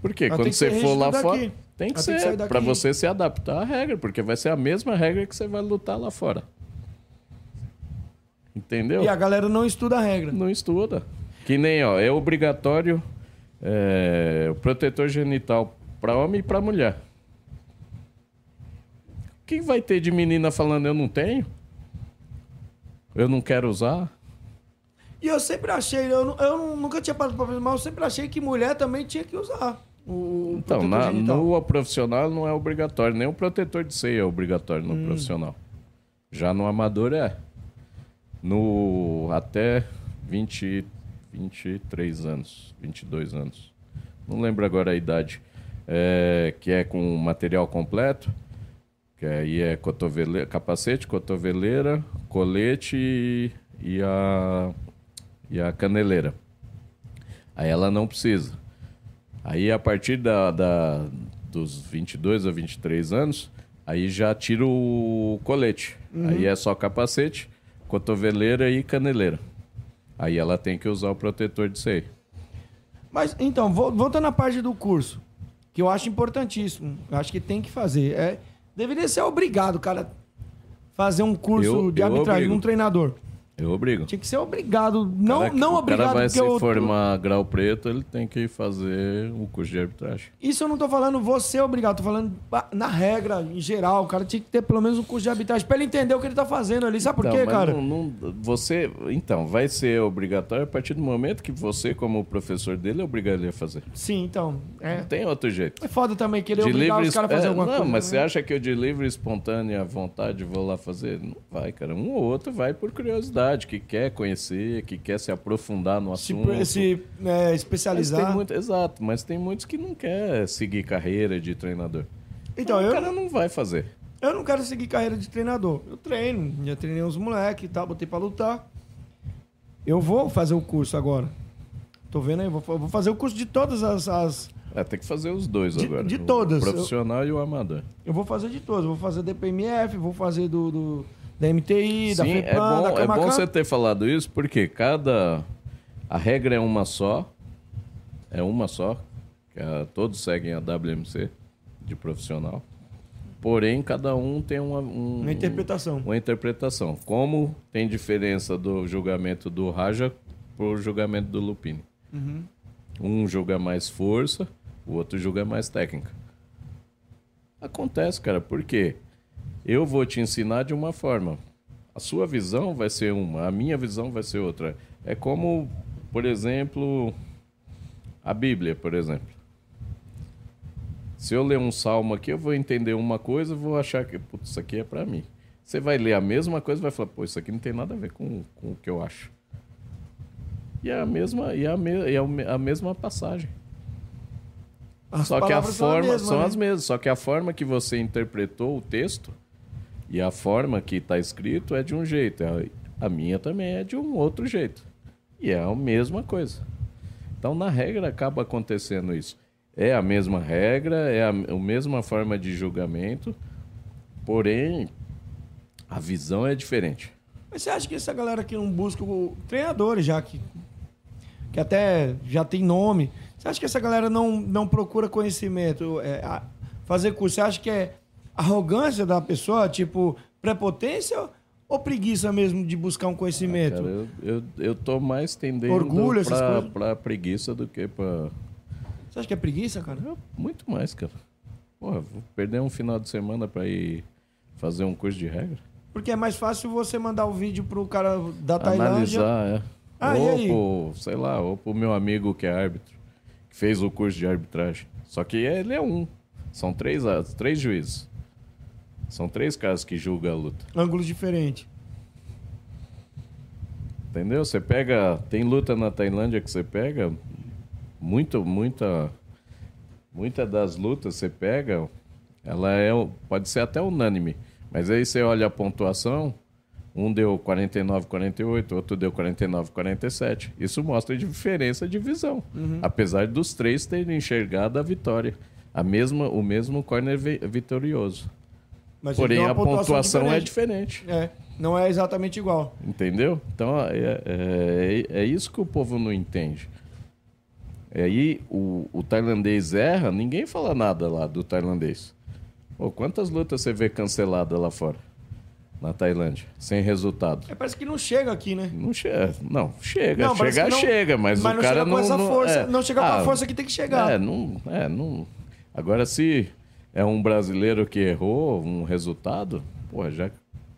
Por quê? Ela Quando tem que você for lá fora, daqui. tem que Ela ser pra você se adaptar à regra, porque vai ser a mesma regra que você vai lutar lá fora. Entendeu? E a galera não estuda a regra. Não estuda. Que nem, ó, é obrigatório é, o protetor genital pra homem e pra mulher. O que vai ter de menina falando eu não tenho? Eu não quero usar? E eu sempre achei, eu, eu nunca tinha parado pra pensar, mas eu sempre achei que mulher também tinha que usar o, Então, na, no profissional não é obrigatório, nem o protetor de ceia é obrigatório Hum. no profissional. Já no amador é. No até 20, 23 anos, 22 anos. Não lembro agora a idade. É, que é com material completo, que aí é cotovele, capacete, cotoveleira, colete e, e a, e a caneleira. Aí ela não precisa. Aí, a partir da, da- dos 22 a 23 anos, aí já tira o colete. Aí é só capacete, cotoveleira e caneleira. Aí ela tem que usar o protetor de seio. Mas, então, vol- voltando à parte do curso, que eu acho importantíssimo, eu acho que tem que fazer. É, deveria ser obrigado, cara, fazer um curso Eu- de arbitragem num treinador. Eu obrigo. Tinha que ser obrigado. Não, Cara, não o obrigado, cara vai se eu- formar grau preto, ele tem que fazer o curso de arbitragem. Isso eu não tô falando você é obrigado, tô falando ah, na regra, em geral. O cara tinha que ter pelo menos um curso de arbitragem pra ele entender o que ele tá fazendo ali. Sabe por Então, quê, mas cara? não- não- você, então, vai ser obrigatório a partir do momento que você, como professor dele, obriga ele a fazer. Sim, então. É, Não tem outro jeito. é foda também querer De obrigar livre, os caras a fazer é, alguma não, coisa. mas né? você acha que eu de livre, espontânea vontade vou lá fazer? Não vai, cara. Um ou outro vai por curiosidade, que quer conhecer, que quer se aprofundar no Se, assunto. se é, Mas especializar. tem muito, exato, mas tem muitos que não quer seguir carreira de treinador. Então, o eu, cara não vai fazer. eu não quero seguir carreira de treinador. Eu treino, já treinei uns moleques e tal, botei pra lutar. Eu vou fazer o curso agora. Tô vendo aí, vou, vou fazer o curso de todas as. as- É, tem que fazer os dois De- agora. de o todas. profissional e o amador. eu vou fazer de todas. Vou fazer DPMF, vou fazer do, do- da MTI, da Sim, FEPAM, é bom, da é Camacan. bom você ter falado isso, porque cada. A regra é uma só. É uma só. a- todos seguem a WMC de profissional. Porém, cada um tem uma, um- Uma interpretação. uma interpretação. Como tem diferença do julgamento do Raja pro julgamento do Lupini. Uhum. Um julga mais força, o outro julga mais técnica. Acontece, cara, porque eu vou te ensinar de uma forma. A sua visão vai ser uma, a minha visão vai ser outra. É como, por exemplo, a Bíblia, por exemplo. Se eu ler um salmo aqui, eu vou entender uma coisa, vou achar que putz, isso aqui é para mim. Você vai ler a mesma coisa e vai falar, pô, isso aqui não tem nada a ver com, com o que eu acho. E é a mesma, e é a, me, é a mesma passagem. As só que a palavras são a forma mesma, são né? as mesmas, só que a forma que você interpretou o texto e a forma que está escrito é de um jeito, a, a minha também é de um outro jeito. E é a mesma coisa. Então, na regra, acaba acontecendo isso. É a mesma regra, é a, a mesma forma de julgamento, porém, a visão é diferente. Mas você acha que essa galera que não busca o- treinadores já que, que até já tem nome, você acha que essa galera não, não procura conhecimento, é, a- fazer curso? Você acha que é arrogância da pessoa, tipo prepotência, Ou preguiça mesmo de buscar um conhecimento? Cara, eu, eu, eu tô mais tendendo Orgulho, pra, pra preguiça do que pra. Você acha que é preguiça, cara? Eu- muito mais, cara. Porra, vou perder um final de semana pra ir fazer um curso de regra? Porque é mais fácil você mandar o vídeo pro cara da Tailândia. Analisar, é. Ah, ou pro, sei lá, ou pro meu amigo que é árbitro, que fez o curso de arbitragem. Só que ele é um. São três, ah, três juízes. São três caras que julgam a luta. Ângulos diferentes. Entendeu? Você pega. Tem luta na Tailândia que você pega. Muito, muita. Muita das lutas você pega. Ela é. Pode ser até unânime. Mas aí você olha a pontuação. Um deu 49, 48, outro deu 49, 47. Isso mostra a diferença de visão. Apesar dos três terem enxergado a vitória. A mesma, o mesmo corner vi- vitorioso. Mas Porém, a pontuação é diferente. diferente. É, não é exatamente igual. Entendeu? Então é, é, é isso que o povo não entende. E aí o, o tailandês erra, ninguém fala nada lá do tailandês. Pô, quantas lutas você vê canceladas lá fora? Na Tailândia, sem resultado. É, parece que não chega aqui, né? Não chega. Não, chega. Não, Chegar, não- chega, mas, mas o não cara chega com não. essa não- força. é. Não chega com a Ah, força que tem que chegar. É, não, é, não. Agora, se é um brasileiro que errou um resultado, porra, já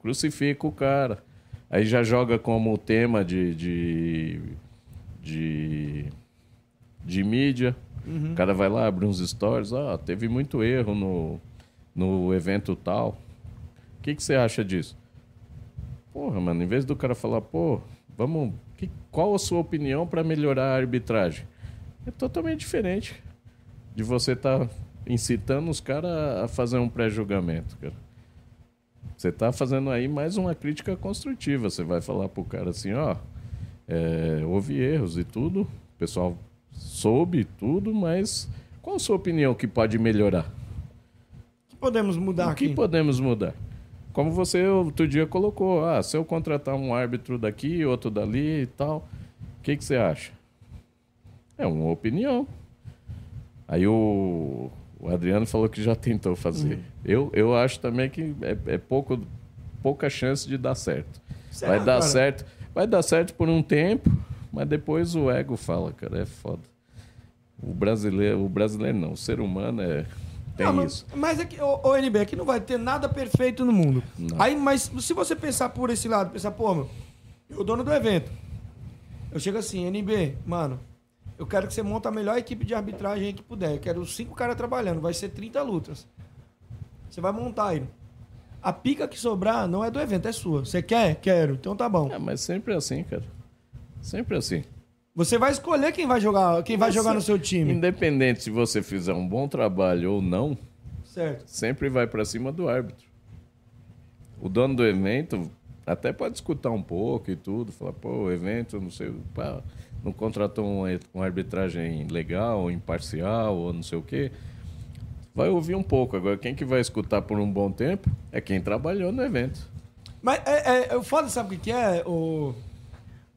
crucifica o cara. Aí já joga como tema de. de, de, de mídia. O cara vai lá, abre uns stories, ó, teve muito erro no, no evento tal. O que, que você acha disso? Porra, mano, em vez do cara falar, pô, vamos. que- qual a sua opinião para melhorar a arbitragem? É totalmente diferente de você estar incitando os caras a fazer um pré-julgamento, cara. Você tá fazendo aí mais uma crítica construtiva. Você vai falar pro cara assim, ó, é, houve erros e tudo, o pessoal soube tudo, mas qual a sua opinião que pode melhorar? O que podemos mudar O aqui? que podemos mudar? Como você outro dia colocou, ah, se eu contratar um árbitro daqui, outro dali e tal, o que, que você acha? É uma opinião. Aí o, o Adriano falou que já tentou fazer. Eu, eu acho também que é, é pouco, pouca chance de dar certo. Será, vai dar certo. Vai dar certo por um tempo, mas depois o ego fala, cara, é foda. O brasileiro, o brasileiro não, o ser humano é tem Não, mas- isso. Mas é que, ô, ô, NB, aqui não vai ter nada perfeito no mundo. Não. Aí, mas se você pensar por esse lado, pensar, pô, meu, eu o dono do evento. Eu chego assim, NB, mano, eu quero que você monte a melhor equipe de arbitragem que puder. Eu quero cinco caras trabalhando, vai ser 30 lutas. Você vai montar aí. A pica que sobrar não é do evento, é sua. Você quer? Quero. Então tá bom. É, mas sempre assim, cara. Sempre assim. Você vai escolher quem vai jogar, quem vai jogar no seu time. Independente se você fizer um bom trabalho ou não, Certo. sempre vai pra cima do árbitro. O dono do evento até pode escutar um pouco e tudo, falar, pô, o evento, não sei, pá, não contratou uma, uma arbitragem legal, imparcial, ou não sei o quê. Vai ouvir um pouco. Agora, quem que vai escutar por um bom tempo é quem trabalhou no evento. Mas é, é, o foda, sabe o que que é, o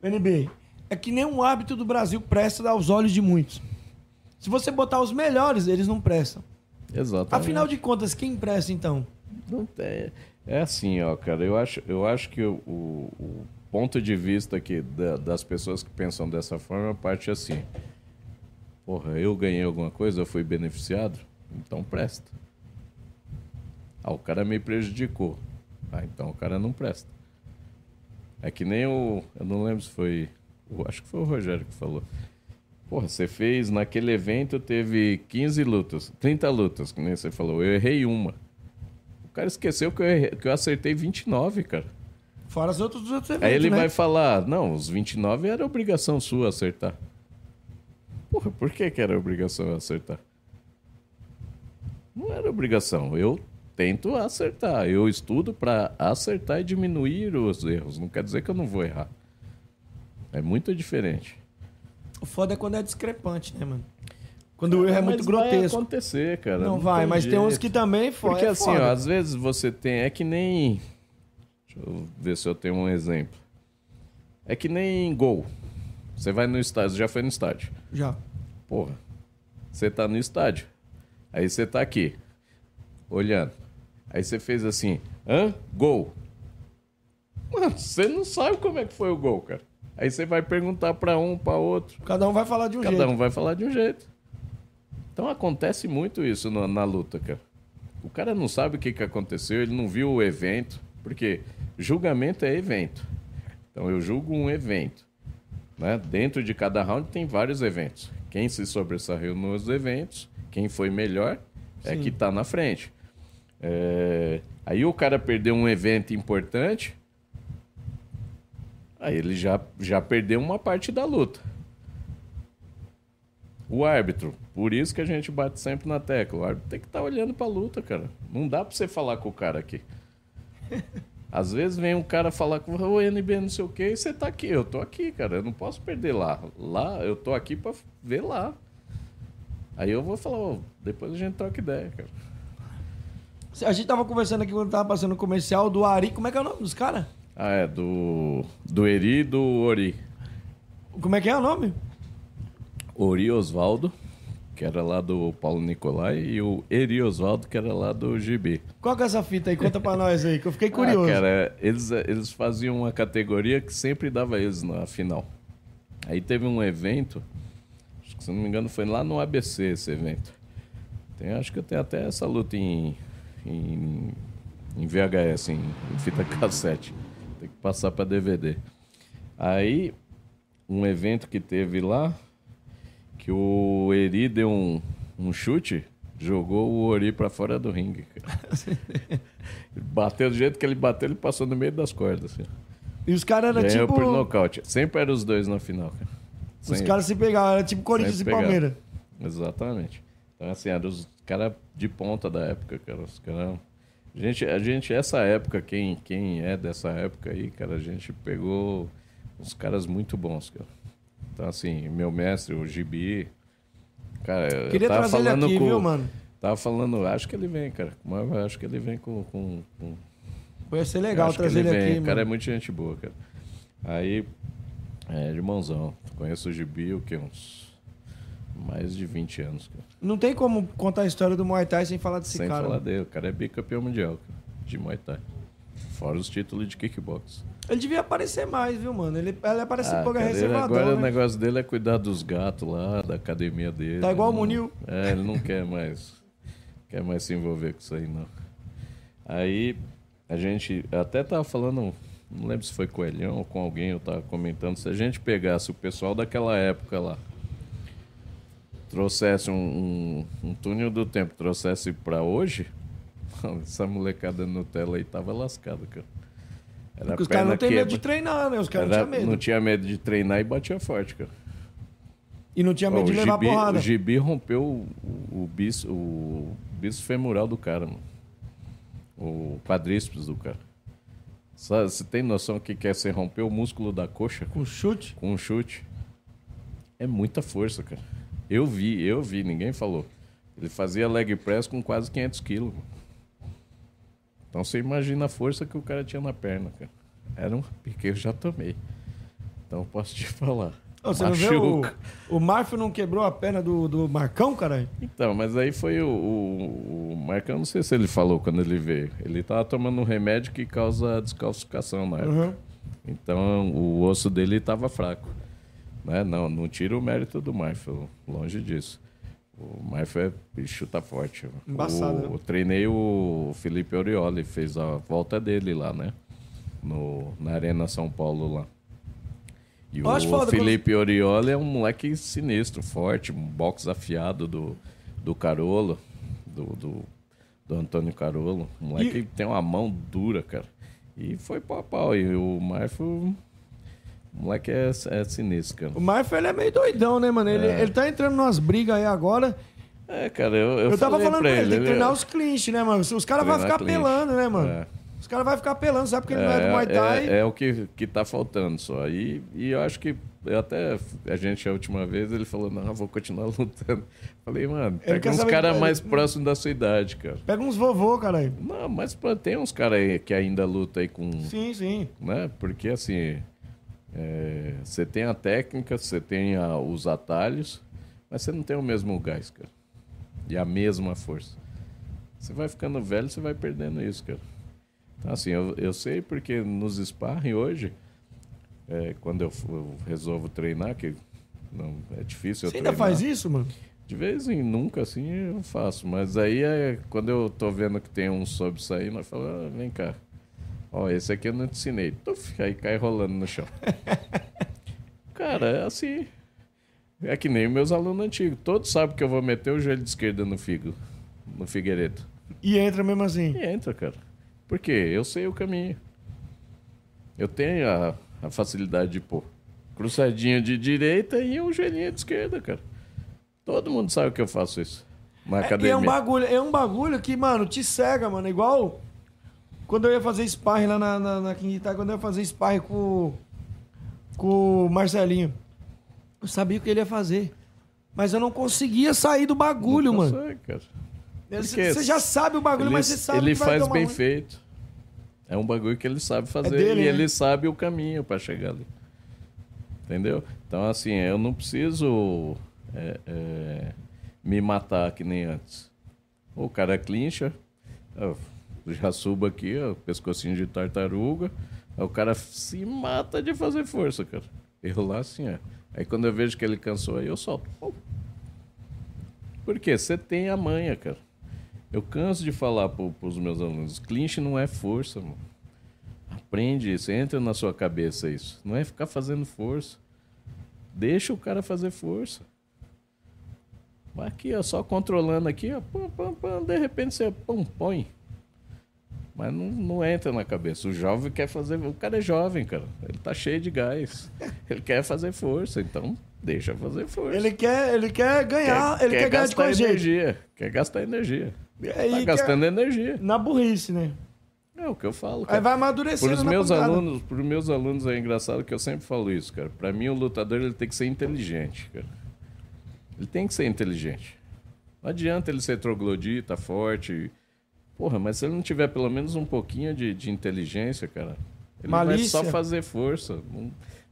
NB? É que nenhum árbitro do Brasil presta aos olhos de muitos. Se você botar os melhores, eles não prestam. Exatamente. Afinal de contas, quem presta então? Não tem- É assim, ó, cara. Eu acho, eu acho que o, o- ponto de vista que da- das pessoas que pensam dessa forma parte assim. Porra, eu ganhei alguma coisa, eu fui beneficiado, então presta. Ah, o cara me prejudicou. Ah, então o cara não presta. É que nem o. Eu não lembro se foi. Acho que foi o Rogério que falou. Porra, você fez. Naquele evento teve 15 lutas, 30 lutas, que nem você falou. Eu errei uma. O cara esqueceu que eu, errei- que eu acertei 29, cara. Fora os outros dos outros eventos, Aí ele né? vai falar: não, os 29 era obrigação sua acertar. Porra, por que, que era obrigação eu acertar? Não era obrigação. Eu tento acertar. Eu estudo para acertar e diminuir os erros. Não quer dizer que eu não vou errar. É muito diferente. O foda é quando é discrepante, né, mano? Quando o erro é muito Mas Vai grotesco. acontecer, cara. Não, vai, mas tem uns jeito. que também fo- Porque é assim, foda. ó, às vezes você tem. É que nem. Deixa eu ver se eu tenho um exemplo. É que nem gol. Você vai no estádio, você já foi no estádio. Já. Porra. Você tá no estádio. Aí você tá aqui, olhando. Aí você fez assim, hã? Gol. Mano, você não sabe como é que foi o gol, cara. Aí você vai perguntar pra um, pra outro. Cada um vai falar de um Cada jeito. um vai falar de um jeito. Então acontece muito isso na, na luta, cara. O cara não sabe o que, que aconteceu, ele não viu o evento, porque julgamento é evento. Então eu julgo um evento. Né? Dentro de cada round tem vários eventos. Quem se sobressaiu nos eventos, quem foi melhor, é Sim. que tá na frente. É, Aí o cara perdeu um evento importante, aí ele já, já perdeu uma parte da luta. O árbitro, por isso que a gente bate sempre na tecla. O árbitro tem que estar olhando pra luta, cara. Não dá pra você falar com o cara aqui. [LAUGHS] Às vezes vem um cara falar com o NB não sei o que e você tá aqui. Eu tô aqui, cara. Eu não posso perder lá. Lá, eu tô aqui pra ver lá. Aí eu vou falar, ó, depois a gente troca ideia, cara. A gente tava conversando aqui quando tava passando o comercial do Ari. Como é que é o nome dos caras? Ah, é, do, do Eri e do Ori. Como é que é o nome? Ori Osvaldo, que era lá do Paulo Nicolai, e o Eri Osvaldo, que era lá do Gibi. Qual que é essa fita aí? Conta pra [LAUGHS] nós aí, que eu fiquei curioso. Ah, cara, eles, eles faziam uma categoria que sempre dava eles na final. Aí teve um evento, acho que se não me engano foi lá no ABC esse evento. Tem, acho que tem até essa luta em, em, em VHS, em, em fita cassete. Tem que passar pra DVD. Aí, um evento que teve lá, que o Eri deu um, um chute, jogou o Ori pra fora do ringue. [LAUGHS] bateu do jeito que ele bateu, ele passou no meio das cordas. Assim. E os caras eram tipo. por nocaute. Sempre eram os dois na final, cara. Os caras se pegavam, era tipo Corinthians e. Palmeiras. Exatamente. Então, assim, eram os caras de ponta da época, cara. Os caras. A gente, a gente, essa época, quem, quem é dessa época aí, cara, a gente pegou uns caras muito bons, cara. Então, assim, meu mestre, o Gibi. Cara, eu Queria tava trazer ele falando aqui, com, viu, mano? Tava falando, acho que ele vem, cara. Mas eu acho que ele vem com. com, com Ia ser eu legal que trazer ele, vem. aqui, O cara é mano. muito gente boa, cara. Aí, é, irmãozão. Conheço o Gibi, o quê? Uns. Mais de 20 anos, cara. Não tem como contar a história do Muay Thai sem falar desse Sem cara. falar dele. O cara é bicampeão mundial, cara, de Muay Thai. Fora os títulos de kickbox. Ele devia aparecer mais, viu, mano? Ele, ele aparece um pouco Ah, cara, ele reservadão, agora o né? negócio dele é cuidar dos gatos lá, da academia dele. Tá igual o Munil. É, ele não quer mais. Quer mais se envolver com isso aí, não. Aí a gente até tava falando, não lembro se foi com o Elião ou com alguém, eu tava comentando, se a gente pegasse o pessoal daquela época lá, trouxesse um, um, um túnel do tempo, trouxesse pra hoje, [LAUGHS] essa molecada Nutella aí tava lascada, cara. Era Porque os caras não têm medo de treinar, né? Os caras não tinham medo. não tinha medo de treinar e batia forte, cara. E não tinha Ó, medo de o levar gibi, porrada. O gibi rompeu o, o, bis, o bis femoral do cara, mano. O quadríceps do cara. Sabe, Você tem noção que quer ser romper o músculo da coxa Com chute. com um chute? É muita força, cara. Eu vi, eu vi, ninguém falou. Ele fazia leg press com quase 500 quilos. Então você imagina a força que o cara tinha na perna, cara. Era um [LAUGHS] pique, eu já tomei. Então eu posso te falar. Ô, Você não vê o, o não quebrou a perna do, do Marcão, caralho? Então, mas aí foi o, o, o Marcão, não sei se ele falou quando ele veio. Ele tava tomando um remédio que causa descalcificação na época. Uhum. Então o osso dele estava fraco. Né? Não, não tira o mérito do Marfel, longe disso. O Marfel é tá forte. Embaçado, o, né? eu treinei o Felipe Orioli, fez a volta dele lá, né? No, na Arena São Paulo lá. E Eu o Felipe Orioli é um moleque sinistro, forte, um box afiado do, do Carolo, do, do, do Antônio Carolo. Um moleque E- que tem uma mão dura, cara. E foi pau a pau. E o Marfo, o moleque é, é sinistro, cara. O Marfio, ele é meio doidão, né, mano? Ele, ele tá entrando numas brigas aí agora. É, cara, eu, eu, Eu, tava falando pra pra ele, tem que ele, treinar eu- os clinch, né, mano? Os caras vão ficar clinch. pelando, né, mano? É. Os caras vão ficar pelando, sabe que ele não é do Muay Thai. É, é o que, que tá faltando só. E, e eu acho que eu até a gente a última vez ele falou: "Não, vou continuar [LAUGHS] lutando". Falei: "Mano, Ele pega uns caras que- mais ele- próximos da sua idade, cara". Pega uns vovô, caralho. Não, mas tem uns caras aí que ainda lutam aí com, Sim, sim. né? Porque assim, é, você tem a técnica, você tem a- os atalhos, mas você não tem o mesmo gás, cara. E a mesma força. Você vai ficando velho, você vai perdendo isso, cara. Assim, eu, eu sei porque nos sparring hoje, é, quando eu, eu resolvo treinar, que não é difícil eu Você ainda faz isso, mano? De vez em nunca, assim, eu faço. Mas aí, é, quando eu tô vendo que tem um sobe saindo, eu falo, ah, vem cá. Ó, esse aqui eu não te ensinei. Tuf, aí cai rolando no chão. [LAUGHS] Cara, é assim. É que nem meus alunos antigos. Todos sabem que eu vou meter o joelho de esquerda no figo. No Figueiredo. E entra mesmo assim. E entra, cara. Por quê? Eu sei o caminho. Eu tenho a, a facilidade de pôr cruzadinho de direita e um joelhinho de esquerda, cara. Todo mundo sabe que eu faço isso. Na É, e academia. é um bagulho, é um bagulho que, mano, te cega, mano. Igual quando eu ia fazer sparring lá na, na, na King quando eu ia fazer sparring com, com o Marcelinho. Eu sabia o que ele ia fazer. Mas eu não conseguia sair do bagulho, Não mano. consegue, cara. Você você já sabe o bagulho, Ele, mas você sabe ele que faz bem feito. É um bagulho que ele sabe fazer dele, e né? ele sabe o caminho pra chegar ali. Entendeu? Então, assim, eu não preciso é, é, me matar que nem antes. O cara clincha, eu já subo aqui, ó, pescocinho de tartaruga, aí o cara se mata de fazer força, cara. Eu lá assim, ó. Aí quando eu vejo que ele cansou, aí eu solto. Pum. Por quê? Você tem a manha, cara. Eu canso de falar para os meus alunos, clinch não é força, mano. Aprende isso, entra na sua cabeça isso. Não é ficar fazendo força. Deixa o cara fazer força. Aqui, ó, só controlando aqui, ó, pum, pum, pum, de repente você pum, põe. Mas não, não entra na cabeça. O jovem quer fazer. O cara é jovem, cara. Ele tá cheio de gás. Ele quer fazer força, então deixa fazer força. Ele quer, ele quer ganhar, ele quer, ganhar de energia. Quer gastar energia. E aí Tá quer- gastando energia. Na burrice, né? É o que eu falo, Aí cara. vai amadurecendo Por os meus pancada. alunos, por meus alunos é engraçado que eu sempre falo isso, cara. Pra mim o lutador ele tem que ser inteligente, cara. Ele tem que ser inteligente. Não adianta ele ser troglodita, forte. Porra, mas se ele não tiver pelo menos um pouquinho de, de inteligência, cara, ele Malícia. vai só fazer força.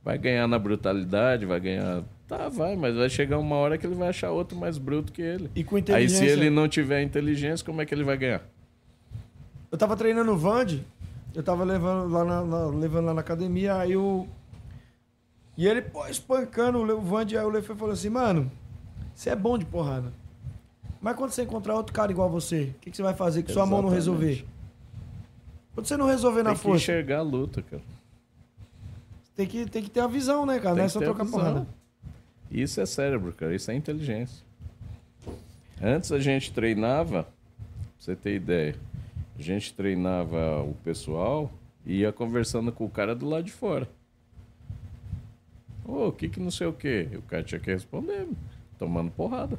Vai ganhar na brutalidade, vai ganhar. Tá, vai, mas vai chegar uma hora que ele vai achar outro mais bruto que ele. E com Aí inteligência. se ele não tiver inteligência, como é que ele vai ganhar? Eu tava treinando o Vand, eu tava levando lá na, na- levando lá na academia, aí o. E ele, pô, espancando o Vand, aí o Lefe falou assim, mano, você é bom de porrada. Mas quando você encontrar outro cara igual você, o que, que você vai fazer que sua mão não Exatamente. resolver? Quando você não resolver na Tem que força, enxergar a luta, cara. tem que, tem que ter a visão, né, cara? Tem Não é só trocar porrada. Isso é cérebro, cara. Isso é inteligência. Antes a gente treinava, pra você ter ideia, a gente treinava o pessoal e ia conversando com o cara do lado de fora. Ô, o que que não sei o quê? E o cara tinha que responder, tomando porrada.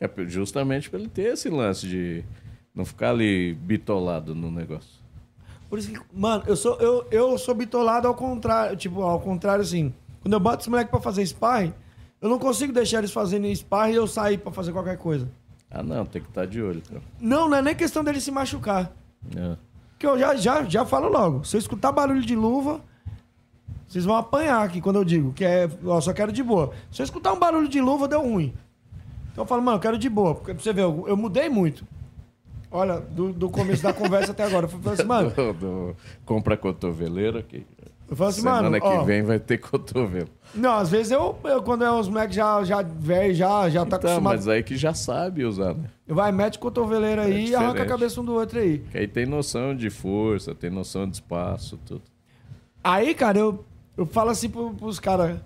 É justamente para ele ter esse lance de não ficar ali bitolado no negócio. Por isso que, mano, eu sou, eu, eu sou bitolado ao contrário. Tipo, ao contrário, assim. Quando eu boto esse moleque pra fazer sparring, eu não consigo deixar eles fazendo sparring e eu sair pra fazer qualquer coisa. Ah, não, tem que estar de olho, cara. Não, não é nem questão dele se machucar. É. Que eu já, já, já falo logo. Se eu escutar barulho de luva, vocês vão apanhar aqui quando eu digo que é. Ó, só quero de boa. Se eu escutar um barulho de luva, deu ruim. Então eu falo, mano, eu quero de boa. Porque pra você ver, eu, eu mudei muito. Olha, do, do começo da conversa até agora. Eu falei assim, mano. [LAUGHS] Do- do- compra cotoveleira que Eu falo assim, semana mano. que ó, vem vai ter cotovelo. Não, às vezes eu, eu quando é os moleques já, já velho, já, já tá Então, acostumado. mas aí que já sabe usar, né? Vai, mete cotoveleira aí e É arranca a cabeça um do outro aí. Que aí tem noção de força, tem noção de espaço, tudo. Aí, cara, eu, eu falo assim pro, pros caras: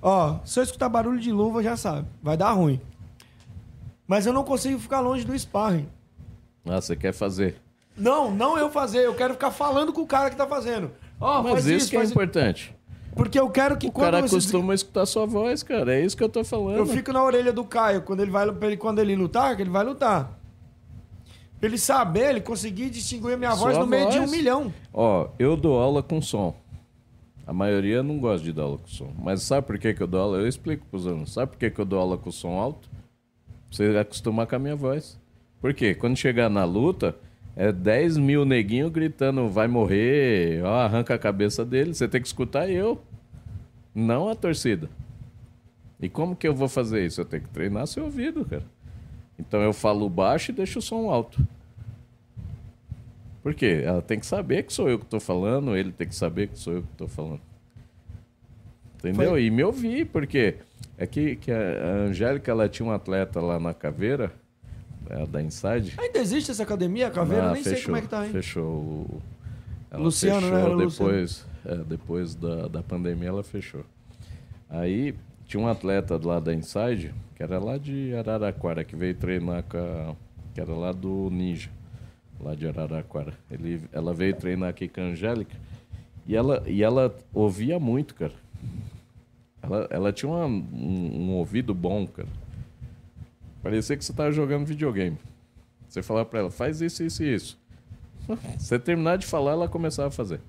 Ó, se eu escutar barulho de luva, já sabe, vai dar ruim. Mas eu não consigo ficar longe do sparring. Ah, você quer fazer. Não, não eu fazer, eu quero ficar falando com o cara que tá fazendo. Ó, Mas faz isso, isso, que é faz importante. Porque eu quero que O quando cara você- acostuma a escutar sua voz, cara. É isso que eu tô falando. Eu fico na orelha do Caio quando ele vai ele, quando ele lutar, que ele vai lutar. Pra ele saber, ele conseguir distinguir a minha voz Sua no meio de um voz. milhão. Ó, eu dou aula com som. A maioria não gosta de dar aula com som. Mas sabe por que, que eu dou aula? Eu explico pros alunos. Sabe por que, que eu dou aula com som alto? Você acostumar com a minha voz. Por quê? Quando chegar na luta, é 10 mil neguinhos gritando vai morrer, ó, arranca a cabeça dele. Você tem que escutar eu, não a torcida. E como que eu vou fazer isso? Eu tenho que treinar seu ouvido, cara. Então eu falo baixo e deixo o som alto. Por quê? Ela tem que saber que sou eu que tô falando, ele tem que saber que sou eu que tô falando. Entendeu? Foi- E me ouvir, porque é que, que a Angélica ela tinha um atleta lá na caveira, é, da Inside. Ainda existe essa academia, a Caveira? Nem sei como é que tá, hein? Fechou. o- Ela Luciano, né? fechou Luciano. depois, é, depois da, da pandemia, ela fechou. Aí tinha um atleta lá da Inside, que era lá de Araraquara, que veio treinar com a, que era lá do Ninja, lá de Araraquara. Ele, ela veio treinar aqui com a Angélica e ela, e ela ouvia muito, cara. Ela, ela tinha uma- um, um ouvido bom, cara. Parecia que você tava jogando videogame. Você falava pra ela, faz isso, isso e isso. [LAUGHS] Você terminar de falar, ela começava a fazer.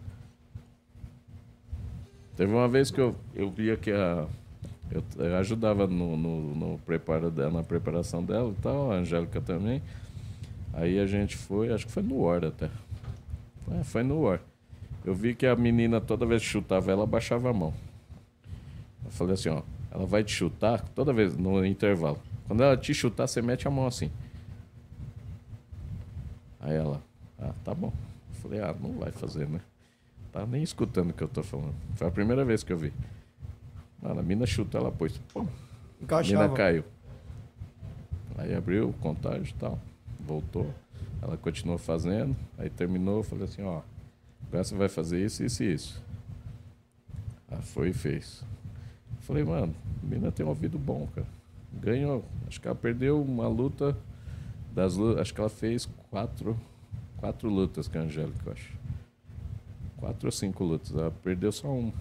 Teve uma vez que eu, eu via que a. Eu, eu ajudava no, no, no preparo dela, na preparação dela e tal, a Angélica também. Aí a gente foi, acho que foi no War até. É, foi no War. Eu vi que a menina, toda vez que chutava ela, baixava a mão. Eu falei assim, ó, ela vai te chutar toda vez no intervalo. Quando ela te chutar, você mete a mão assim. Aí ela, ah, tá bom. Eu falei, ah, não vai fazer, né? Tá nem escutando o que eu tô falando. Foi a primeira vez que eu vi. Mano, a mina chuta, ela pôs. Pum, a mina Encaixava. caiu. Aí abriu o contágio e tal. Voltou. Ela continuou fazendo. Aí terminou, eu falei assim, ó. Agora você vai fazer isso, isso e isso. Ela foi e fez. Falei, mano, a mina tem um ouvido bom, cara. Ganhou. Acho que ela perdeu uma luta das. Acho que ela fez quatro, quatro lutas com a Angélica, eu acho. Quatro ou cinco lutas. Ela perdeu só uma.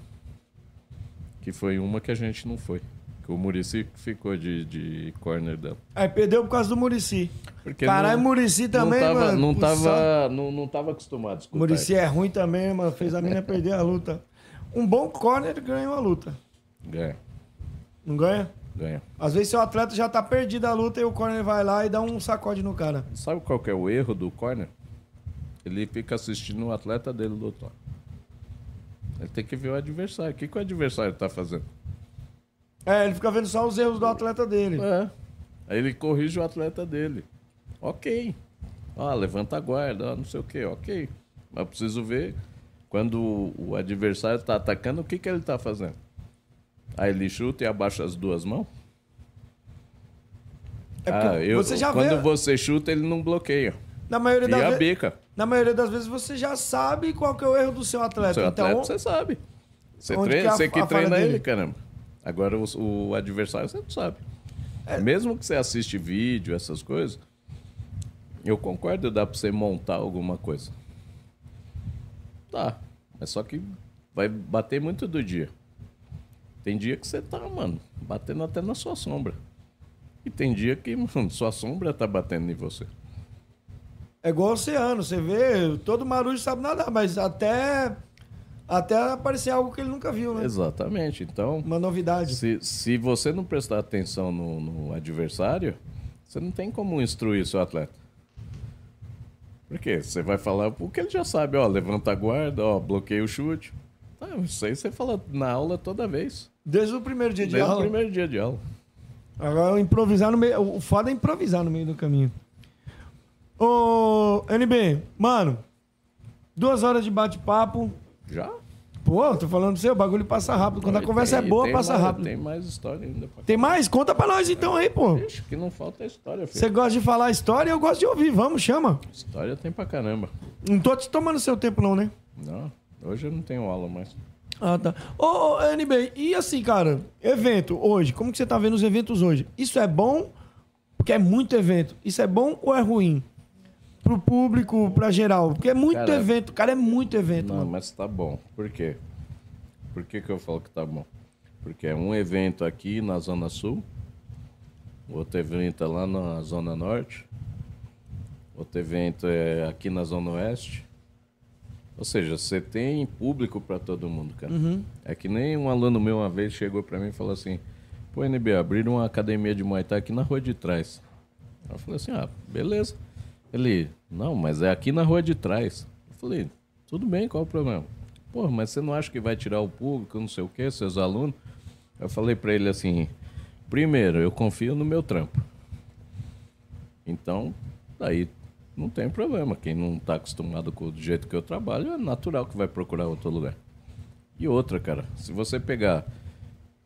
Que foi uma que a gente não foi. Que o Murici ficou de, de corner dela. Aí perdeu por causa do Murici. Caralho, Murici também, não tava, mano. Não tava, não, não tava acostumado a escutar. Murici é ruim também, mano. Fez a mina perder a luta. Um bom corner ganha uma luta. Ganha, Não ganha? ganha. Às vezes seu atleta já tá perdido a luta e o corner vai lá e dá um sacode no cara. Sabe qual que é o erro do corner? Ele fica assistindo o atleta dele lutar. Ele tem que ver o adversário. O que, que o adversário tá fazendo? É, ele fica vendo só os erros do atleta dele. É. Aí ele corrige o atleta dele. Ok. Ah, levanta a guarda, ah, não sei o que, ok. Mas eu preciso ver quando o- o adversário tá atacando, o que, que ele tá fazendo. Aí ele chuta e abaixa as duas mãos. É ah, eu, você quando vê. você chuta, ele não bloqueia. Na maioria, E das a ve- bica. na maioria das vezes você já sabe qual que é o erro do seu atleta. Seu então, atleta, você sabe. Você, treina, que é a- você que treina dele? ele, caramba. Agora o, o adversário, você não sabe. É. Mesmo que você assiste vídeo, essas coisas, eu concordo, dá pra você montar alguma coisa. Tá. Mas só que vai bater muito do dia. Tem dia que você tá, mano, batendo até na sua sombra. E tem dia que, mano, sua sombra tá batendo em você. é igual o oceano. Você vê, todo marujo sabe nadar, mas até, até aparecer algo que ele nunca viu, né? Exatamente. Então, Uma novidade. Se, se você não prestar atenção no, no adversário, você não tem como instruir seu atleta. Por quê? Você vai falar o que ele já sabe, ó, levanta a guarda, ó, bloqueia o chute. Tá, isso aí você fala na aula toda vez. Desde o primeiro dia de Desde o aula. primeiro dia de aula. Agora improvisar no meio. O foda é improvisar no meio do caminho. Ô, NB, mano, duas horas de bate-papo. Já? Pô, tô falando pra você, o bagulho passa rápido. Quando a conversa tem- é boa, passa mais- rápido. Tem mais história ainda. Tem mais? Conta pra nós então aí, pô. Ixi, que não falta história, filho. Você gosta de falar história eu gosto de ouvir. Vamos, chama. História tem pra caramba. Não tô te tomando seu tempo, não, né? Não, hoje eu não tenho aula mais. Ah, tá. Ô, ô, NB, e assim, cara, evento hoje, como que você tá vendo os eventos hoje? Isso é bom? Porque é muito evento. Isso é bom ou é ruim? Pro público, pra geral? Porque é muito Cara, evento, cara, é muito evento. Não, mano. mas tá bom. Por quê? Por que, que eu falo que tá bom? Porque é um evento aqui na Zona Sul, outro evento é lá na Zona Norte, outro evento é aqui na Zona Oeste. Ou seja, você tem público para todo mundo, cara. É que nem um aluno meu uma vez chegou para mim e falou assim: Pô, NB, abriram uma academia de Muay Thai aqui na rua de trás. Eu falei assim: Ah, beleza. Ele, não, mas é aqui na rua de trás. Eu falei: Tudo bem, qual o problema? Pô, mas você não acha que vai tirar o público, não sei o quê, seus alunos? Eu falei para ele assim: Primeiro, eu confio no meu trampo. Então, daí não tem problema. Quem não está acostumado com o jeito que eu trabalho, é natural que vai procurar outro lugar. E outra, cara, se você pegar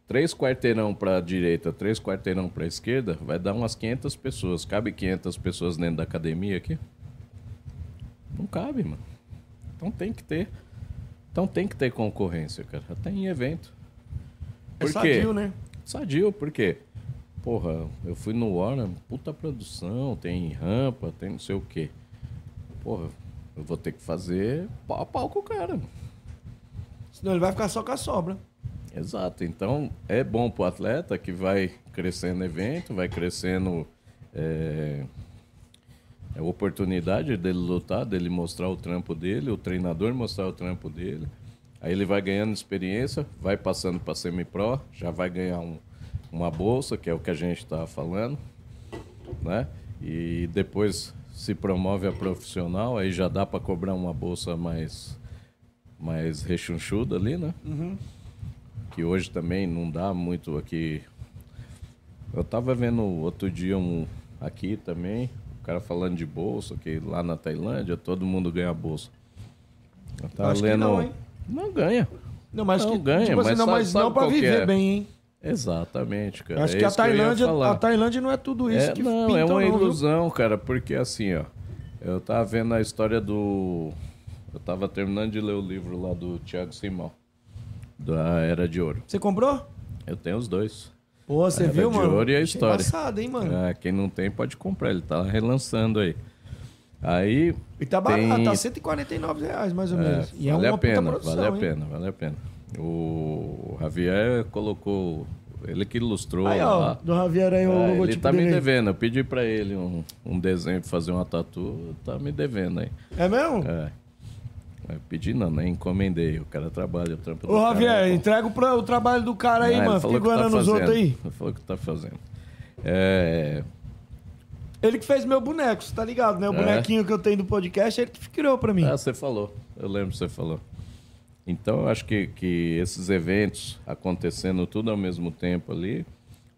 três quarteirão para a direita, três quarteirão para a esquerda, vai dar umas 500 pessoas. Cabe 500 pessoas dentro da academia aqui? Não cabe, mano. Então tem que ter. Então tem que ter concorrência, cara. Até em evento. É Por quê? sadio, né? Sadio, por quê? Porra, eu fui no Warner, puta produção, tem rampa, tem não sei o quê. Porra, eu vou ter que fazer pau a pau com o cara. Senão ele vai ficar só com a sobra. Exato. Então é bom pro atleta que vai crescendo evento, vai crescendo é, é oportunidade dele lutar, dele mostrar o trampo dele, o treinador mostrar o trampo dele. Aí ele vai ganhando experiência, vai passando para semi-pro, já vai ganhar um- uma bolsa, que é o que a gente estava falando, né? E depois se promove a profissional, aí já dá para cobrar uma bolsa mais mais rechonchuda ali, né? que hoje também não dá muito aqui. Eu tava vendo outro dia um aqui também, o cara falando de bolsa, que lá na Tailândia todo mundo ganha bolsa. Eu tava Acho que lendo. não, hein? Não ganha. Não, mas Não, que, ganha, tipo assim, mas não, sabe- mas sabe não que viver é? bem, hein? Exatamente, cara. Acho É que a Tailândia, falar. a Tailândia não é tudo isso É, que não, pintam, é uma não, viu? ilusão, cara, porque assim, ó, eu tava vendo a história do. Eu tava terminando de ler o livro lá do Thiago Simão, da Era de Ouro. Você comprou? Eu tenho os dois. Pô, você Era viu, de mano? ouro e a história. Embaçado, hein, mano? É, quem não tem pode comprar, ele tá relançando aí. Aí. E tá barato, tem- tá 149 reais, mais ou é, menos. E é vale uma a pena, produção, vale a hein? pena, vale a pena. O Javier colocou. Ele que ilustrou Aí, lá. ó, do Javier aí, o É, ele logotipo tá me dele. aí. devendo. Eu pedi pra ele um, um desenho pra fazer uma tatu. Tá me devendo aí. É mesmo? É. Eu pedi não, né? Encomendei. O cara trabalha, o trampo Ô, Javier, é entrega o, pra- o trabalho do cara aí, ele mano. Fica que tá os outros aí. Ele falou que tá fazendo. É, Ele que fez meu boneco, você tá ligado, né? O É. bonequinho que eu tenho do podcast, ele que criou pra mim. Ah, você falou. Eu lembro que você falou. Então, eu acho que, que esses eventos acontecendo tudo ao mesmo tempo ali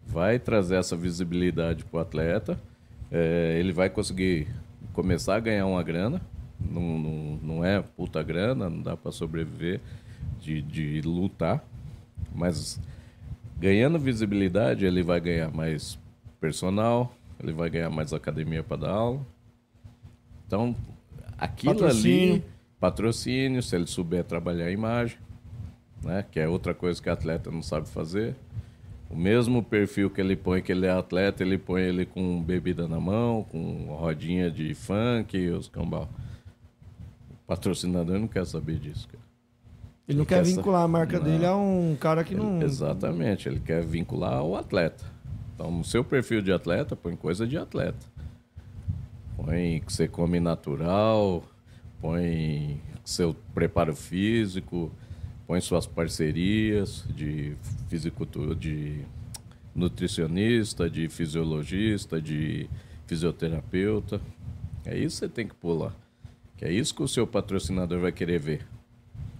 vai trazer essa visibilidade para o atleta. É, ele vai conseguir começar a ganhar uma grana. Não, não, não é puta grana, não dá para sobreviver de, de lutar. Mas ganhando visibilidade, ele vai ganhar mais personal, ele vai ganhar mais academia para dar aula. Então, aquilo Patrocínio. ali, patrocínio, se ele souber trabalhar a imagem, né? Que é outra coisa que atleta não sabe fazer. O mesmo perfil que ele põe que ele é atleta, ele põe ele com bebida na mão, com rodinha de funk os cambal. O patrocinador não quer saber disso, cara. Ele não Ele quer quer vincular a marca Não. dele a um cara que não. Exatamente, ele quer vincular o atleta. Então, no seu perfil de atleta, põe coisa de atleta. Põe que você come natural, põe seu preparo físico, põe suas parcerias de fisicultura, de nutricionista, de fisiologista, de fisioterapeuta. É isso que você tem que pular. Que é isso que o seu patrocinador vai querer ver.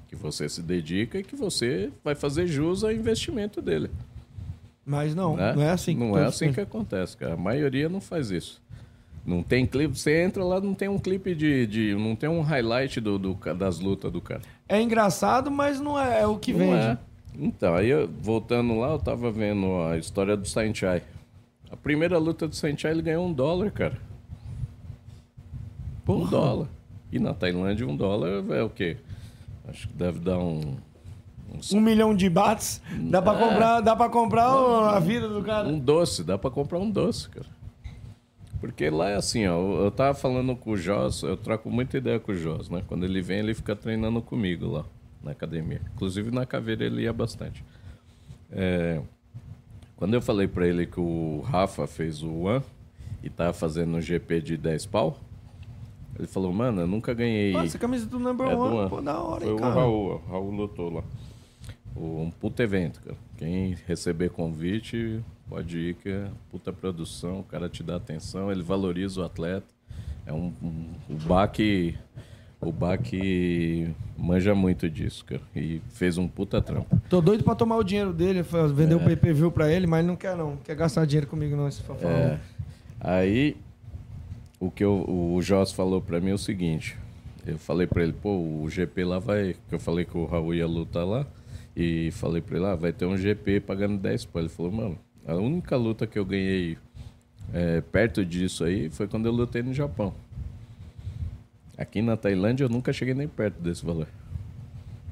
Que você se dedica e que você vai fazer jus ao investimento dele. Mas não, né? não é assim Não todos é assim que acontece, cara. A maioria não faz isso. Não tem clipe. Você entra lá, não tem um clipe de. de não tem um highlight do, do das lutas do cara. É engraçado, mas não é, é o que Não vende. é. Então, aí eu- voltando lá, eu tava vendo a história do Sainchai. A primeira luta do Sainchai, ele ganhou um dólar, cara. Um Porra. dólar. E na Tailândia, um dólar é o quê? Acho que deve dar um. uns- Um milhão de bahts, dá pra É. comprar, dá pra comprar o- a vida do cara. Um doce, dá pra comprar um doce, cara. Porque lá é assim, ó. eu- tava falando com o Joss, eu troco muita ideia com o Joss, né? Quando ele vem, ele fica treinando comigo lá na academia. Inclusive na caveira ele ia bastante. É, quando eu falei pra ele que o Rafa fez o One e tava fazendo um GP de 10 pau, ele falou, mano, eu nunca ganhei. Nossa, a camisa do number É do one, One. pô, da hora, Foi hein, o cara. Raul, ó. o Raul lutou lá. O- Um puta evento, cara. Quem receber convite, pode ir, que é puta produção, o cara te dá atenção, ele valoriza o atleta. É um, um- o Baque. O Baque manja muito disso, cara. E fez um puta trampo. Tô doido pra tomar o dinheiro dele, vender É. o pay-per-view pra ele, mas ele não quer não. Quer gastar dinheiro comigo não, esse fafão. É. Aí o que eu, o Joss falou pra mim é o seguinte. Eu falei pra ele, pô, o GP lá vai. Que eu falei que o Raul ia lutar lá. E falei pra ele, ah, vai ter um GP pagando 10 pau. Ele falou, mano, a única luta que eu ganhei é, perto disso aí foi quando eu lutei no Japão. Aqui na Tailândia eu nunca cheguei nem perto desse valor.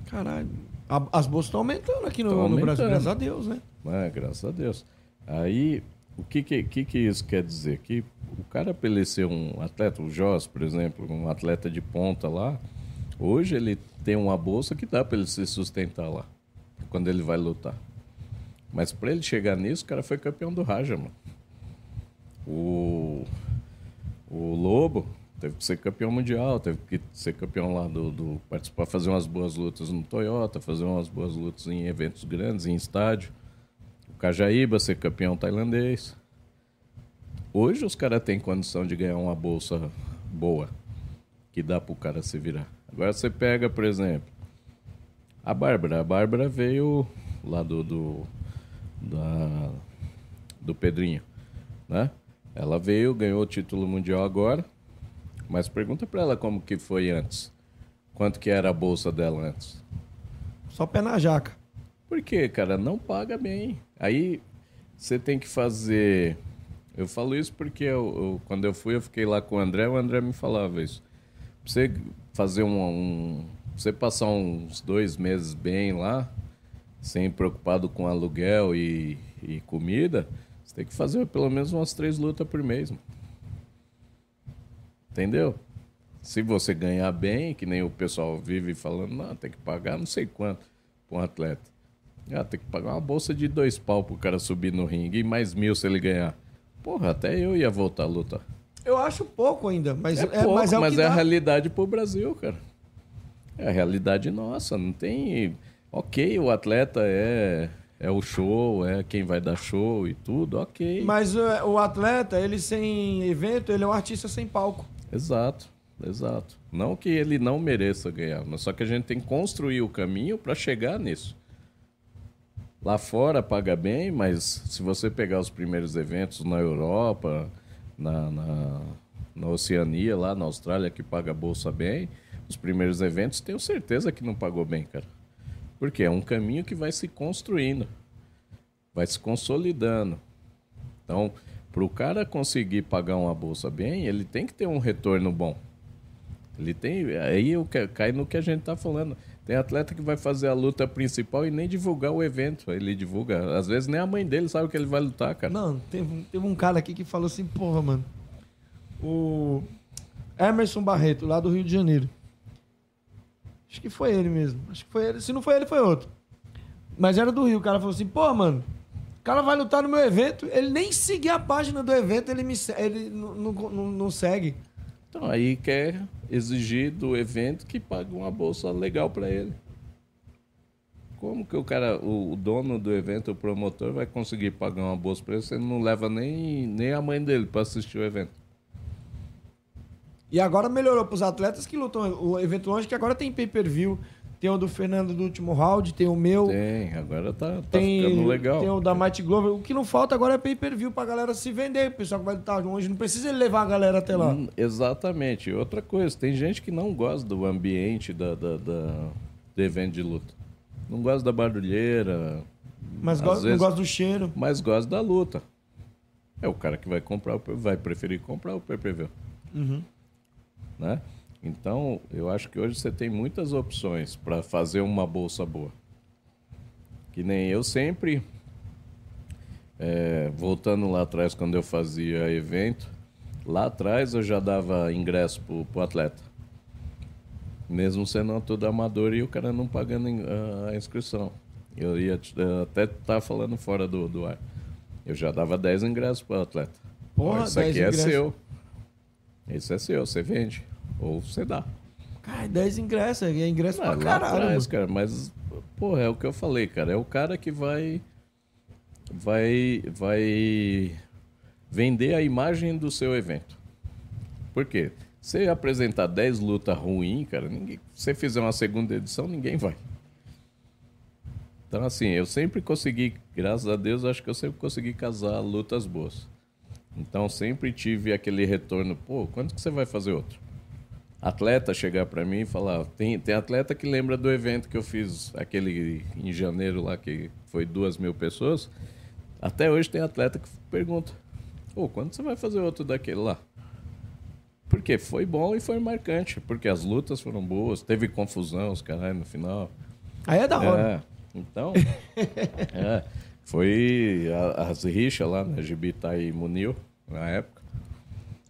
Caralho. A- as bolsas estão aumentando aqui no, Tão no Brasil, aumentando. graças a Deus, né? Ah, graças a Deus. Aí, o que que, que que isso quer dizer? Que o cara, pra ele ser um atleta, o Joss, por exemplo, um atleta de ponta lá, hoje ele tem uma bolsa que dá pra ele se sustentar lá, quando ele vai lutar. Mas pra ele chegar nisso, o cara foi campeão do Raja, mano. O, o Lobo teve que ser campeão mundial, teve que ser campeão lá do, do participar, fazer umas boas lutas no Toyota, fazer umas boas lutas em eventos grandes, em estádio. O Cajaíba ser campeão tailandês. Hoje os caras têm condição de ganhar uma bolsa boa, que dá pro cara se virar. Agora você pega, por exemplo, a Bárbara. A Bárbara veio lá do, do, da, do Pedrinho, né? Ela veio, ganhou o título mundial agora, mas pergunta pra ela como que foi antes. Quanto que era a bolsa dela antes? Só pé na jaca. Por quê, cara? Não paga bem. Aí você tem que fazer. Eu falo isso porque eu, eu- quando eu fui, eu fiquei lá com o André, o André me falava isso. Pra você fazer um. um você passar uns dois meses bem lá, sem preocupado com aluguel e, e comida, você tem que fazer pelo menos umas três lutas por mês. mano. Entendeu? Se você ganhar bem, que nem o pessoal vive falando, não, tem que pagar não sei quanto para um atleta. Ah, tem que pagar uma bolsa de dois pau pro cara subir no ringue e mais mil se ele ganhar. Porra, até eu ia voltar a lutar. Eu acho pouco ainda, mas É, é, pouco, mas é, o mas é a realidade pro Brasil, cara. É a realidade nossa, não tem... Ok, o atleta é, é o show, é quem vai dar show e tudo, ok. Mas é, o atleta, ele sem evento, ele é um artista sem palco. Exato, exato. Não que ele não mereça ganhar, mas só que a gente tem que construir o caminho para chegar nisso. Lá fora paga bem, mas se você pegar os primeiros eventos na Europa, na, na, na Oceania, lá na Austrália, que paga a bolsa bem, os primeiros eventos tenho certeza que não pagou bem, cara. Porque é um caminho que vai se construindo, vai se consolidando. Então, para o cara conseguir pagar uma bolsa bem, ele tem que ter um retorno bom. Ele tem. Aí eu ca- cai no que a gente tá falando. Tem atleta que vai fazer a luta principal e nem divulgar o evento. Ele divulga. Às vezes nem a mãe dele sabe que ele vai lutar, cara. Não, teve, teve um cara aqui que falou assim, porra, mano. O Emerson Barreto, lá do Rio de Janeiro. Acho que foi ele mesmo. Acho que foi ele. Se não foi ele, foi outro. Mas era do Rio. O cara falou assim, pô, mano. O cara vai lutar no meu evento. Ele nem seguir a página do evento, ele, me, ele não, não, não- segue. Então aí quer exigir do evento que pague uma bolsa legal para ele. Como que o cara, o, o dono do evento, o promotor, vai conseguir pagar uma bolsa para ele se ele não leva nem, nem a mãe dele para assistir o evento? E agora melhorou pros atletas que lutam o evento longe, que agora tem pay-per-view. Tem o do Fernando do último round, tem o meu. Tem, agora tá, tá Tem, ficando legal. tem o da Mighty Glover. O que não falta agora é pay-per-view pra galera se vender. O pessoal que vai lutar longe. Não precisa ele levar a galera até lá. Hum, Exatamente. Outra coisa, tem gente que não gosta do ambiente da, da, da- do evento de luta. Não gosta da barulheira, Mas às go- não vezes- gosta do cheiro. mas gosta da luta. É o cara que vai comprar, vai preferir comprar o pay-per-view. Né? Então, eu acho que hoje você tem muitas opções para fazer uma bolsa boa. Que nem eu sempre, é, voltando lá atrás, quando eu fazia evento, lá atrás eu já dava ingresso pro, pro atleta. Mesmo sendo tudo amador e o cara não pagando a inscrição. Eu ia até estar falando fora do, do ar. Eu já dava 10 ingressos pro atleta. Porra, Ó, Isso 10 aqui é ingressos. seu. Isso é seu, você vende. Ou você dá. Cara, 10 ingressos. É ingresso Ah, pra caralho. atrás, cara, mas, porra, é o que eu falei, cara. É o cara que vai. Vai. Vai. Vender a imagem do seu evento. Por quê? Se apresentar 10 lutas ruins, cara, ninguém, se você fizer uma segunda edição, ninguém vai. Então, assim, eu sempre consegui, graças a Deus, acho que eu sempre consegui casar lutas boas. Então sempre tive aquele retorno, pô, quando que você vai fazer outro? Atleta chegar para mim e falar, tem, tem atleta que lembra do evento que eu fiz aquele em janeiro lá, que foi duas mil pessoas. Até hoje tem atleta que pergunta, pô, quando você vai fazer outro daquele lá? Porque foi bom e foi marcante, porque as lutas foram boas, teve confusão, os caras no final. Aí é da hora. É, então, [LAUGHS] é, foi a- as rixas lá na Gibita e Munil, na época.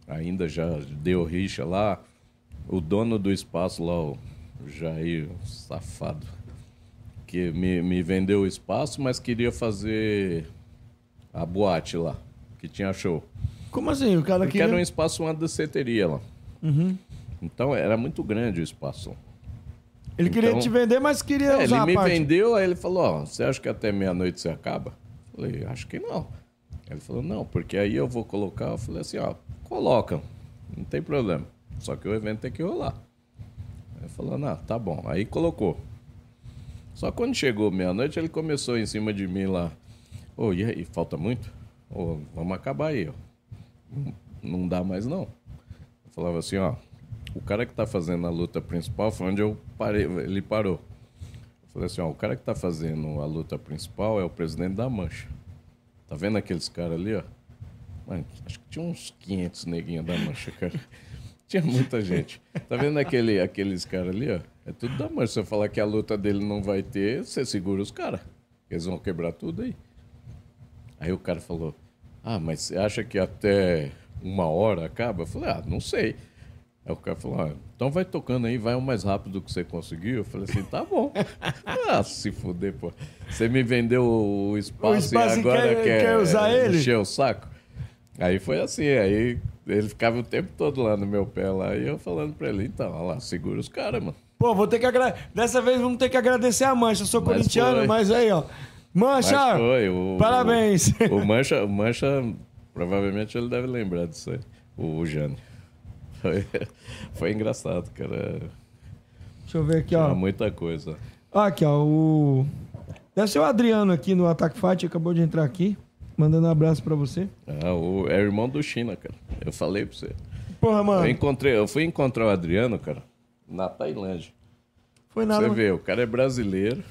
Ainda já deu rixa lá. O dono do espaço lá, o Jair, safado, que me, me vendeu o espaço, mas queria fazer a boate lá, que tinha show. Como assim? O cara Porque queria... era um espaço, uma danceteria lá. Uhum. Então era muito grande o espaço. Ele queria Então- te vender, mas queria É, usar ele me parte. vendeu, aí ele falou, ó, você acha que até meia-noite você acaba? Eu falei, acho que não. Ele falou, não, porque aí eu vou colocar. Eu falei assim, ó, coloca, não tem problema. Só que o evento tem que rolar. Ele falou, não, tá bom. Aí colocou. Só quando chegou meia-noite, ele começou em cima de mim lá. Ô, e aí, falta muito? Ô, vamos acabar aí, ó. Não dá mais, não. Eu falava assim, ó, o cara que tá fazendo a luta principal foi onde eu parei, ele parou. Eu falei assim, ó, o cara que tá fazendo a luta principal é o presidente da Mancha. Tá vendo aqueles caras ali, ó? Mano, acho que tinha uns 500 neguinhos da Mancha, cara. [LAUGHS] Tinha muita gente. Tá vendo aquele, aqueles caras ali, ó? É tudo da Mancha. Se eu falar que a luta dele não vai ter, você segura os caras. Eles vão quebrar tudo aí. Aí o cara falou: Ah, mas você acha que até uma hora acaba? Eu falei: Ah, não sei. Aí o cara falou: ah, Então vai tocando aí, vai o mais rápido que você conseguiu. Eu falei assim: Tá bom. [LAUGHS] ah, se fuder, pô. Você me vendeu o espaço, O espaço e agora quer- quer, quer usar ele? encher o saco. Aí foi assim, aí ele ficava o tempo todo lá no meu pé lá, e eu falando pra ele, então, olha lá, segura os caras, mano. Pô, vou ter que agradecer. Dessa vez vamos ter que agradecer a Mancha. Eu sou Mas corintiano, foi. mas aí, ó. Mas Mancha! foi, o, Parabéns! O, o Mancha, o Mancha, provavelmente ele deve lembrar disso aí, o, o Jânio. Foi, engraçado, cara. Deixa eu ver aqui, Tinha ó. muita coisa. Aqui, ó. O... Deve ser o Adriano aqui no Attack Fight, acabou de entrar aqui. Mandando um abraço pra você. Ah, o, é irmão do China, cara. Eu falei pra você. Porra, Eu, mano. encontrei, eu fui encontrar o Adriano, cara, na Tailândia. Foi nada. Você vê, o cara é brasileiro.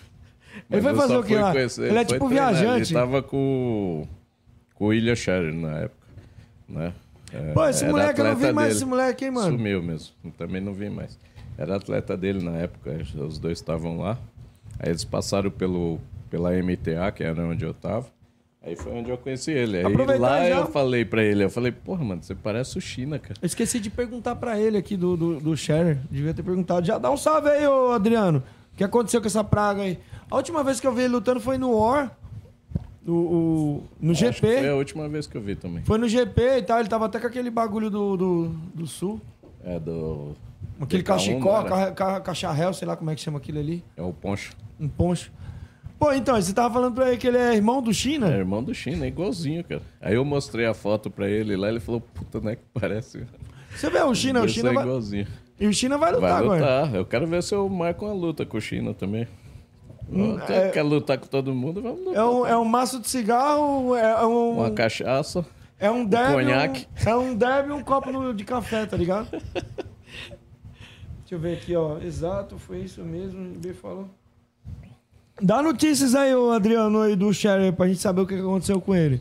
mas foi eu fazer o quê lá? conhecer- Ele é tipo treinar, viajante. Ele tava com, com o Ilha Scherer na época, né? Pô, esse moleque, eu não vi mais dele. esse moleque, hein, mano. Sumiu mesmo, também não vi mais. Era atleta dele na época, os dois estavam lá. Aí eles passaram pelo, pela MTA, que era onde eu tava. Aí foi onde eu conheci ele. Aí Aproveitar lá já. eu falei pra ele, eu falei, porra, mano, você parece o China, cara. Eu esqueci de perguntar pra ele aqui do, do, do. Devia ter perguntado. Já dá um salve aí, ô Adriano. O que aconteceu com essa praga aí? A última vez que eu vi ele lutando foi no War. No, o- no Acho GP. Foi a última vez que eu vi também. Foi no GP e tal. Ele tava até com aquele bagulho do, do, do sul. É do. Aquele DK1, cachecol, não era? ca, ca, cacharel, sei lá como é que chama aquilo ali. É o Poncho. Um poncho. Pô, então, você tava falando pra ele que ele é irmão do China? É irmão do China, é igualzinho, cara. Aí eu mostrei a foto pra ele lá, ele falou, puta, não é que parece. Você vê, o China, o Esse China é vai... igualzinho. E o China vai lutar Vai agora. lutar. Eu quero ver se eu marco uma luta com o China também. Hum, é- Quer lutar com todo mundo? Vamos lutar. É um, é um maço de cigarro, é um... Uma cachaça. É um derby, conhaque. um, é um derby e um copo de café, tá ligado? Deixa eu ver aqui, ó. Exato, foi isso mesmo. O B falou. Dá notícias aí, ô Adriano, aí do Sherry, pra gente saber o que aconteceu com ele.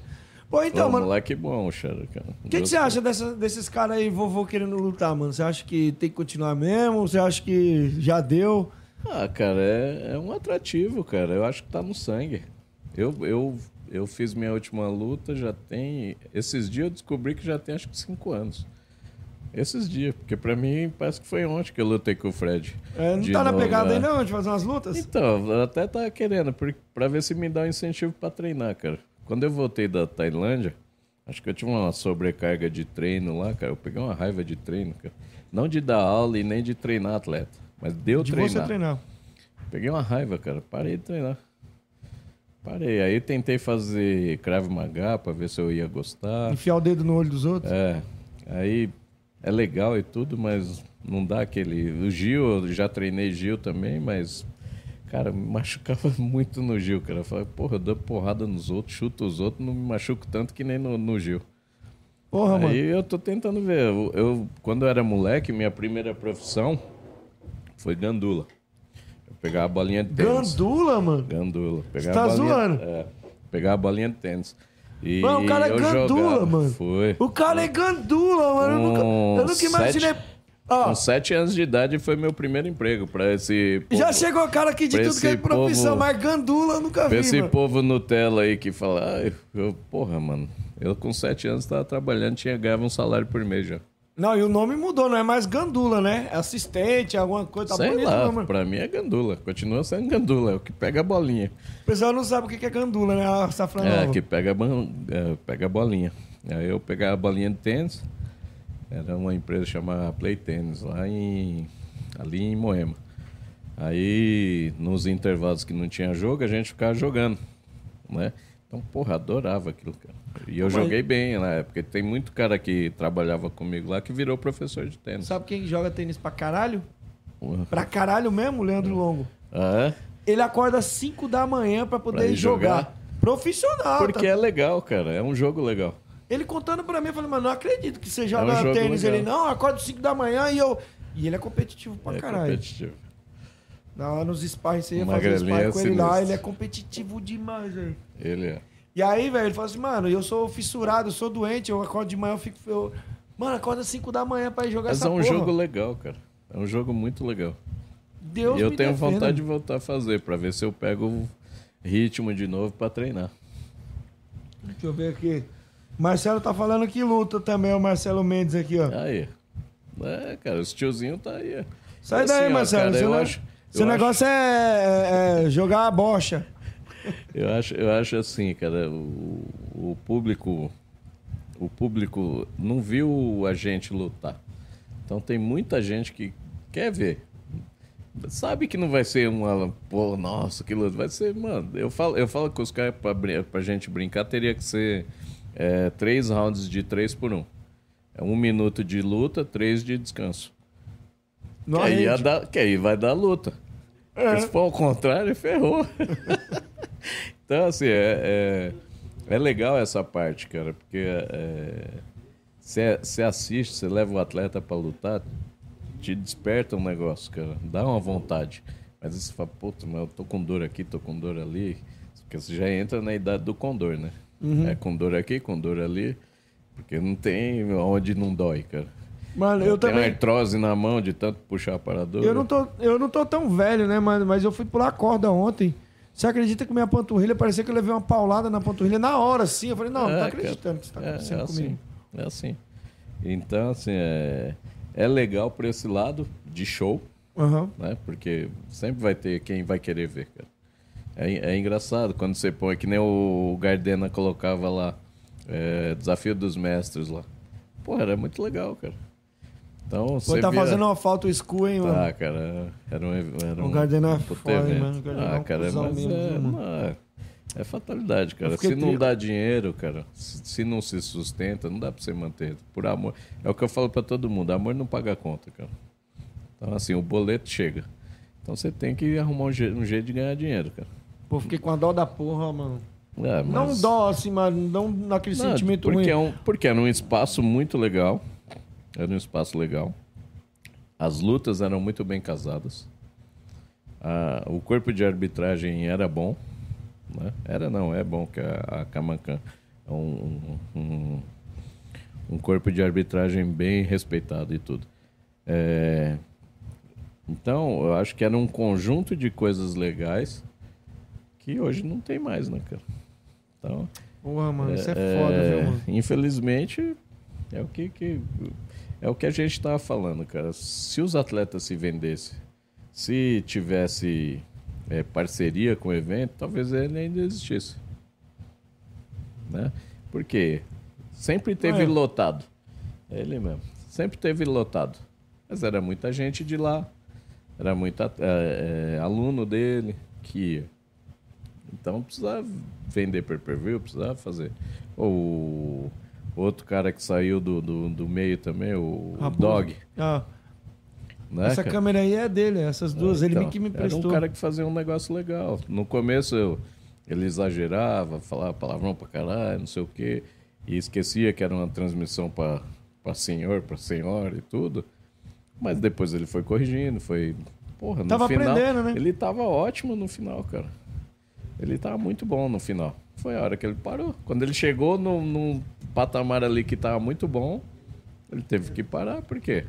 Pô, então, Pô, mano, moleque bom, Xero, cara. o que, que você acha dessa- desses caras aí, vovô, querendo lutar, mano? Você acha que tem que continuar mesmo? Você acha que já deu? Ah, cara, é, é um atrativo, cara. Eu acho que tá no sangue. Eu, eu, eu fiz minha última luta, já tem. Esses dias eu descobri que já tem acho que cinco anos. Esses dias, porque pra mim parece que foi ontem que eu lutei com o Fred. É, não tá na pegada né? aí não, de fazer umas lutas? Então, eu até tava querendo, por- pra ver se me dá um incentivo pra treinar, cara. Quando eu voltei da Tailândia, acho que eu tive uma sobrecarga de treino lá, cara. Eu peguei uma raiva de treino, cara. Não de dar aula e nem de treinar atleta, mas deu de treinar. você treinar. Peguei uma raiva, cara. Parei de treinar. Parei. Aí tentei fazer Krav Maga pra ver se eu ia gostar. Enfiar o dedo no olho dos outros. É. Aí é legal e tudo, mas não dá aquele. O Gil, eu já treinei Gil também, mas. Cara, me machucava [LAUGHS] muito no Gil, cara. Eu falei, porra, eu dou porrada nos outros, chuto os outros, não me machuco tanto que nem no, no Gil. Porra, mano. Aí eu tô tentando ver. Eu, eu- quando eu era moleque, minha primeira profissão foi gandula. Eu pegava a bolinha de tênis. Gandula, mano. Gandula. Pegava tá a bolinha, zoando? É, pegava a bolinha de tênis. E Mano, o cara é eu gandula, jogava. mano. Foi. O cara é gandula, mano. Eu nunca, eu nunca imaginei. sete- Com sete anos de idade foi meu primeiro emprego pra esse povo, já chegou cara aqui de tudo que é profissão, povo- mas gandula eu nunca pra vi, esse mano. povo Nutella aí que fala, ah, eu, porra, mano, eu com sete anos tava trabalhando, tinha ganhava um salário por mês já. Não, e o nome mudou, não é mais gandula, né? É assistente, alguma coisa. Tá Sei bonito, lá, não, pra mim é gandula, continua sendo gandula, é o que pega a bolinha. O pessoal não sabe o que é gandula, né? A safra É, nova. que pega a, é, pega a bolinha. Aí eu pegava a bolinha de tênis, era uma empresa chamada Play Tênis, lá em. ali em Moema. Aí, nos intervalos que não tinha jogo, a gente ficava jogando, né? Então, porra, adorava aquilo, cara. E eu Mas- joguei bem na época. Tem muito cara que trabalhava comigo lá que virou professor de tênis. Sabe quem joga tênis pra caralho? Porra. Pra caralho mesmo, Leandro Longo. Ah, é? Ele acorda às 5 da manhã pra poder Pra jogar. jogar? Profissional. Porque tá? é legal, cara. É um jogo legal. Ele contando pra mim, eu falei, mano, não acredito que você joga um jogo tênis. legal. Ele, não, eu acordo às 5 da manhã e eu. E ele é competitivo pra é caralho. competitivo. Lá nos sparring, você ia fazer sparring com ele lá, ele é competitivo demais, velho. Ele é. E aí, velho, ele falou assim, mano, eu sou fissurado, eu sou doente, eu acordo de manhã, eu fico. Eu... Mano, acorda às 5 da manhã pra ir jogar Mas essa é um porra. jogo legal, cara. É um jogo muito legal. Deus e eu tenho defenda. vontade de voltar a fazer, pra ver se eu pego o ritmo de novo pra treinar. Deixa eu ver aqui. Marcelo tá falando que luta também, o Marcelo Mendes aqui, ó. Aí. É, cara, os tiozinho tá aí. ó. Sai Assim, daí, ó, Marcelo. cara, seu eu ne- acho, seu eu negócio é, é- é jogar a bocha. Eu, acho, eu acho assim, cara, o, o público. O público não viu a gente lutar. Então tem muita gente que quer ver. Sabe que não vai ser uma. Pô, nossa, que luta. Vai ser, mano. Eu falo, eu falo com os caras pra, gente brincar, teria que ser é, três rounds de três por um. É um minuto de luta, três de descanso. Não que, aí dar- que aí vai dar luta. Porque Se for ao contrário, ferrou. [LAUGHS] então, assim, é, é, é legal essa parte, cara, porque você assiste, você leva o atleta pra lutar, te desperta um negócio, cara, dá uma vontade. Mas você fala, puta, mas eu tô com dor aqui, tô com dor ali. Porque você já entra na idade do condor, né? É com dor aqui, com dor ali. Porque não tem onde não dói, cara. Mano, eu tem também. artrose na mão de tanto puxar a paradora. Eu não, tô, eu não tô tão velho, né, mano? Mas eu fui pular corda ontem. Você acredita que minha panturrilha parecia que eu levei uma paulada na panturrilha na hora, assim? Eu falei, não, não tô É, acreditando que isso tá cara, acontecendo é, é comigo. assim, é assim. Então, assim, é, é legal por esse lado de show, Aham. né? Porque sempre vai ter quem vai querer ver, cara. É, é engraçado quando você põe, que nem o Gardena colocava lá, é, Desafio dos Mestres lá. Pô, era muito legal, cara. Então, Pô, você tá fazendo uma falta o school, hein, mano? Ah, cara, era um... Era O um é puta foda, mano. O é Ah, um cara, cuzão mas mesmo, é, mano? não, é, é fatalidade, cara. Se não tri- dá dinheiro, cara, se, não se sustenta, não dá pra você manter. Por amor. É o que eu falo pra todo mundo, amor não paga a conta, cara. Então, assim, o boleto chega. Então você tem que arrumar um, je- um jeito de ganhar dinheiro, cara. Pô, fiquei com a dó da porra, mano. É, Não mas- dó, assim, mas não naquele Não, sentimento porque ruim. É um, porque era um espaço muito legal. Era um espaço legal. As lutas eram muito bem casadas. Ah, o corpo de arbitragem era bom. Né? Era não, é bom que a, a Camacan é um, um, um corpo de arbitragem bem respeitado e tudo. É, então, eu acho que era um conjunto de coisas legais que hoje não tem mais, né, cara? Então, Porra, mano, isso é foda, é, viu, mano? Infelizmente, é o que, que- é o que a gente estava falando, cara. Se os atletas se vendessem, se tivesse é, parceria com o evento, talvez ele ainda existisse. Né? Porque sempre teve É. lotado. É ele mesmo. Sempre teve lotado. Mas era muita gente de lá. Era muito aluno dele que ia. Então precisava vender per per view, precisava fazer. O outro cara que saiu do, do, do meio também, o Raposo. Dog. Ah, Né, essa cara? câmera aí é dele, essas duas. ele Então, que me Era prestou. um cara que fazia um negócio legal. No começo eu- ele exagerava, falava palavrão pra caralho, não sei o quê. e esquecia que era uma transmissão para senhor, para senhora e tudo. Mas depois ele foi corrigindo, foi. Porra, no Tava final. aprendendo, né? Ele tava ótimo no final, cara. Ele tava muito bom no final. Foi a hora que ele parou. Quando ele chegou num, num patamar ali que tava muito bom, ele teve que parar. Por quê?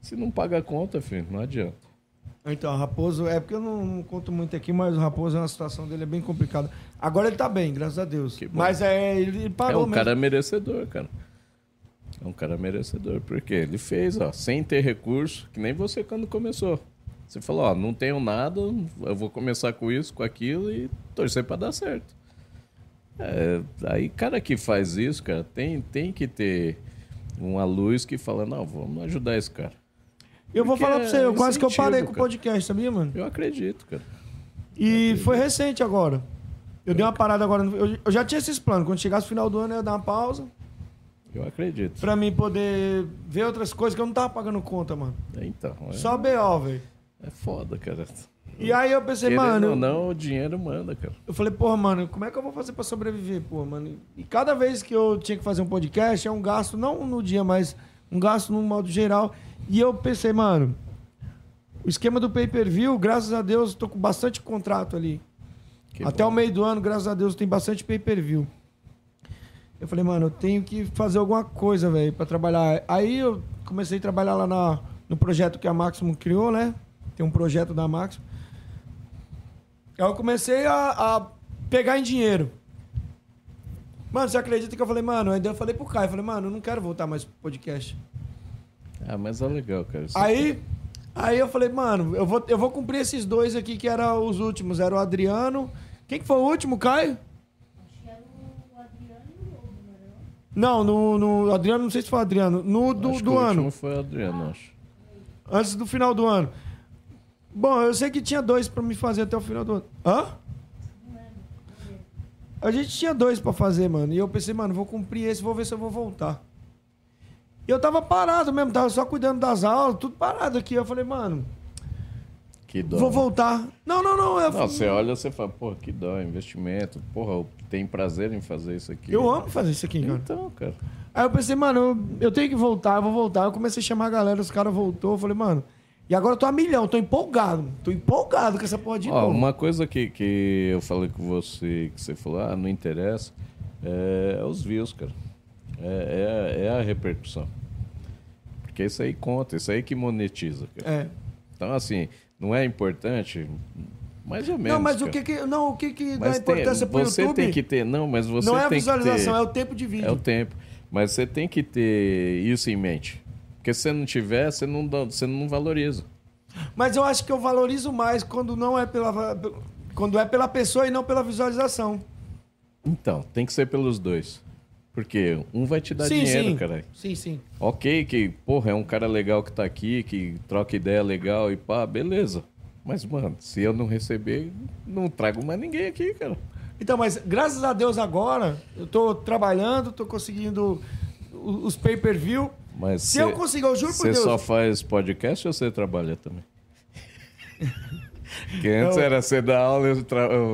Se não paga a conta, filho, não adianta. Então, Raposo, é porque eu não, não conto muito aqui, mas o Raposo, a situação dele é bem complicada. Agora ele tá bem, graças a Deus. Mas é, ele É parou um mesmo. cara merecedor, cara. É um cara merecedor, porque ele fez, ó, sem ter recurso, que nem você quando começou. Você falou, ó, não tenho nada, eu vou começar com isso, com aquilo e torcer pra dar certo. É, aí, cara que faz isso, cara, tem, tem que ter uma luz que fala, não, vamos ajudar esse cara. Eu vou Porque falar pra você, eu é quase que eu parei incentivo, com o cara. podcast, sabia, mano? Eu acredito, cara. E foi recente agora. Eu dei uma parada agora. Eu, eu já tinha esses planos. Quando chegasse o final do ano, eu ia dar uma pausa. Eu acredito. Pra mim poder ver outras coisas que eu não tava pagando conta, mano. Então, é, Só BO, velho. é foda, cara. E aí eu pensei, Querendo mano. ou não, o dinheiro manda, cara. Eu falei, porra, mano, como é que eu vou fazer pra sobreviver, porra, mano? E cada vez que eu tinha que fazer um podcast, é um gasto, não no dia, mas um gasto no modo geral. E eu pensei, mano, o esquema do pay-per-view, graças a Deus, tô com bastante contrato ali. Que Até bom. o meio do ano, graças a Deus, tem bastante pay-per-view. Eu falei, mano, eu tenho que fazer alguma coisa, velho, pra trabalhar. Aí eu comecei a trabalhar lá na, no projeto que a Maximum criou, né? Tem um projeto da Maximum. Aí eu comecei a, a pegar em dinheiro. Mano, você acredita que eu falei, mano, ainda eu falei pro Caio, eu falei, mano, eu não quero voltar mais pro podcast. Ah, mas é legal, cara. Isso Aí, aí eu falei, mano, eu vou, eu vou cumprir esses dois aqui que eram os últimos. Era o Adriano. Quem que foi o último, Caio? Não, no, no Adriano, não sei se foi o Adriano. No do, Acho que do o ano. último foi o Adriano, acho. Antes do final do ano. Bom, eu sei que tinha dois pra me fazer até o final do ano. Hã? A gente tinha dois pra fazer, mano. E eu pensei, mano, vou cumprir esse, vou ver se eu vou voltar. E eu tava parado mesmo, tava só cuidando das aulas, tudo parado aqui. Eu falei, mano, Que dó. vou voltar. Não, não, não. Eu, Não, você olha, você fala, porra, que dó, investimento. Porra, eu tenho prazer em fazer isso aqui. eu amo fazer isso aqui, cara. Então, cara. Aí eu pensei, mano, eu, eu tenho que voltar, eu vou voltar. Eu comecei a chamar a galera, os caras voltou. Eu falei, mano, e agora eu tô a milhão, tô empolgado. Tô empolgado com essa porra de Ó, novo. uma coisa que, que eu falei com você, que você falou, ah, não interessa, é, é os views, cara. É, é, é a repercussão. Porque isso aí conta, isso aí que monetiza, cara. É. Então, assim, não é importante, mais ou menos. Não, mas o cara. que que, não, o que que dá Mas importância pro você YouTube tem que ter, não, mas você não é a visualização, que é ter, o tempo de vídeo. é o tempo. Mas você tem que ter isso em mente. Porque se você não tiver, você não, dá- você não valoriza. Mas eu acho que eu valorizo mais quando não é pela quando é pela pessoa e não pela visualização. Então, tem que ser pelos dois. Porque um vai te dar dinheiro, sim. caralho. Sim, sim. Ok, que, porra, é um cara legal que tá aqui, que troca ideia legal e pá, beleza. Mas, mano, se eu não receber, não trago mais ninguém aqui, cara. Então, mas graças a Deus agora eu tô trabalhando, tô conseguindo os pay-per-view. Mas Se eu conseguir, eu juro por Você Deus. só faz podcast ou você trabalha também? que [LAUGHS] antes Não. era você dar aula,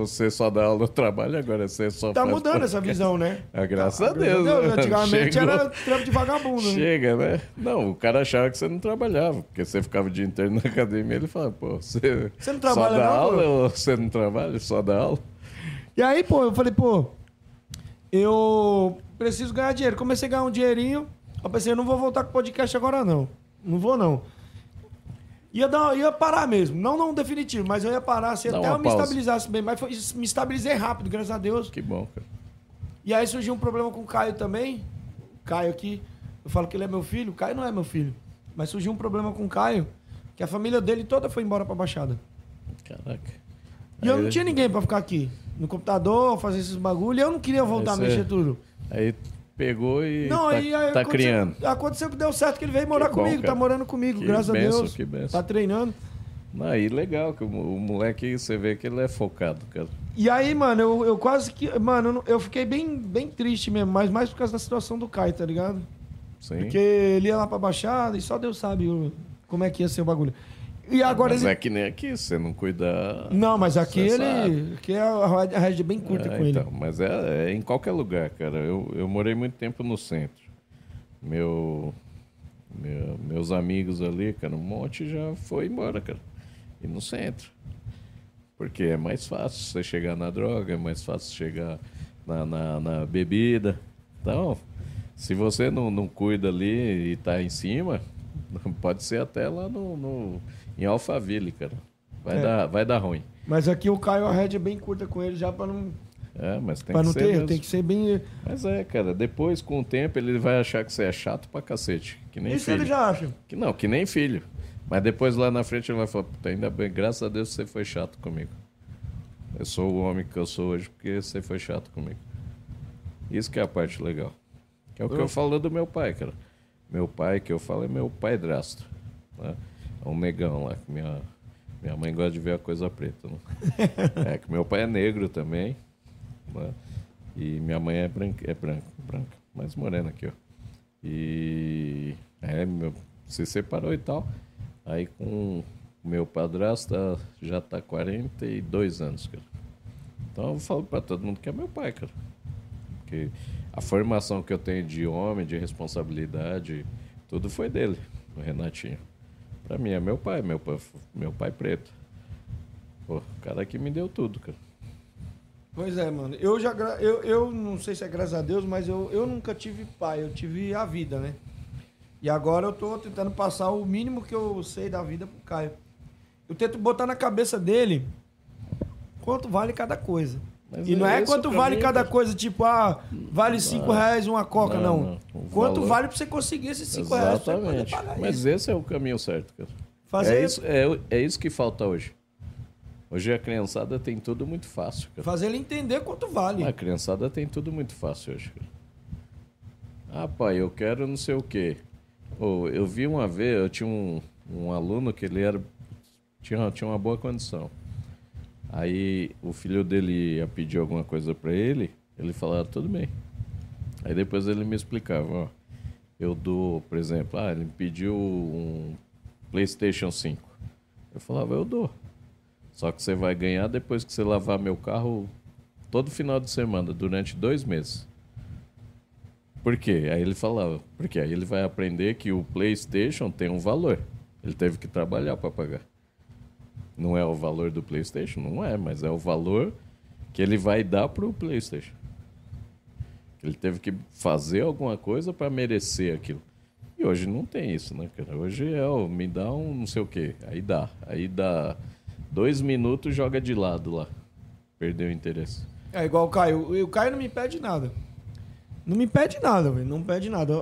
você só dá aula, eu trabalho, agora você só Tá faz mudando essa podcast. visão, né? Ah, graças Tá, a Deus. né? Antigamente Chegou. era trampo de vagabundo, né? Chega, né? Não, o cara achava que você não trabalhava, porque você ficava o dia inteiro na academia, ele falava, pô, você, Você não trabalha só dá não, aula ou você não trabalha, só dá aula? E aí, pô, eu falei, pô, eu preciso ganhar dinheiro. Comecei a ganhar um dinheirinho. Eu pensei, eu não vou voltar com o podcast agora, não. Não vou, não. Ia, dar, ia parar mesmo. Não, não definitivo, mas eu ia parar assim, Dá até eu me pausa. estabilizasse bem. Mas foi- me estabilizei rápido, graças a Deus. Que bom, cara. E aí surgiu um problema com o Caio também. O Caio aqui, eu falo que ele é meu filho. O Caio não é meu filho. Mas surgiu um problema com o Caio, que a família dele toda foi embora pra Baixada. Caraca. E eu não tinha ninguém pra ficar aqui. No computador, fazer esses bagulho. E eu não queria voltar a mexer tudo. Aí pegou e Não, tá, aí, aí tá criando. Aconteceu que deu certo, que ele veio morar bom, comigo, tá cara. morando comigo, Que graças benção, a Deus. que benção. Tá treinando. Aí, legal, que o, o moleque, você vê que ele é focado, cara. E aí, mano, eu, eu quase que. Mano, eu fiquei bem, bem triste mesmo, mas mais por causa da situação do Caio, tá ligado? Sim. Porque ele ia lá pra Baixada e só Deus sabe como é que ia ser o bagulho. E agora Mas ele. é que nem aqui, você não cuidar. Não, mas aqui ele. sabe. Aqui é a rede bem curta É, com então, ele. Mas é, é em qualquer lugar, cara. Eu, eu morei muito tempo no centro. Meu, meu- meus amigos ali, cara, um monte já foi embora, cara. E no centro. Porque é mais fácil você chegar na droga, é mais fácil chegar na, na, na bebida. Então, se você não, não cuida ali e tá em cima, [LAUGHS] pode ser até lá no, no- em Alphaville, cara. Vai, É. dar, vai dar ruim. Mas aqui o Caio, a rede é bem curta com ele já pra não, É, mas tem pra que não ser ter. mesmo. Tem que ser bem. Mas é, cara, depois, com o tempo, ele vai achar que você é chato pra cacete. Que nem Isso filho. ele já acha. Que não, que nem filho. Mas depois lá na frente ele vai falar, puta, ainda bem, graças a Deus você foi chato comigo. Eu sou o homem que eu sou hoje porque você foi chato comigo. Isso que é a parte legal. Que é o que eu falo do meu pai, cara. Meu pai, que eu falo, é meu pai drasto. Né? É um negão lá, que minha, minha mãe gosta de ver a coisa preta. Né? [LAUGHS] é que meu pai é negro também. né? E minha mãe é branca, é branca, branca, mais morena aqui, ó. E é, meu, se separou e tal. Aí com o meu padrasto tá- já tá 42 anos, cara. Então eu falo pra todo mundo que é meu pai, cara. Porque a formação que eu tenho de homem, de responsabilidade, tudo foi dele, o Renatinho. Pra mim é meu pai, meu pai, meu pai preto. Pô, o cara que me deu tudo, cara. Pois é, mano. Eu já. Eu, eu não sei se é graças a Deus, mas eu, eu nunca tive pai, eu tive a vida, né? E agora eu tô tentando passar o mínimo que eu sei da vida pro Caio. Eu tento botar na cabeça dele quanto vale cada coisa. Mas e não é isso quanto vale mim, cada coisa, tipo, ah, vale cinco reais uma coca, Não, não. Quanto valor- vale pra você conseguir esses cinco reais pra poder Exatamente. Mas isso? esse é o caminho certo, cara. Fazer- É, isso, é, é isso que falta hoje. Hoje a criançada tem tudo muito fácil, cara. Fazer ele entender quanto vale. A criançada tem tudo muito fácil hoje, cara. Ah, pai, eu quero não sei o quê. Ô, eu vi uma vez, eu tinha um, um aluno que ele era. Tinha, tinha uma boa condição. Aí o filho dele ia pedir alguma coisa pra ele, ele falava, tudo bem. Aí depois ele me explicava, ó. Eu dou, por exemplo, ah, ele me pediu um PlayStation 5. Eu falava, eu dou. Só que você vai ganhar depois que você lavar meu carro todo final de semana, durante dois meses. Por quê? Aí ele falava, porque aí ele vai aprender que o PlayStation tem um valor. Ele teve que trabalhar para pagar. Não é o valor do PlayStation? Não é, mas é o valor que ele vai dar pro PlayStation. Ele teve que fazer alguma coisa para merecer aquilo. E hoje não tem isso, né, cara? Hoje é, ó, me dá um não sei o quê. Aí dá. Aí dá dois minutos joga de lado lá. Perdeu o interesse. É igual o Caio. O Caio não me pede nada. Não me pede nada, velho. Não pede nada.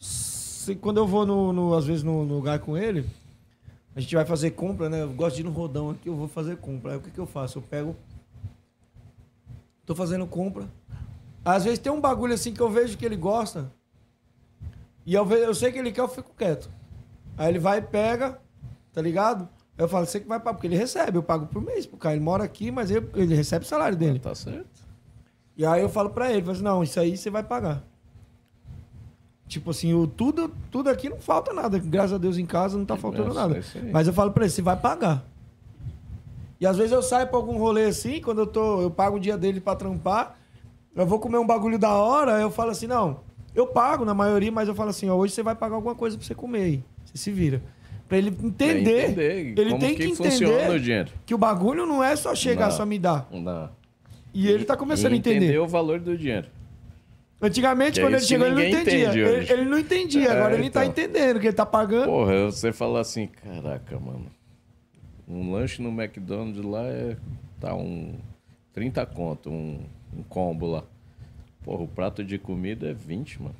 Se- quando eu vou, no, no- às vezes, no, no lugar com ele, a gente vai fazer compra, né? Eu gosto de ir no rodão aqui, eu vou fazer compra. Aí o que, que eu faço? Eu pego. Tô fazendo compra. Às vezes tem um bagulho assim que eu vejo que ele gosta. E eu, ve- eu sei que ele quer, eu fico quieto. Aí ele vai e pega, tá ligado? Eu falo, você que vai pagar, porque ele recebe, eu pago por mês pro cara. Ele mora aqui, mas ele, ele recebe o salário dele. Tá certo? E aí eu falo pra ele, falo assim, não, isso aí você vai pagar. Tipo assim, o, tudo, tudo aqui não falta nada. Graças a Deus em casa não tá faltando Isso, nada. é. Mas eu falo pra ele, você vai pagar. E às vezes eu saio pra algum rolê assim, quando eu tô, eu pago o dia dele pra trampar, eu vou comer um bagulho da hora, eu falo assim, não, eu pago na maioria, mas eu falo assim, ó, hoje você vai pagar alguma coisa pra você comer aí. Você se vira. Pra ele entender. entender ele tem que que, entender o que o bagulho não é só chegar, Não. só me dar. Não. E ele tá começando a entender. Entender o valor do dinheiro. Antigamente, Que quando ele chegou, ele não entendia. Ele, ele não entendia, É, agora ele tá então. entendendo que ele tá pagando. Porra, você fala assim, caraca, mano. Um lanche no McDonald's lá é. Tá um. 30 conto, um, um combo lá. Porra, o prato de comida é 20, mano.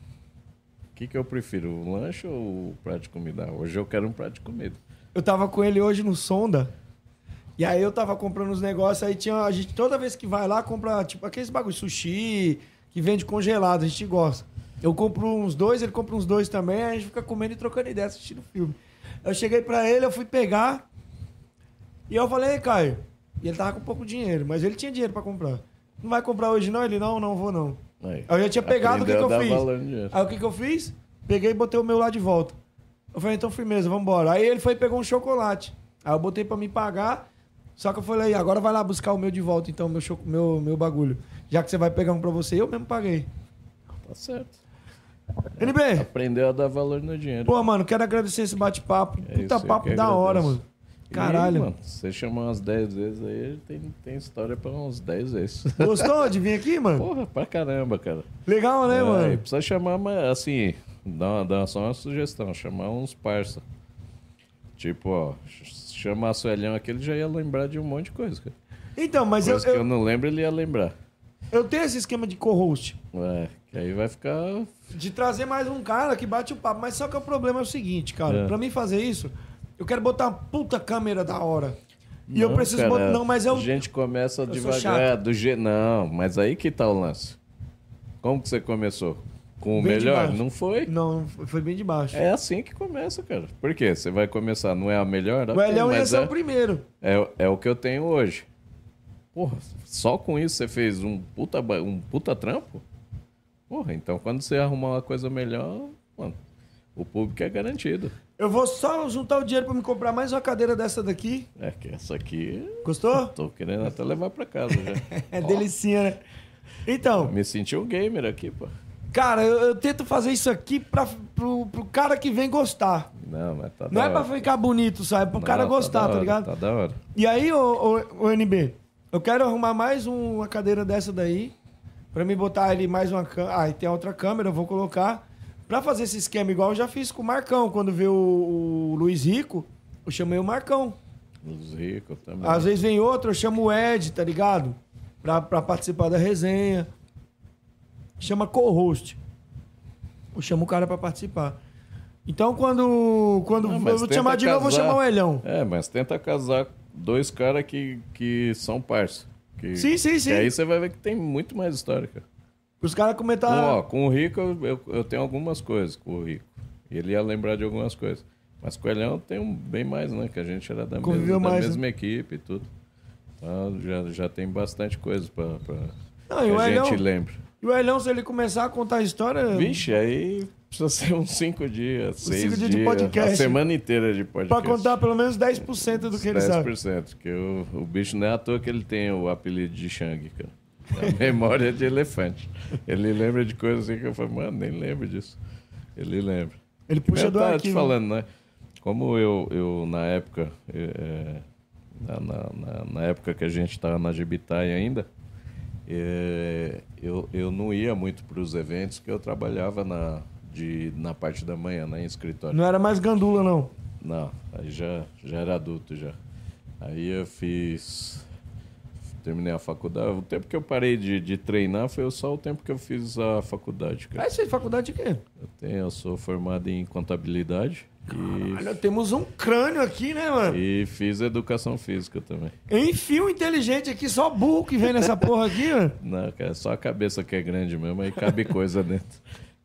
O que, que eu prefiro, o lanche ou o prato de comida? Hoje eu quero um prato de comida. Eu tava com ele hoje no Sonda. E aí eu tava comprando os negócios, aí tinha. A gente toda vez que vai lá, compra, tipo, aqueles bagulho, sushi, que vende congelado, a gente gosta. Eu compro uns dois, ele compra uns dois também, aí a gente fica comendo e trocando ideia, assistindo filme. Eu cheguei pra ele, eu fui pegar. E eu falei, "Ei, Caio. E ele tava com pouco dinheiro, mas ele tinha dinheiro pra comprar. Não vai comprar hoje, não? Ele, não, não vou não. Aí, eu já tinha pegado, o que, que eu fiz? Aí o que, que eu fiz? Peguei e botei o meu lá de volta. Eu falei, então firmeza, vambora. Aí ele foi e pegou um chocolate. Aí eu botei pra me pagar, só que eu falei, agora vai lá buscar o meu de volta, então, meu, cho- meu, meu bagulho. Já que você vai pegar um pra você, eu mesmo paguei. Tá certo. NB, Aprendeu a dar valor no dinheiro. pô, mano, quero agradecer esse bate-papo. É Puta isso, eu papo que da hora, mano. E, Caralho. mano, se você chamar umas 10 vezes aí, tem, tem história pra uns 10 vezes. Gostou de vir aqui, mano? Porra, pra caramba, cara. Legal, né, É, e mano? precisa chamar, mas assim, dá, dá só uma sugestão, chamar uns parça. Tipo, ó, ch- chamar a Suelhão aqui, ele já ia lembrar de um monte de coisa, cara. Então, mas eu, Coisa que eu eu, não lembro, ele ia lembrar. eu tenho esse esquema de co-host. É, que aí vai ficar. De trazer mais um cara que bate o papo. Mas só que o problema é o seguinte, cara. É. Pra mim fazer isso, eu quero botar uma puta câmera da hora. E eu preciso cara, botar. Não, mas eu. A gente começa sou devagar, do. Não, mas aí que tá o lance. Como que você começou? Com o Bem melhor? Não foi? Não, foi bem de baixo. É assim que começa, cara. Por quê? Você vai começar, não é a melhor? o Elhão ia ser é, o primeiro. é, é o que eu tenho hoje. Porra, só com isso você fez um puta, um puta trampo? Porra, então quando você arrumar uma coisa melhor, mano, o público é garantido. Eu vou só juntar o dinheiro pra me comprar mais uma cadeira dessa daqui. É que essa aqui, Gostou? [LAUGHS] tô querendo até levar pra casa já. [LAUGHS] É delicinha, né? Então, Me senti um gamer aqui, pô. Cara, eu, eu tento fazer isso aqui pra, pro, pro cara que vem gostar. Não, mas tá Não é pra ficar bonito, sabe? É pro Não, cara gostar, da tá, hora, ligado? Tá da hora. E aí, ô, ô, ô, NB, eu quero arrumar mais um- uma cadeira dessa daí, pra me botar ali mais uma câmera. Ah, e tem outra câmera, eu vou colocar. Pra fazer esse esquema igual eu já fiz com o Marcão. Quando veio o, o Luiz Rico, eu chamei o Marcão. Os ricos também. Às vezes vem outro, eu chamo o Ed, tá ligado? Pra, pra participar da resenha. Chama co-host. Eu chamo o cara pra participar. Então, quando, quando Não, eu vou te chamar de novo, eu vou chamar o Elhão. É, mas tenta casar dois caras que, que são. Que, Sim, sim, sim. Que aí você vai ver que tem muito mais história, cara. Os caras Com, comentaram. ó, com o Rico, eu, eu, tenho algumas coisas com o Rico. Ele ia lembrar de algumas coisas. Mas com o Elhão tem um, bem mais, né? Que a gente era da, Conviveu mesma, da mais, né? mesma equipe e tudo. Então, já, já tem bastante coisa Não, que e o a Elhão- gente lembra. E o Elhão, se ele começar a contar a história. Vixe, aí precisa ser uns cinco dias, seis cinco dias dias. de podcast. A semana inteira de podcast. Pra contar pelo menos 10% do que ele sabe. 10%, que o, o bicho não é à toa que ele tem o apelido de Shang, cara. A [LAUGHS] memória de elefante. Ele lembra de coisas assim que eu falo, mano, nem lembro disso. Ele lembra. Ele puxa do tava te falando, né? Como eu, eu na época, é, na, na- na- na época que a gente estava na Gibitai ainda, é, eu, eu não ia muito para os eventos, que eu trabalhava na, de, na parte da manhã, né, em escritório. Não era mais gandula, não. Não, aí já, já era adulto já. Aí eu fiz. Terminei a faculdade. O tempo que eu parei de, de treinar foi só o tempo que eu fiz a faculdade, cara. Aí você fez faculdade de quê? Eu, tenho, eu sou formado em contabilidade Olha, temos um crânio aqui, né, mano? e fiz educação física também. Enfio inteligente aqui, só burro que vem nessa porra aqui, mano. [LAUGHS] Não, cara, só a cabeça que é grande mesmo, aí cabe coisa dentro.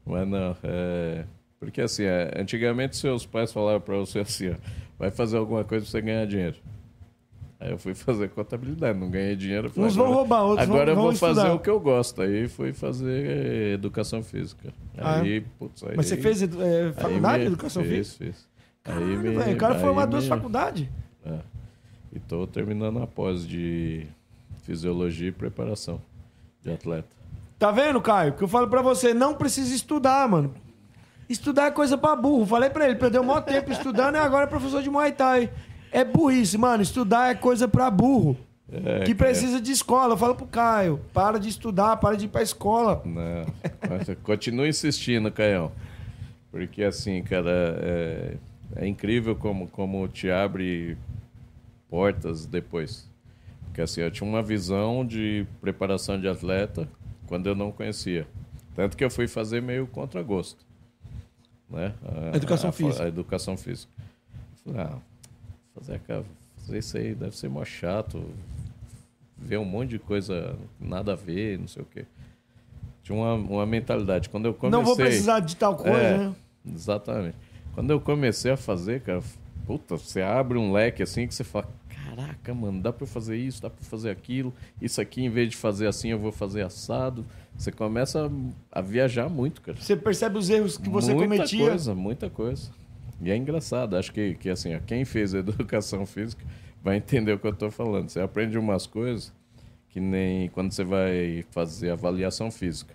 Mas não, é. Porque assim, é, antigamente seus pais falavam pra você assim, ó, vai fazer alguma coisa pra você ganhar dinheiro. Aí eu fui fazer contabilidade, não ganhei dinheiro. falei, Uns vão agora- roubar, outros Agora vão- eu vou fazer o que eu gosto. Aí fui fazer eh, educação física. Ah, é? Aí, putz, aí, Mas você fez é, faculdade de educação fiz, física? Fiz. Caralho, Aí me- velho, o cara aí formou duas me- faculdades. é. E tô terminando a pós de fisiologia e preparação de atleta. Tá vendo, Caio? Que eu falo pra você, não precisa estudar, mano. Estudar é coisa pra burro. Falei pra ele, perdeu o maior tempo estudando e agora é professor de Muay Thai. É burrice, mano. Estudar é coisa pra burro. É, que cara. precisa de escola. Eu falo pro Caio, para de estudar, para de ir pra escola. Não, continua insistindo, Caião. Porque assim, cara, é, é incrível como, como te abre portas depois. Porque assim, eu tinha uma visão de preparação de atleta quando eu não conhecia. Tanto que eu fui fazer meio contra gosto. Né? A, Educação a- física. A educação física. Falei, ah, fazer, fazer isso aí deve ser mó chato. Ver um monte de coisa nada a ver, não sei o quê. Tinha uma, uma mentalidade. Quando eu comecei... Não vou precisar de tal coisa, É, né? Exatamente. Quando eu comecei a fazer, cara, puta, você abre um leque assim que você fala, caraca, mano, dá pra eu fazer isso, dá pra eu fazer aquilo, isso aqui, em vez de fazer assim, eu vou fazer assado. Você começa a, viajar muito, cara. Você percebe os erros que você muita cometia. coisa, muita coisa. E é engraçado, acho que, que assim, ó, quem fez [LAUGHS] educação física vai entender o que eu estou falando. Você aprende umas coisas que nem quando você vai fazer avaliação física.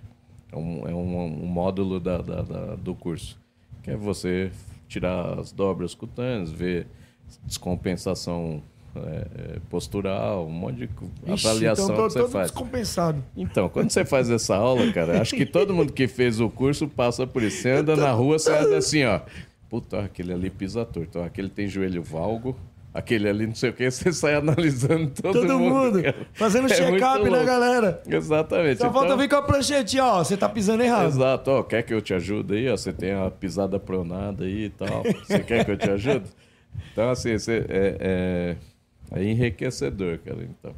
É um, é um, um módulo da, da, da, do curso, que é você tirar as dobras cutâneas, ver descompensação é, é, postural, um monte de Ixi, avaliação então tô que você todo faz. descompensado. Então, quando você faz essa aula, cara, acho que todo mundo que fez o curso passa por isso. Você anda na rua, você anda assim, ó. Puta, aquele ali pisa torto, aquele tem joelho valgo, aquele ali não sei o que, [LAUGHS] você sai analisando todo, Todo mundo. cara. Fazendo [LAUGHS] É check-up, né, galera? Exatamente. Só falta Então- vir com a pranchetinha, ó. Você tá pisando errado. Exato, ó, quer que eu te ajude aí? Ó, você tem a pisada pronada aí e tal. Você quer que eu te ajude? [LAUGHS] Então, assim, você, é, é, é enriquecedor, cara. Então,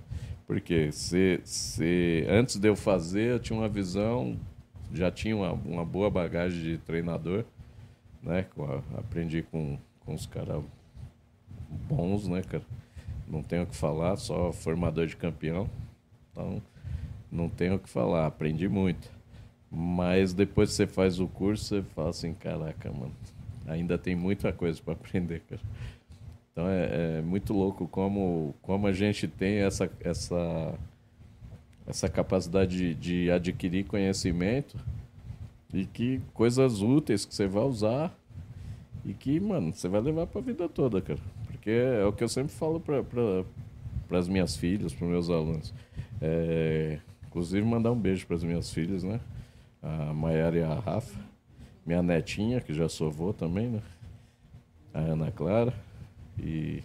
porque se, se, antes de eu fazer, eu tinha uma visão, já tinha uma, uma boa bagagem de treinador, né? Aprendi com, com os caras bons, né, cara? Não tenho o que falar, só formador de campeão. Então, não tenho o que falar, aprendi muito. Mas depois que você faz o curso, você fala assim, caraca, mano, ainda tem muita coisa para aprender, cara. Então é, é muito louco como, como a gente tem essa, essa, essa capacidade de, de adquirir conhecimento e que coisas úteis que você vai usar e que, mano, você vai levar para a vida toda, cara. Porque é o que eu sempre falo para as minhas filhas, para meus alunos. É, inclusive, mandar um beijo para as minhas filhas, né? A Maiara e a Rafa. Minha netinha, que já sou avô também, né? A Ana Clara. E,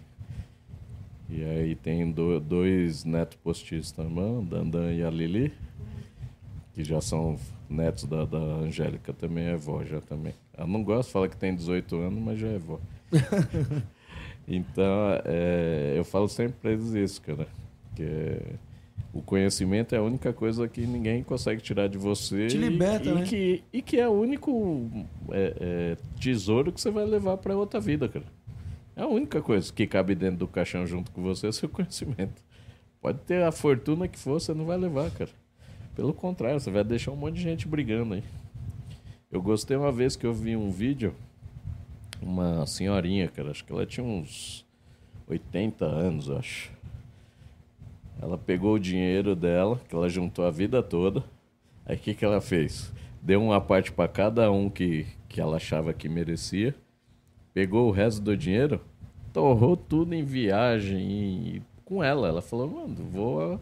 e aí tem do- dois netos postiços também, Dandan e a Lili, que já são netos da, da Angélica, também é vó já também. Ela não gosta, fala que tem 18 anos, mas já é vó. [LAUGHS] então, é, eu falo sempre pra eles isso, cara. Que é- o conhecimento é a única coisa que ninguém consegue tirar de você. Te e- liberta, e, né? que, e que é o único é, é, tesouro que você vai levar pra outra vida, cara. É a única coisa que cabe dentro do caixão junto com você é o seu [LAUGHS] conhecimento. Pode ter a fortuna que for, você não vai levar, cara. Pelo contrário, você vai deixar um monte de gente brigando aí. Eu gostei uma vez que eu vi um vídeo, uma senhorinha, cara, acho que ela tinha uns 80 anos, acho. Ela pegou o dinheiro dela, que ela juntou a vida toda. Aí o que, que ela fez? Deu uma parte para cada um que, que ela achava que merecia. Pegou o resto do dinheiro, torrou tudo em viagem e com ela. Ela falou, mano, vou.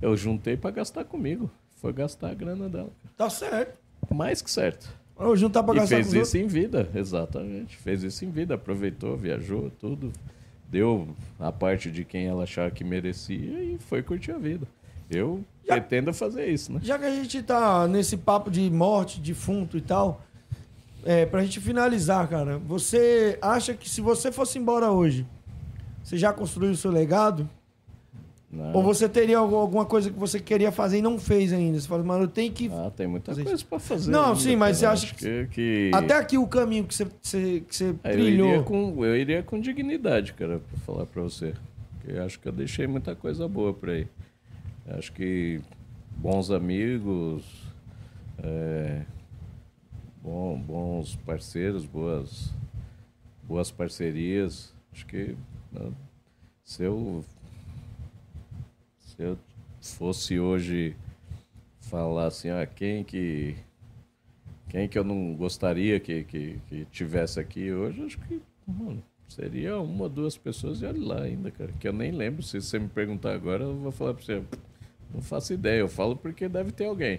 Eu juntei para gastar comigo. Foi gastar a grana dela. Tá certo. Mais que certo. Vou juntar pra E gastar fez isso em vida, exatamente. Fez isso em vida, aproveitou, viajou, tudo. Deu a parte de quem ela achava que merecia e foi curtir a vida. Eu Já- pretendo fazer isso, né? Já que a gente tá nesse papo de morte, defunto e tal, é, pra gente finalizar, cara, você acha que se você fosse embora hoje, você já construiu o seu legado? Não. Ou você teria algu- alguma coisa que você queria fazer e não fez ainda? Você fala, mano, eu tenho que. Ah, tem muita Fazer coisa pra fazer. Não, ainda, sim, mas cara. você acha Acho que. que... Até aqui o caminho que você, que você eu, trilhou. iria com, eu iria com dignidade, cara, pra falar pra você. Porque eu acho que eu deixei muita coisa boa por aí. Eu acho que bons amigos, é, bom- bons parceiros, boas, boas parcerias. Acho que né, se eu, se eu fosse hoje falar assim, ah, quem que quem que eu não gostaria que, que, que tivesse aqui hoje, acho que mano, seria uma ou duas pessoas e olha lá ainda, cara. Que eu nem lembro. Se você me perguntar agora, eu vou falar pra você. Não faço ideia. Eu falo porque deve ter alguém.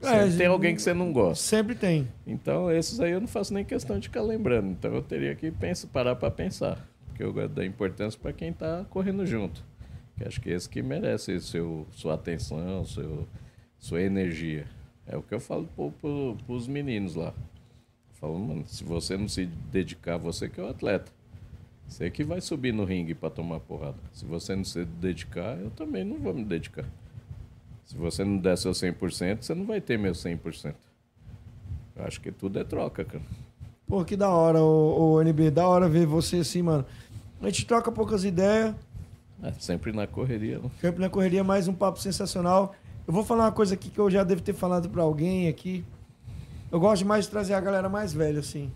É, Sempre tem alguém que você não gosta. Sempre tem. Então, esses aí eu não faço nem questão de ficar lembrando. Então, eu teria que pensar, parar para pensar. Porque eu gosto da importância para quem tá correndo junto. Que acho que é esse que merece seu, sua atenção, seu, sua energia. É o que eu falo pro, pro, pros meninos lá. Eu falo, mano, se você não se dedicar, você que é o atleta. Você que vai subir no ringue para tomar porrada. Se você não se dedicar, eu também não vou me dedicar. Se você não der seu 100%, você não vai ter meu 100%. Eu acho que tudo é troca, cara. Pô, que da hora, o NB. Da hora ver você assim, mano. A gente troca poucas ideias. É, sempre na correria, né? Campo na Correria, mais um papo sensacional. Eu vou falar uma coisa aqui que eu já devo ter falado pra alguém aqui. Eu gosto mais de trazer a galera mais velha, assim.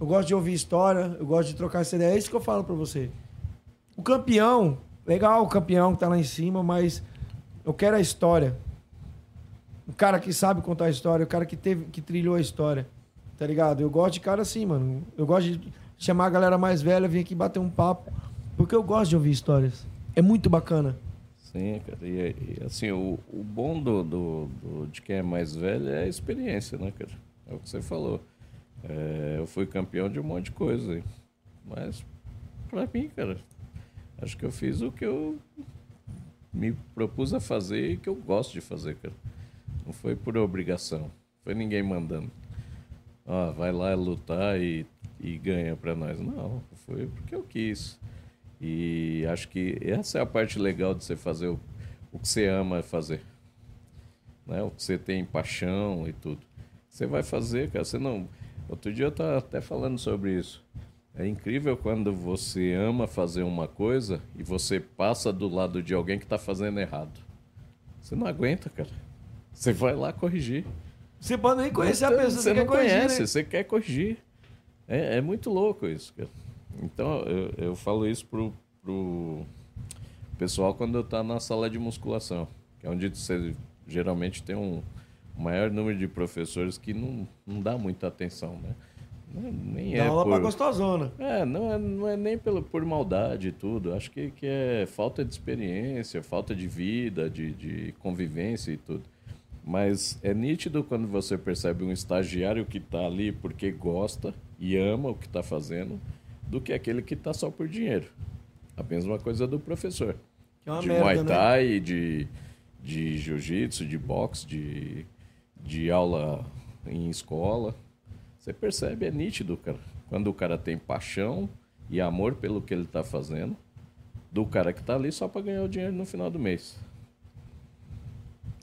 Eu gosto de ouvir história, eu gosto de trocar essa ideia. É isso que eu falo pra você. O campeão, legal o campeão que tá lá em cima, mas eu quero a história. O cara que sabe contar a história, o cara que teve, que trilhou a história. Tá ligado? Eu gosto de cara assim, mano. Eu gosto de chamar a galera mais velha, vir aqui bater um papo. Porque eu gosto de ouvir histórias. É muito bacana. Sim, cara. E, e, assim, o, o bom do, do, do- de quem é mais velho é a experiência, né, cara? É o que você falou. É, eu fui campeão de um monte de coisa. Mas, pra mim, cara, acho que eu fiz o que eu me propus a fazer e que eu gosto de fazer, cara. Não foi por obrigação. Foi ninguém mandando. Ó, vai lá lutar e, e ganha pra nós. Não, foi porque eu quis. E acho que essa é a parte legal de você fazer o, o que você ama fazer. Né? O que você tem paixão e tudo. Você vai fazer, cara. Você não. Outro dia eu estava até falando sobre isso. É incrível quando você ama fazer uma coisa e você passa do lado de alguém que está fazendo errado. Você não aguenta, cara. Você vai lá corrigir. Você pode nem conhecer a pessoa, você você não quer corrigir, conhece, né? você quer corrigir. É, é muito louco isso, cara. Então, eu, eu falo isso pro, pro pessoal quando eu tá na sala de musculação, que é onde você geralmente tem um maior número de professores que não, não dá muita atenção, né? Não é- Nem Dá é aula pra por... gostosona. É, não é, não é nem pelo, por maldade e tudo. Acho que, que é falta de experiência, falta de vida, de, de convivência e tudo. Mas é nítido quando você percebe um estagiário que está ali porque gosta e ama o que está fazendo, do que aquele que está só por dinheiro. A mesma coisa do professor. Que é uma de merda, Muay né? Thai, de, de jiu-jitsu, de boxe, de, de aula em escola. Você percebe, é nítido, cara. Quando o cara tem paixão e amor pelo que ele está fazendo, do cara que está ali só para ganhar o dinheiro no final do mês.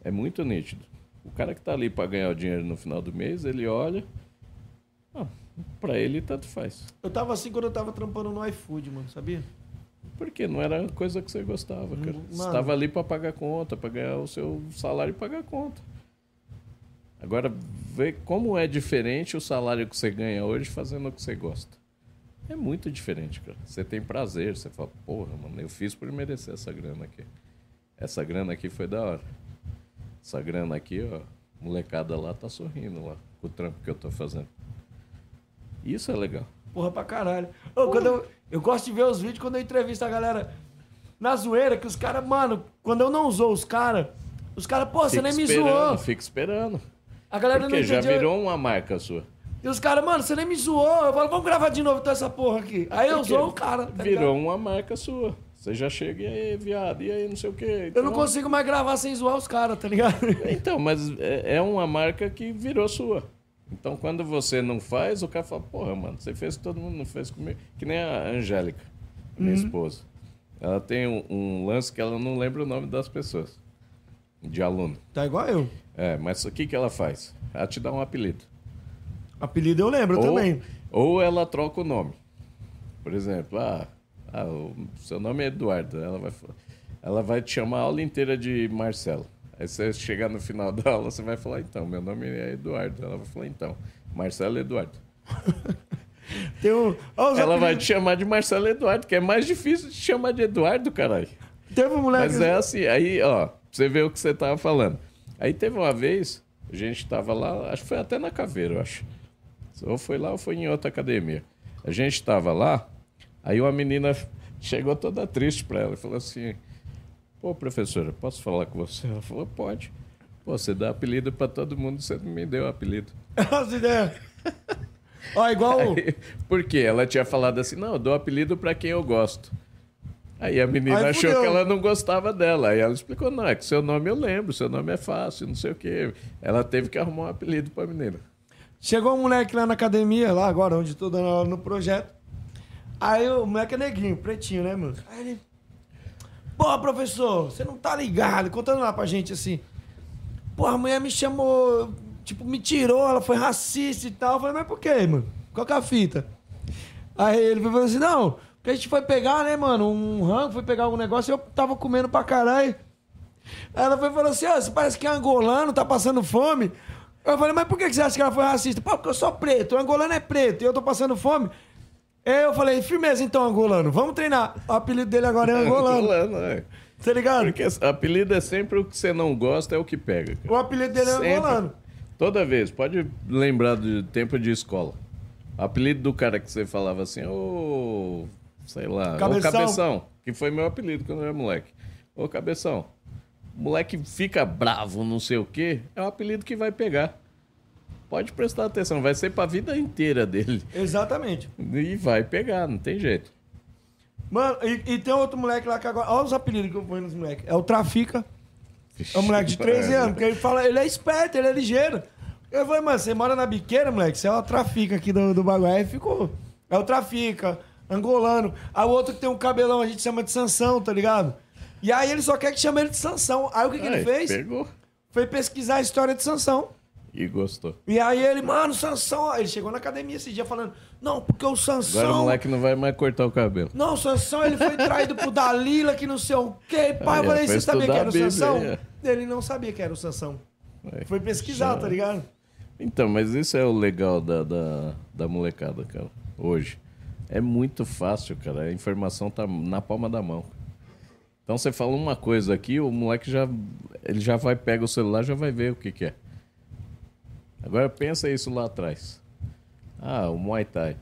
É muito nítido. O cara que está ali para ganhar o dinheiro no final do mês, ele olha. Ah, para ele, tanto faz. Eu tava assim quando eu tava trampando no iFood, mano, sabia? Porque não era coisa que você gostava, cara. Hum, Você mano. estava ali para pagar conta, para ganhar o seu salário e pagar conta. Agora, vê como é diferente o salário que você ganha hoje fazendo o que você gosta. É muito diferente, cara. Você tem prazer, você fala, porra, mano, eu fiz por merecer essa grana aqui. Essa grana aqui foi da hora. Essa grana aqui, ó, molecada lá tá sorrindo lá com o trampo que eu tô fazendo. Isso é legal. Porra pra caralho. Ô, quando eu, eu gosto de ver os vídeos quando eu entrevisto a galera na zoeira, que os caras, mano, quando eu não usou os caras, os caras, pô, você nem me zoou. Fica esperando. A galera não Porque já entendia. virou uma marca sua. E os caras, mano, você nem me zoou. Eu falo, vamos gravar de novo então essa porra aqui. Aí eu Porque zoo o cara. tá Virou ligado? uma marca sua. Você já chega e aí, viado, e aí, não sei o quê. Eu não Então- consigo mais gravar sem zoar os caras, tá ligado? Então, mas é é uma marca que virou sua. Então, quando você não faz, o cara fala, porra, mano, você fez todo mundo não fez comigo. Que nem a Angélica, minha Uhum. esposa. Ela tem um, um lance que ela não lembra o nome das pessoas. De aluno. Tá igual eu. É, mas o que, que ela faz? Ela te dá um apelido. Apelido eu lembro ou, também. Ou ela troca o nome. Por exemplo, ah, ah, o seu nome é Eduardo. Ela vai, ela vai te chamar a aula inteira de Marcelo. Aí você chegar no final da aula, você vai falar, então, meu nome é Eduardo. Ela vai falar, então, Marcelo Eduardo. [LAUGHS] Tem um... Ela vai apelidos. te chamar de Marcelo Eduardo, que é mais difícil de chamar de Eduardo, caralho. Teve um moleque... Mas é assim, aí, ó, pra você ver o que você tava falando. Aí teve uma vez, a gente tava lá, acho que foi até na Caveira, eu acho. Ou foi lá ou foi em outra academia. A gente tava lá, aí uma menina chegou toda triste pra ela e falou assim: Pô, professora, posso falar com você? Ela falou: Pode. Pô, você dá apelido pra todo mundo, você não me deu apelido. [LAUGHS] As ideias. Ó, igual... o- Por quê? Ela tinha falado assim: Não, eu dou apelido pra quem eu gosto. Aí a menina Aí achou que ela não gostava dela. Aí ela explicou: Não, é que seu nome eu lembro, seu nome é fácil, não sei o quê. Ela teve que arrumar um apelido pra menina. Chegou um moleque lá na academia, lá agora, onde tô dando aula no projeto. Aí o moleque é neguinho, pretinho, né, mano? Aí ele. Pô, professor, você não tá ligado? Contando lá pra gente assim. Pô, a mulher me chamou, tipo, me tirou, ela foi racista e tal. Eu falei, mas por quê, mano? Qual que é a fita? Aí ele falou assim: não, porque a gente foi pegar, né, mano, um rango, foi pegar algum negócio e eu tava comendo pra caralho. Aí ela foi e falou assim: ó, você parece que é angolano, tá passando fome. Eu falei, mas por que você acha que ela foi racista? Pô, porque eu sou preto, o angolano é preto e eu tô passando fome. Eu falei, firmeza então, angolano, vamos treinar. O apelido dele agora é [LAUGHS] angolano. Angolano, é. Tá ligado? Porque apelido é sempre o que você não gosta, é o que pega. cara. O apelido dele é Sempre. angolano. Toda vez, pode lembrar do tempo de escola. O apelido do cara que você falava assim, ô. sei lá, Cabeção. ô Cabeção, que foi meu apelido quando eu era moleque. Ô Cabeção. Moleque fica bravo, não sei o quê, é o apelido que vai pegar. Pode prestar atenção, vai ser pra vida inteira dele. Exatamente. E vai pegar, não tem jeito. Mano, e, e tem outro moleque lá que agora. Olha os apelidos que eu ponho nos moleques. É o Trafica. É um moleque de 13 anos, porque ele fala, ele é esperto, ele é ligeiro. Eu falei, mano, você mora na biqueira, moleque? Você é o trafica aqui do, do bagulho. Aí ficou. É o trafica, angolano. Aí o outro que tem um cabelão, a gente chama de Sansão, tá ligado? E aí ele só quer que chame ele de Sansão. Aí o que, que ele fez? Pegou Foi pesquisar a história de Sansão. E gostou. E aí ele, mano, Sansão. Ele chegou na academia esse dia falando, não, porque o Sansão. Agora o moleque não vai mais cortar o cabelo. Não, o Sansão ele foi traído por Dalila, que não sei o quê. Pai, eu falei, você sabia que era o Bíblia, Sansão? Ele não sabia que era o Sansão. Aí. Foi pesquisar, Já- tá ligado? Então, mas isso é o legal da, da, da molecada, cara. Hoje. É muito fácil, cara. A informação tá na palma da mão. Então você fala uma coisa aqui, o moleque já. Ele já vai, pega o celular já vai ver o que, que é. Agora pensa isso lá atrás. Ah, o Muay Thai.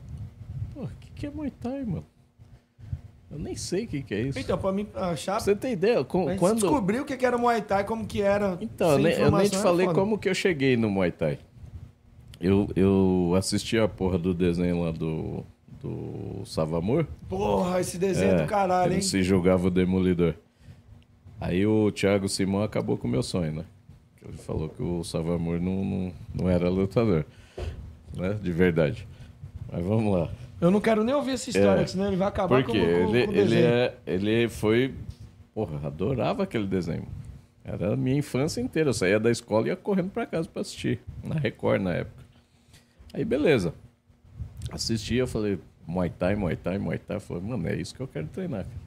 Pô, o que, que é Muay Thai, mano? Eu nem sei o que, que é isso. Então, pra mim achar. Você tem ideia? Com- A gente quando... descobriu o que que era Muay Thai, como que era. Então, eu nem, eu nem informação, te é falei foda. como que eu cheguei no Muay Thai. Eu, eu assisti a porra do desenho lá do, do Savamor. Porra, esse desenho É, do caralho, ele hein? se julgava o Demolidor. Aí o Thiago Simão acabou com o meu sonho, né? Ele falou que o Savamor não, não, não era lutador. Né? De verdade. Mas vamos lá. Eu não quero nem ouvir essa história, É. senão ele vai acabar Porque com, com, ele, com o ele, é, ele foi. Porra, adorava aquele desenho. Era a minha infância inteira. Eu saía da escola e ia correndo pra casa pra assistir. Na Record na época. Aí beleza. Assisti, eu falei, Muay Thai, Muay Thai, Muay Thai. Eu falei, mano, é isso que eu quero treinar, cara.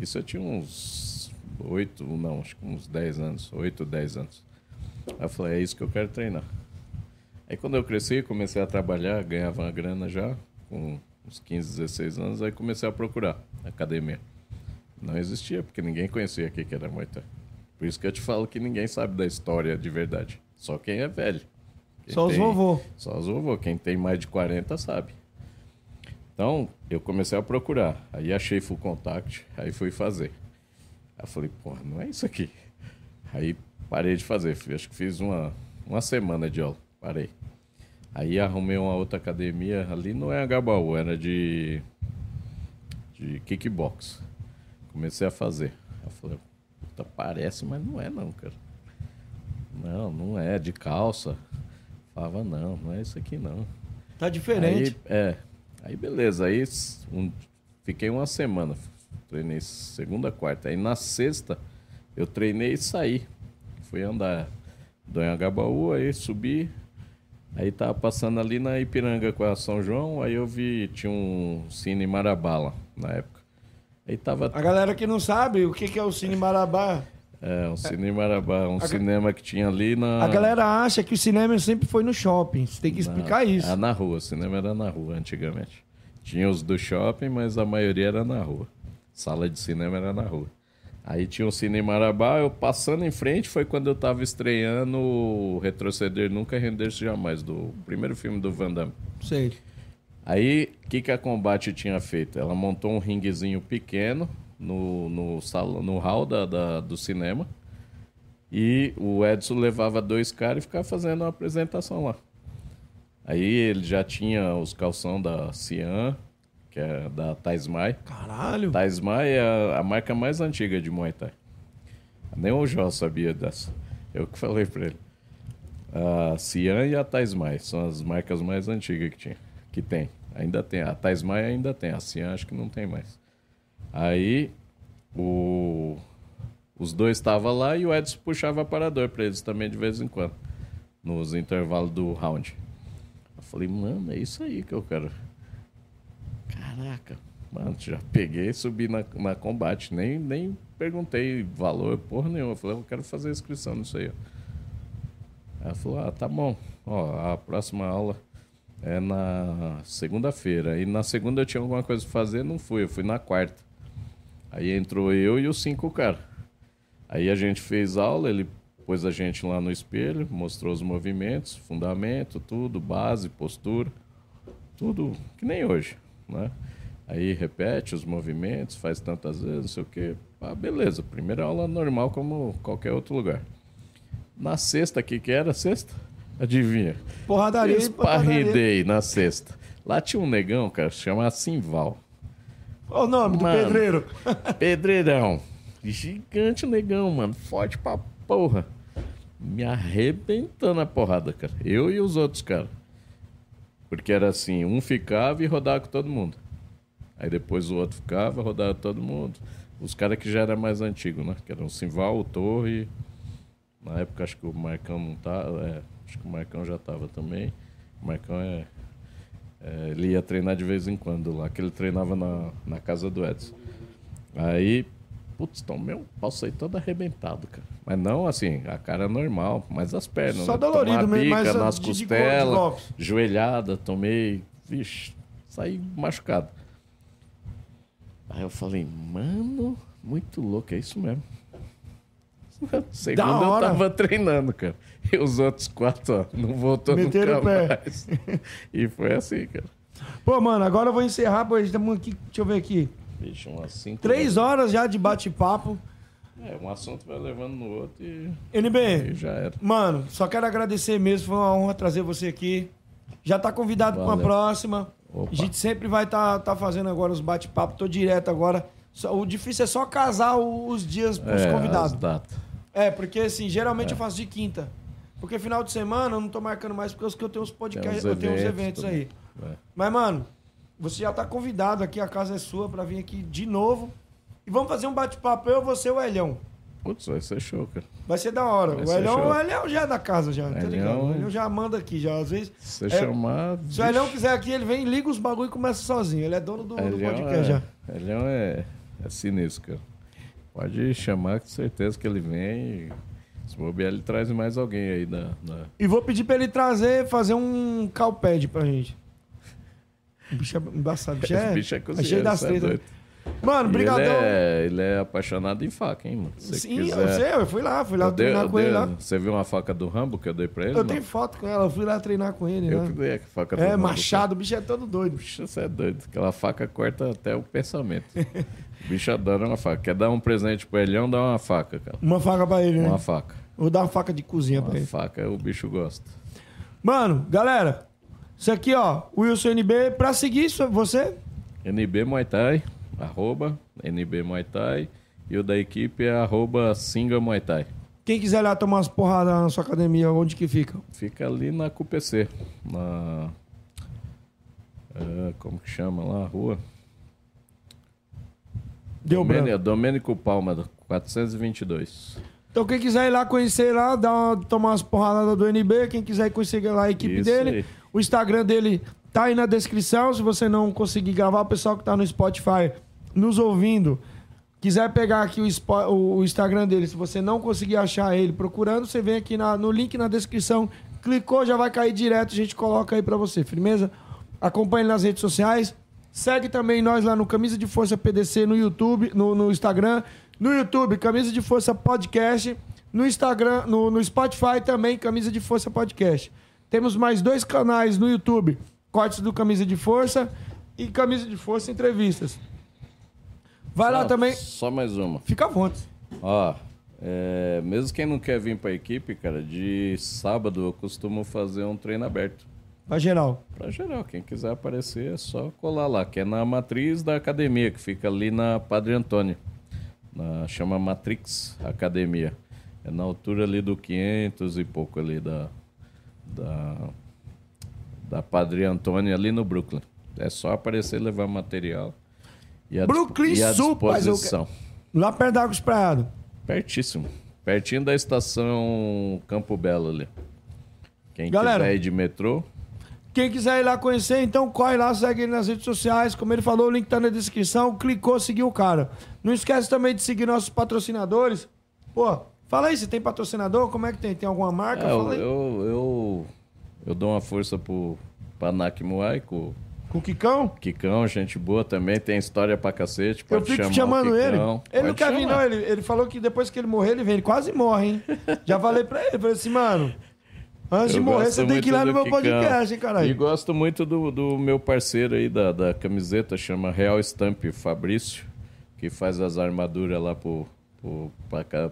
Isso eu tinha uns oito, não, acho que uns 10 anos, oito, 10 anos. Aí eu falei, é isso que eu quero treinar. Aí quando eu cresci, comecei a trabalhar, ganhava uma grana já, com uns 15, 16 anos, aí comecei a procurar academia. Não existia, porque ninguém conhecia o que era Muay Thai. Por isso que eu te falo que ninguém sabe da história de verdade. Só quem é velho. Quem Só os vovô. Só os vovô. Quem tem mais de 40 sabe. Então, eu comecei a procurar. Aí achei full contact, aí fui fazer. Aí eu falei, porra, não é isso aqui. Aí parei de fazer. Acho que fiz uma, uma semana de aula. Parei. Aí arrumei uma outra academia ali, não é Agabaú, era de, de kickbox. Comecei a fazer. Eu falei, puta, parece, mas não é não, cara. Não, não é, de calça. Falava, não, não é isso aqui não. Tá diferente. Aí, é. Aí beleza, aí um- fiquei uma semana. Treinei segunda, quarta. Aí na sexta eu treinei e saí. Fui andar do Anhangabaú, aí subi. Aí tava passando ali na Ipiranga com a São João, aí eu vi, tinha um Cine Marabala na época. Aí tava A galera que não sabe o que, que é o Cine Marabá, [LAUGHS] é, um Cine Marabá, um cinema que tinha ali na. a galera acha que o cinema sempre foi no shopping. Você tem que explicar Não, isso. Era na rua, o cinema era na rua antigamente. Tinha os do shopping, mas a maioria era na rua. Sala de cinema era na rua. Aí tinha o Cine Marabá, eu passando em frente foi quando eu tava estreando o Retroceder Nunca Render-se Jamais, do primeiro filme do Van Damme. Sei. Aí, o que, que a Combate tinha feito? Ela montou um ringuezinho pequeno no, no, salão, no hall da, da- do cinema. E o Edson levava dois caras e ficava fazendo uma apresentação lá. Aí ele já tinha os calção da Cian, que é da Taismai. Caralho. Taismai é a, a marca mais antiga de Muay Thai. Nem o Jó sabia dessa. Eu que falei pra ele. A Cian e a Taismai são as marcas mais antigas que tinha. Que tem. Ainda tem. A Taismai ainda tem. A Cian acho que não tem mais. Aí o... os dois estavam lá e o Edson puxava aparador pra eles também de vez em quando. Nos intervalos do round. Eu falei, mano, é isso aí que eu quero. Caraca, mano, já peguei e subi na, na combate. Nem, nem perguntei valor, porra nenhuma. Eu falei, eu quero fazer inscrição nisso aí. Ela falou, ah, tá bom. Ó, a próxima aula é na segunda-feira. E na segunda eu tinha alguma coisa pra fazer, não fui. Eu fui na quarta. Aí entrou eu e os cinco caras. Aí a gente fez aula, ele pôs a gente lá no espelho, mostrou os movimentos, fundamento, tudo, base, postura, tudo que nem hoje, né? Aí repete os movimentos, faz tantas vezes, não sei o quê. Ah, beleza, primeira aula normal como qualquer outro lugar. Na sexta, que que era sexta? Adivinha? Porradaria. Esparridei na sexta. Lá tinha um negão, cara, chamado Simval. Qual o nome do Mano. pedreiro? [LAUGHS] Pedreirão. Gigante negão, mano. Forte pra porra. Me arrebentando a porrada, cara. Eu e os outros, cara. Porque era assim, um ficava e rodava com todo mundo. Aí depois o outro ficava, rodava todo mundo. Os caras que já eram mais antigos, né? Que eram o Simval, o Torre. Na época acho que o Marcão não tava. É, acho que o Marcão já tava também. O Marcão é, é, Ele ia treinar de vez em quando lá, que ele treinava na, na casa do Edson. Aí, putz, tomei um pau saí todo arrebentado, cara. Mas não assim, a cara normal, mas as pernas. Só né? dolorido Tomar mesmo, bica nas de costelas, joelhada, tomei. Vixe, saí machucado. Aí eu falei, mano, muito louco, é isso mesmo. [LAUGHS] Segundo eu tava treinando, cara. E os outros quatro, ó, não voltou Meteram nunca o pé. mais. [LAUGHS] E foi assim, cara. Pô, mano, agora eu vou encerrar, pois estamos aqui. Deixa eu ver aqui. Umas cinco Três horas já de bate-papo. É, um assunto vai levando no outro e, NB, e já era. mano, só quero agradecer mesmo. Foi uma honra trazer você aqui. Já tá convidado para uma próxima. Opa. A gente sempre vai estar tá, fazendo agora os bate-papos. Tô direto agora. O difícil é só casar os dias pros É, convidados. É, porque assim, geralmente eu faço de quinta. Porque final de semana eu não tô marcando mais porque eu tenho uns podcasts, eu tenho uns eventos aí. É. Mas, mano, você já tá convidado aqui, a casa é sua, pra vir aqui de novo. E vamos fazer um bate-papo, eu, você e o Elhão. Putz, vai ser show, cara. Vai ser da hora. Vai o, Elhão, o Elhão já é da casa, já, tá Elhão- ligado? O Elhão já manda aqui, já. Às vezes. Se você É, chamar. Se o Elhão quiser aqui, ele vem, liga os bagulho e começa sozinho. Ele é dono do, do Elhão podcast é, já. Elhão é, é sinistro, cara. Pode chamar, com certeza que ele vem. Se bobear, ele traz mais alguém aí da. da- E vou pedir pra ele trazer, fazer um calpad pra gente. O bicho é embaçado. Bicho é, Esse bicho é é cozinheiro, cheio das é tretas. doido. Mano, brigadão. Ele é, ele é apaixonado em faca, hein, mano? Se Sim, quiser. eu sei, eu fui lá, fui lá Eu dei- treinar eu com ele dei- lá. Você viu uma faca do Rambo que eu dei pra ele? Eu tenho foto com ela, eu fui lá treinar com ele, Eu né? que dei a faca do É, Rambo. machado, o bicho é todo doido. Bicho, você é doido. Aquela faca corta até o pensamento. o bicho adora uma faca. Quer dar um presente pro Elhão, dá uma faca, cara. Uma faca pra ele, né? Uma faca. Vou dar uma faca de cozinha pra Uma ele. faca o bicho gosta. Mano, galera, isso aqui, ó, Wilson NB, pra seguir você, NB Muay Thai, arroba NB Muay Thai. E o da equipe é arroba Singa Muay Thai. quem quiser ir lá tomar umas porradas na sua academia, onde que fica? Fica ali na QPC. Na. é, como que chama lá a rua? Deu Domênico, branco. Domênico Palma, 422. Então quem quiser ir lá conhecer lá, dar uma- tomar umas porradas do NB, quem quiser conhecer lá a equipe Isso dele, aí. O Instagram dele tá aí na descrição, se você não conseguir gravar, o pessoal que tá no Spotify nos ouvindo, quiser pegar aqui o, o- Instagram dele, se você não conseguir achar ele procurando, você vem aqui na- no link na descrição, clicou, já vai cair direto, a gente coloca aí pra você, firmeza? Acompanhe nas redes sociais, segue também nós lá no Camisa de Força PDC no YouTube, no, no Instagram, no YouTube, Camisa de Força Podcast, no Instagram, no, no Spotify também, Camisa de Força Podcast. Temos mais dois canais no YouTube, Cortes do Camisa de Força e Camisa de Força Entrevistas. Vai lá Só- também, Só mais uma. fica à vontade. Ó, é, mesmo quem não quer vir pra equipe, cara, de sábado eu costumo fazer um treino aberto. Pra geral. Pra geral, quem quiser aparecer é só colar lá, que é na matriz da academia, que fica ali na Padre Antônio. Na, chama Matrix Academia. É na altura ali do 500 e pouco ali da, da, da Padre Antônio, ali no Brooklyn. É só aparecer e levar material. E a, Brooklyn e a Sul, pai, eu disposição. Lá perto da Água Espraiada. Pertíssimo. Pertinho da estação Campo Belo ali. Quem Galera. quiser ir de metrô, Quem quiser ir lá conhecer, então corre lá, segue ele nas redes sociais. Como ele falou, o link tá na descrição. Clicou, seguiu o cara. Não esquece também de seguir nossos patrocinadores. Pô, Fala aí, você tem patrocinador? Como é que tem? Tem alguma marca? É, eu, eu, eu, eu dou uma força pro Panak Muay, com Com o Kikão? Kikão, gente boa também, tem história pra cacete. Eu Pode fico chamar o chamando ele. Ele não pode quer vir, não. Ele, ele falou que depois que ele morrer, ele vem. Ele quase morre, hein? Já falei pra ele. Falei assim, mano. Antes de Eu morrer, gosto você tem que ir lá no meu Kikão. podcast, hein, E caralho? gosto muito do, do meu parceiro aí da, da camiseta, chama Real Stamp, Fabrício, que faz as armaduras lá pro,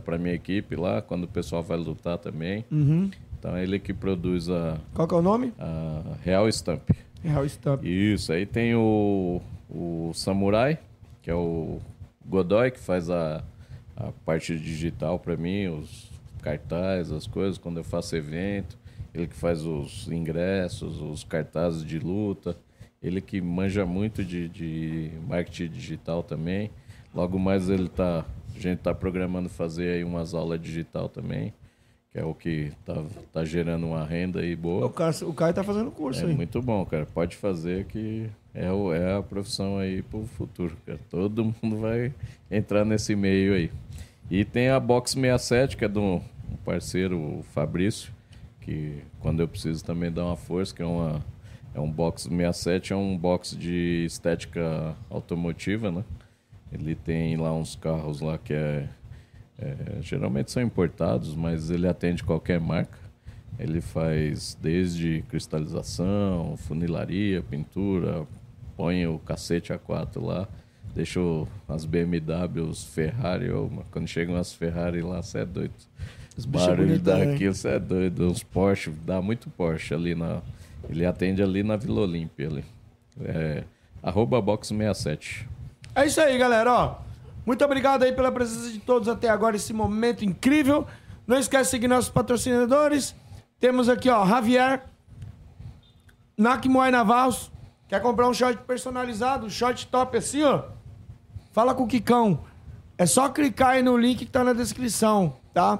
pra minha equipe lá, quando o pessoal vai lutar também. Uhum. Então é ele que produz a, Qual que é o nome? a Real Stamp. Real Stamp. Isso, aí tem o, o Samurai, que é o Godoy, que faz a, a parte digital pra mim, os cartazes, as coisas, quando eu faço evento. Ele que faz os ingressos, os cartazes de luta. Ele que manja muito de, de marketing digital também. Logo mais ele tá. A gente tá programando fazer aí umas aulas digital também, que é o que tá, tá gerando uma renda aí boa. O Caio, o Caio tá fazendo curso É aí. muito bom, cara. Pode fazer que é, o- é a profissão aí pro futuro, cara. Todo mundo vai entrar nesse meio aí. E tem a Box 67, que é de um parceiro, o Fabrício, que quando eu preciso também dar uma força, que é uma é um box 67, é um box de estética automotiva, né? Ele tem lá uns carros lá que é, é, geralmente são importados, mas ele atende qualquer marca. Ele faz desde cristalização, funilaria, pintura, põe o cacete A4 lá, deixa as BMW, os Ferrari, mas quando chegam as Ferrari lá, você é doido. Os é barulhos daqui, você é doido. Uns Porsche, dá muito Porsche ali na. Ele atende ali na Vila Olímpia ali. É, arroba box 67. É isso aí, galera, ó. Muito obrigado aí pela presença de todos até agora, esse momento incrível. Não esquece de seguir nossos patrocinadores. Temos aqui, ó, Javier, Nakimoy Navals. Quer comprar um short personalizado, um short top assim, ó? Fala com o Kikão. É só clicar aí no link que tá na descrição, tá?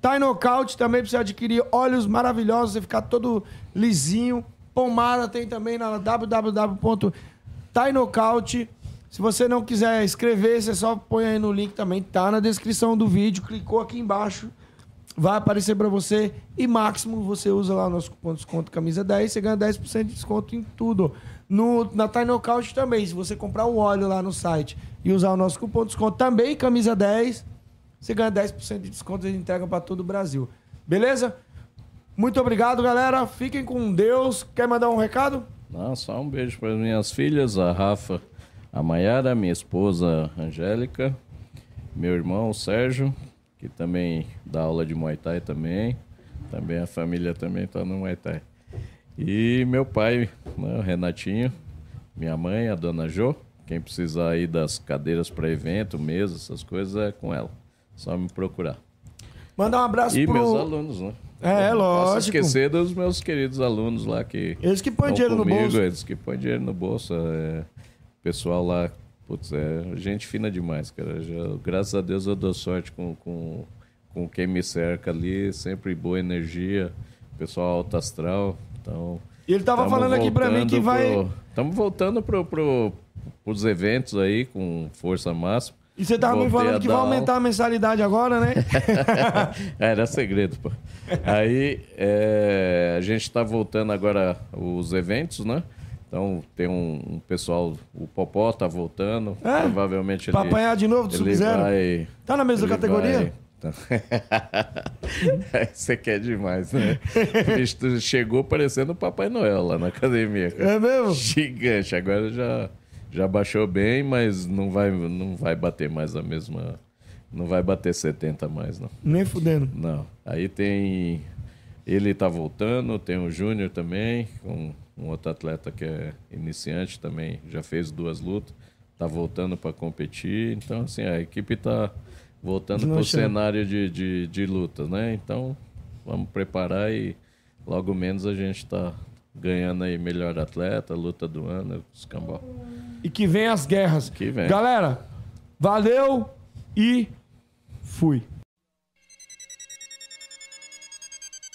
Tá em nocaute também pra você adquirir óleos maravilhosos, você ficar todo lisinho. Pomada tem também na www.tainocaute. Se você não quiser escrever, você só põe aí no link também, tá na descrição do vídeo. Clicou aqui embaixo, vai aparecer pra você. E máximo você usa lá o nosso cupom de desconto camisa 10, você ganha 10% de desconto em tudo. No, na Thai Knockout também, se você comprar o óleo lá no site e usar o nosso cupom de desconto também, camisa 10, você ganha 10% de desconto e entrega pra todo o Brasil. Beleza? Muito obrigado, galera. Fiquem com Deus. Quer mandar um recado? Não, só um beijo para minhas filhas, a Rafa, a Maiara, minha esposa Angélica, meu irmão o Sérgio, que também dá aula de Muay Thai também. Também a família também está no Muay Thai. E meu pai, né, o Renatinho, minha mãe, a dona Jo. Quem precisar aí das cadeiras para evento, mesa, essas coisas, é com ela. Só me procurar. Mandar um abraço E pro. meus alunos, né? É, Não posso lógico. esquecer dos meus queridos alunos lá que Eles que põem dinheiro no comigo, bolso. Eles que põem dinheiro no bolso. É, pessoal lá, putz, é gente fina demais, cara. Já, graças a Deus eu dou sorte com, com, com quem me cerca ali, sempre boa energia, pessoal alto astral. Então, E ele tava falando aqui pra mim que vai. Estamos voltando pro, pro, pros eventos aí com força máxima. E você tava me Voltei falando a que vai aumentar a mensalidade agora, né? [LAUGHS] Era segredo, pô. Aí é, a gente está voltando agora os eventos, né? Então tem um, um pessoal, o Popó tá voltando, É? provavelmente Pra ele, apanhar de novo do Sub-Zero? vai. Tá na mesma categoria? vai- [LAUGHS] Você quer demais, né? O bicho tu chegou parecendo o Papai Noel lá na academia. cara. É mesmo? Gigante. Agora já, já baixou bem, mas não vai, não vai bater mais a mesma. Não vai bater 70 mais, não. Nem fudendo. Não. Aí tem. Ele tá voltando, tem o Júnior também, um, um outro atleta que é iniciante também, já fez duas lutas, tá voltando para competir. Então, assim, a equipe tá voltando para o cenário de, de, de lutas, né? Então, vamos preparar e logo menos a gente tá ganhando aí melhor atleta, luta do ano, escambau. E que vem as guerras. Que vem. Galera, valeu e fui.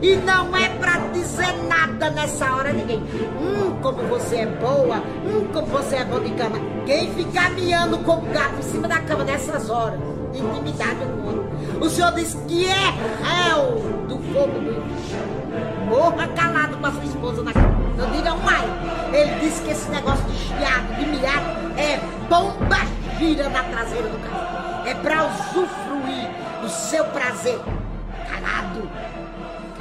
E não é pra dizer nada nessa hora ninguém. Hum, como você é boa. Hum, como você é bom de cama. Quem ficar miando com gato em cima da cama nessas horas, intimidade com outro. O senhor diz que é réu do fogo do. Morra calado com a sua esposa na cama. Não diga mais. Ele disse que esse negócio de chiado, de miado, é bomba gira na traseira do carro. É pra usufruir do seu prazer. Calado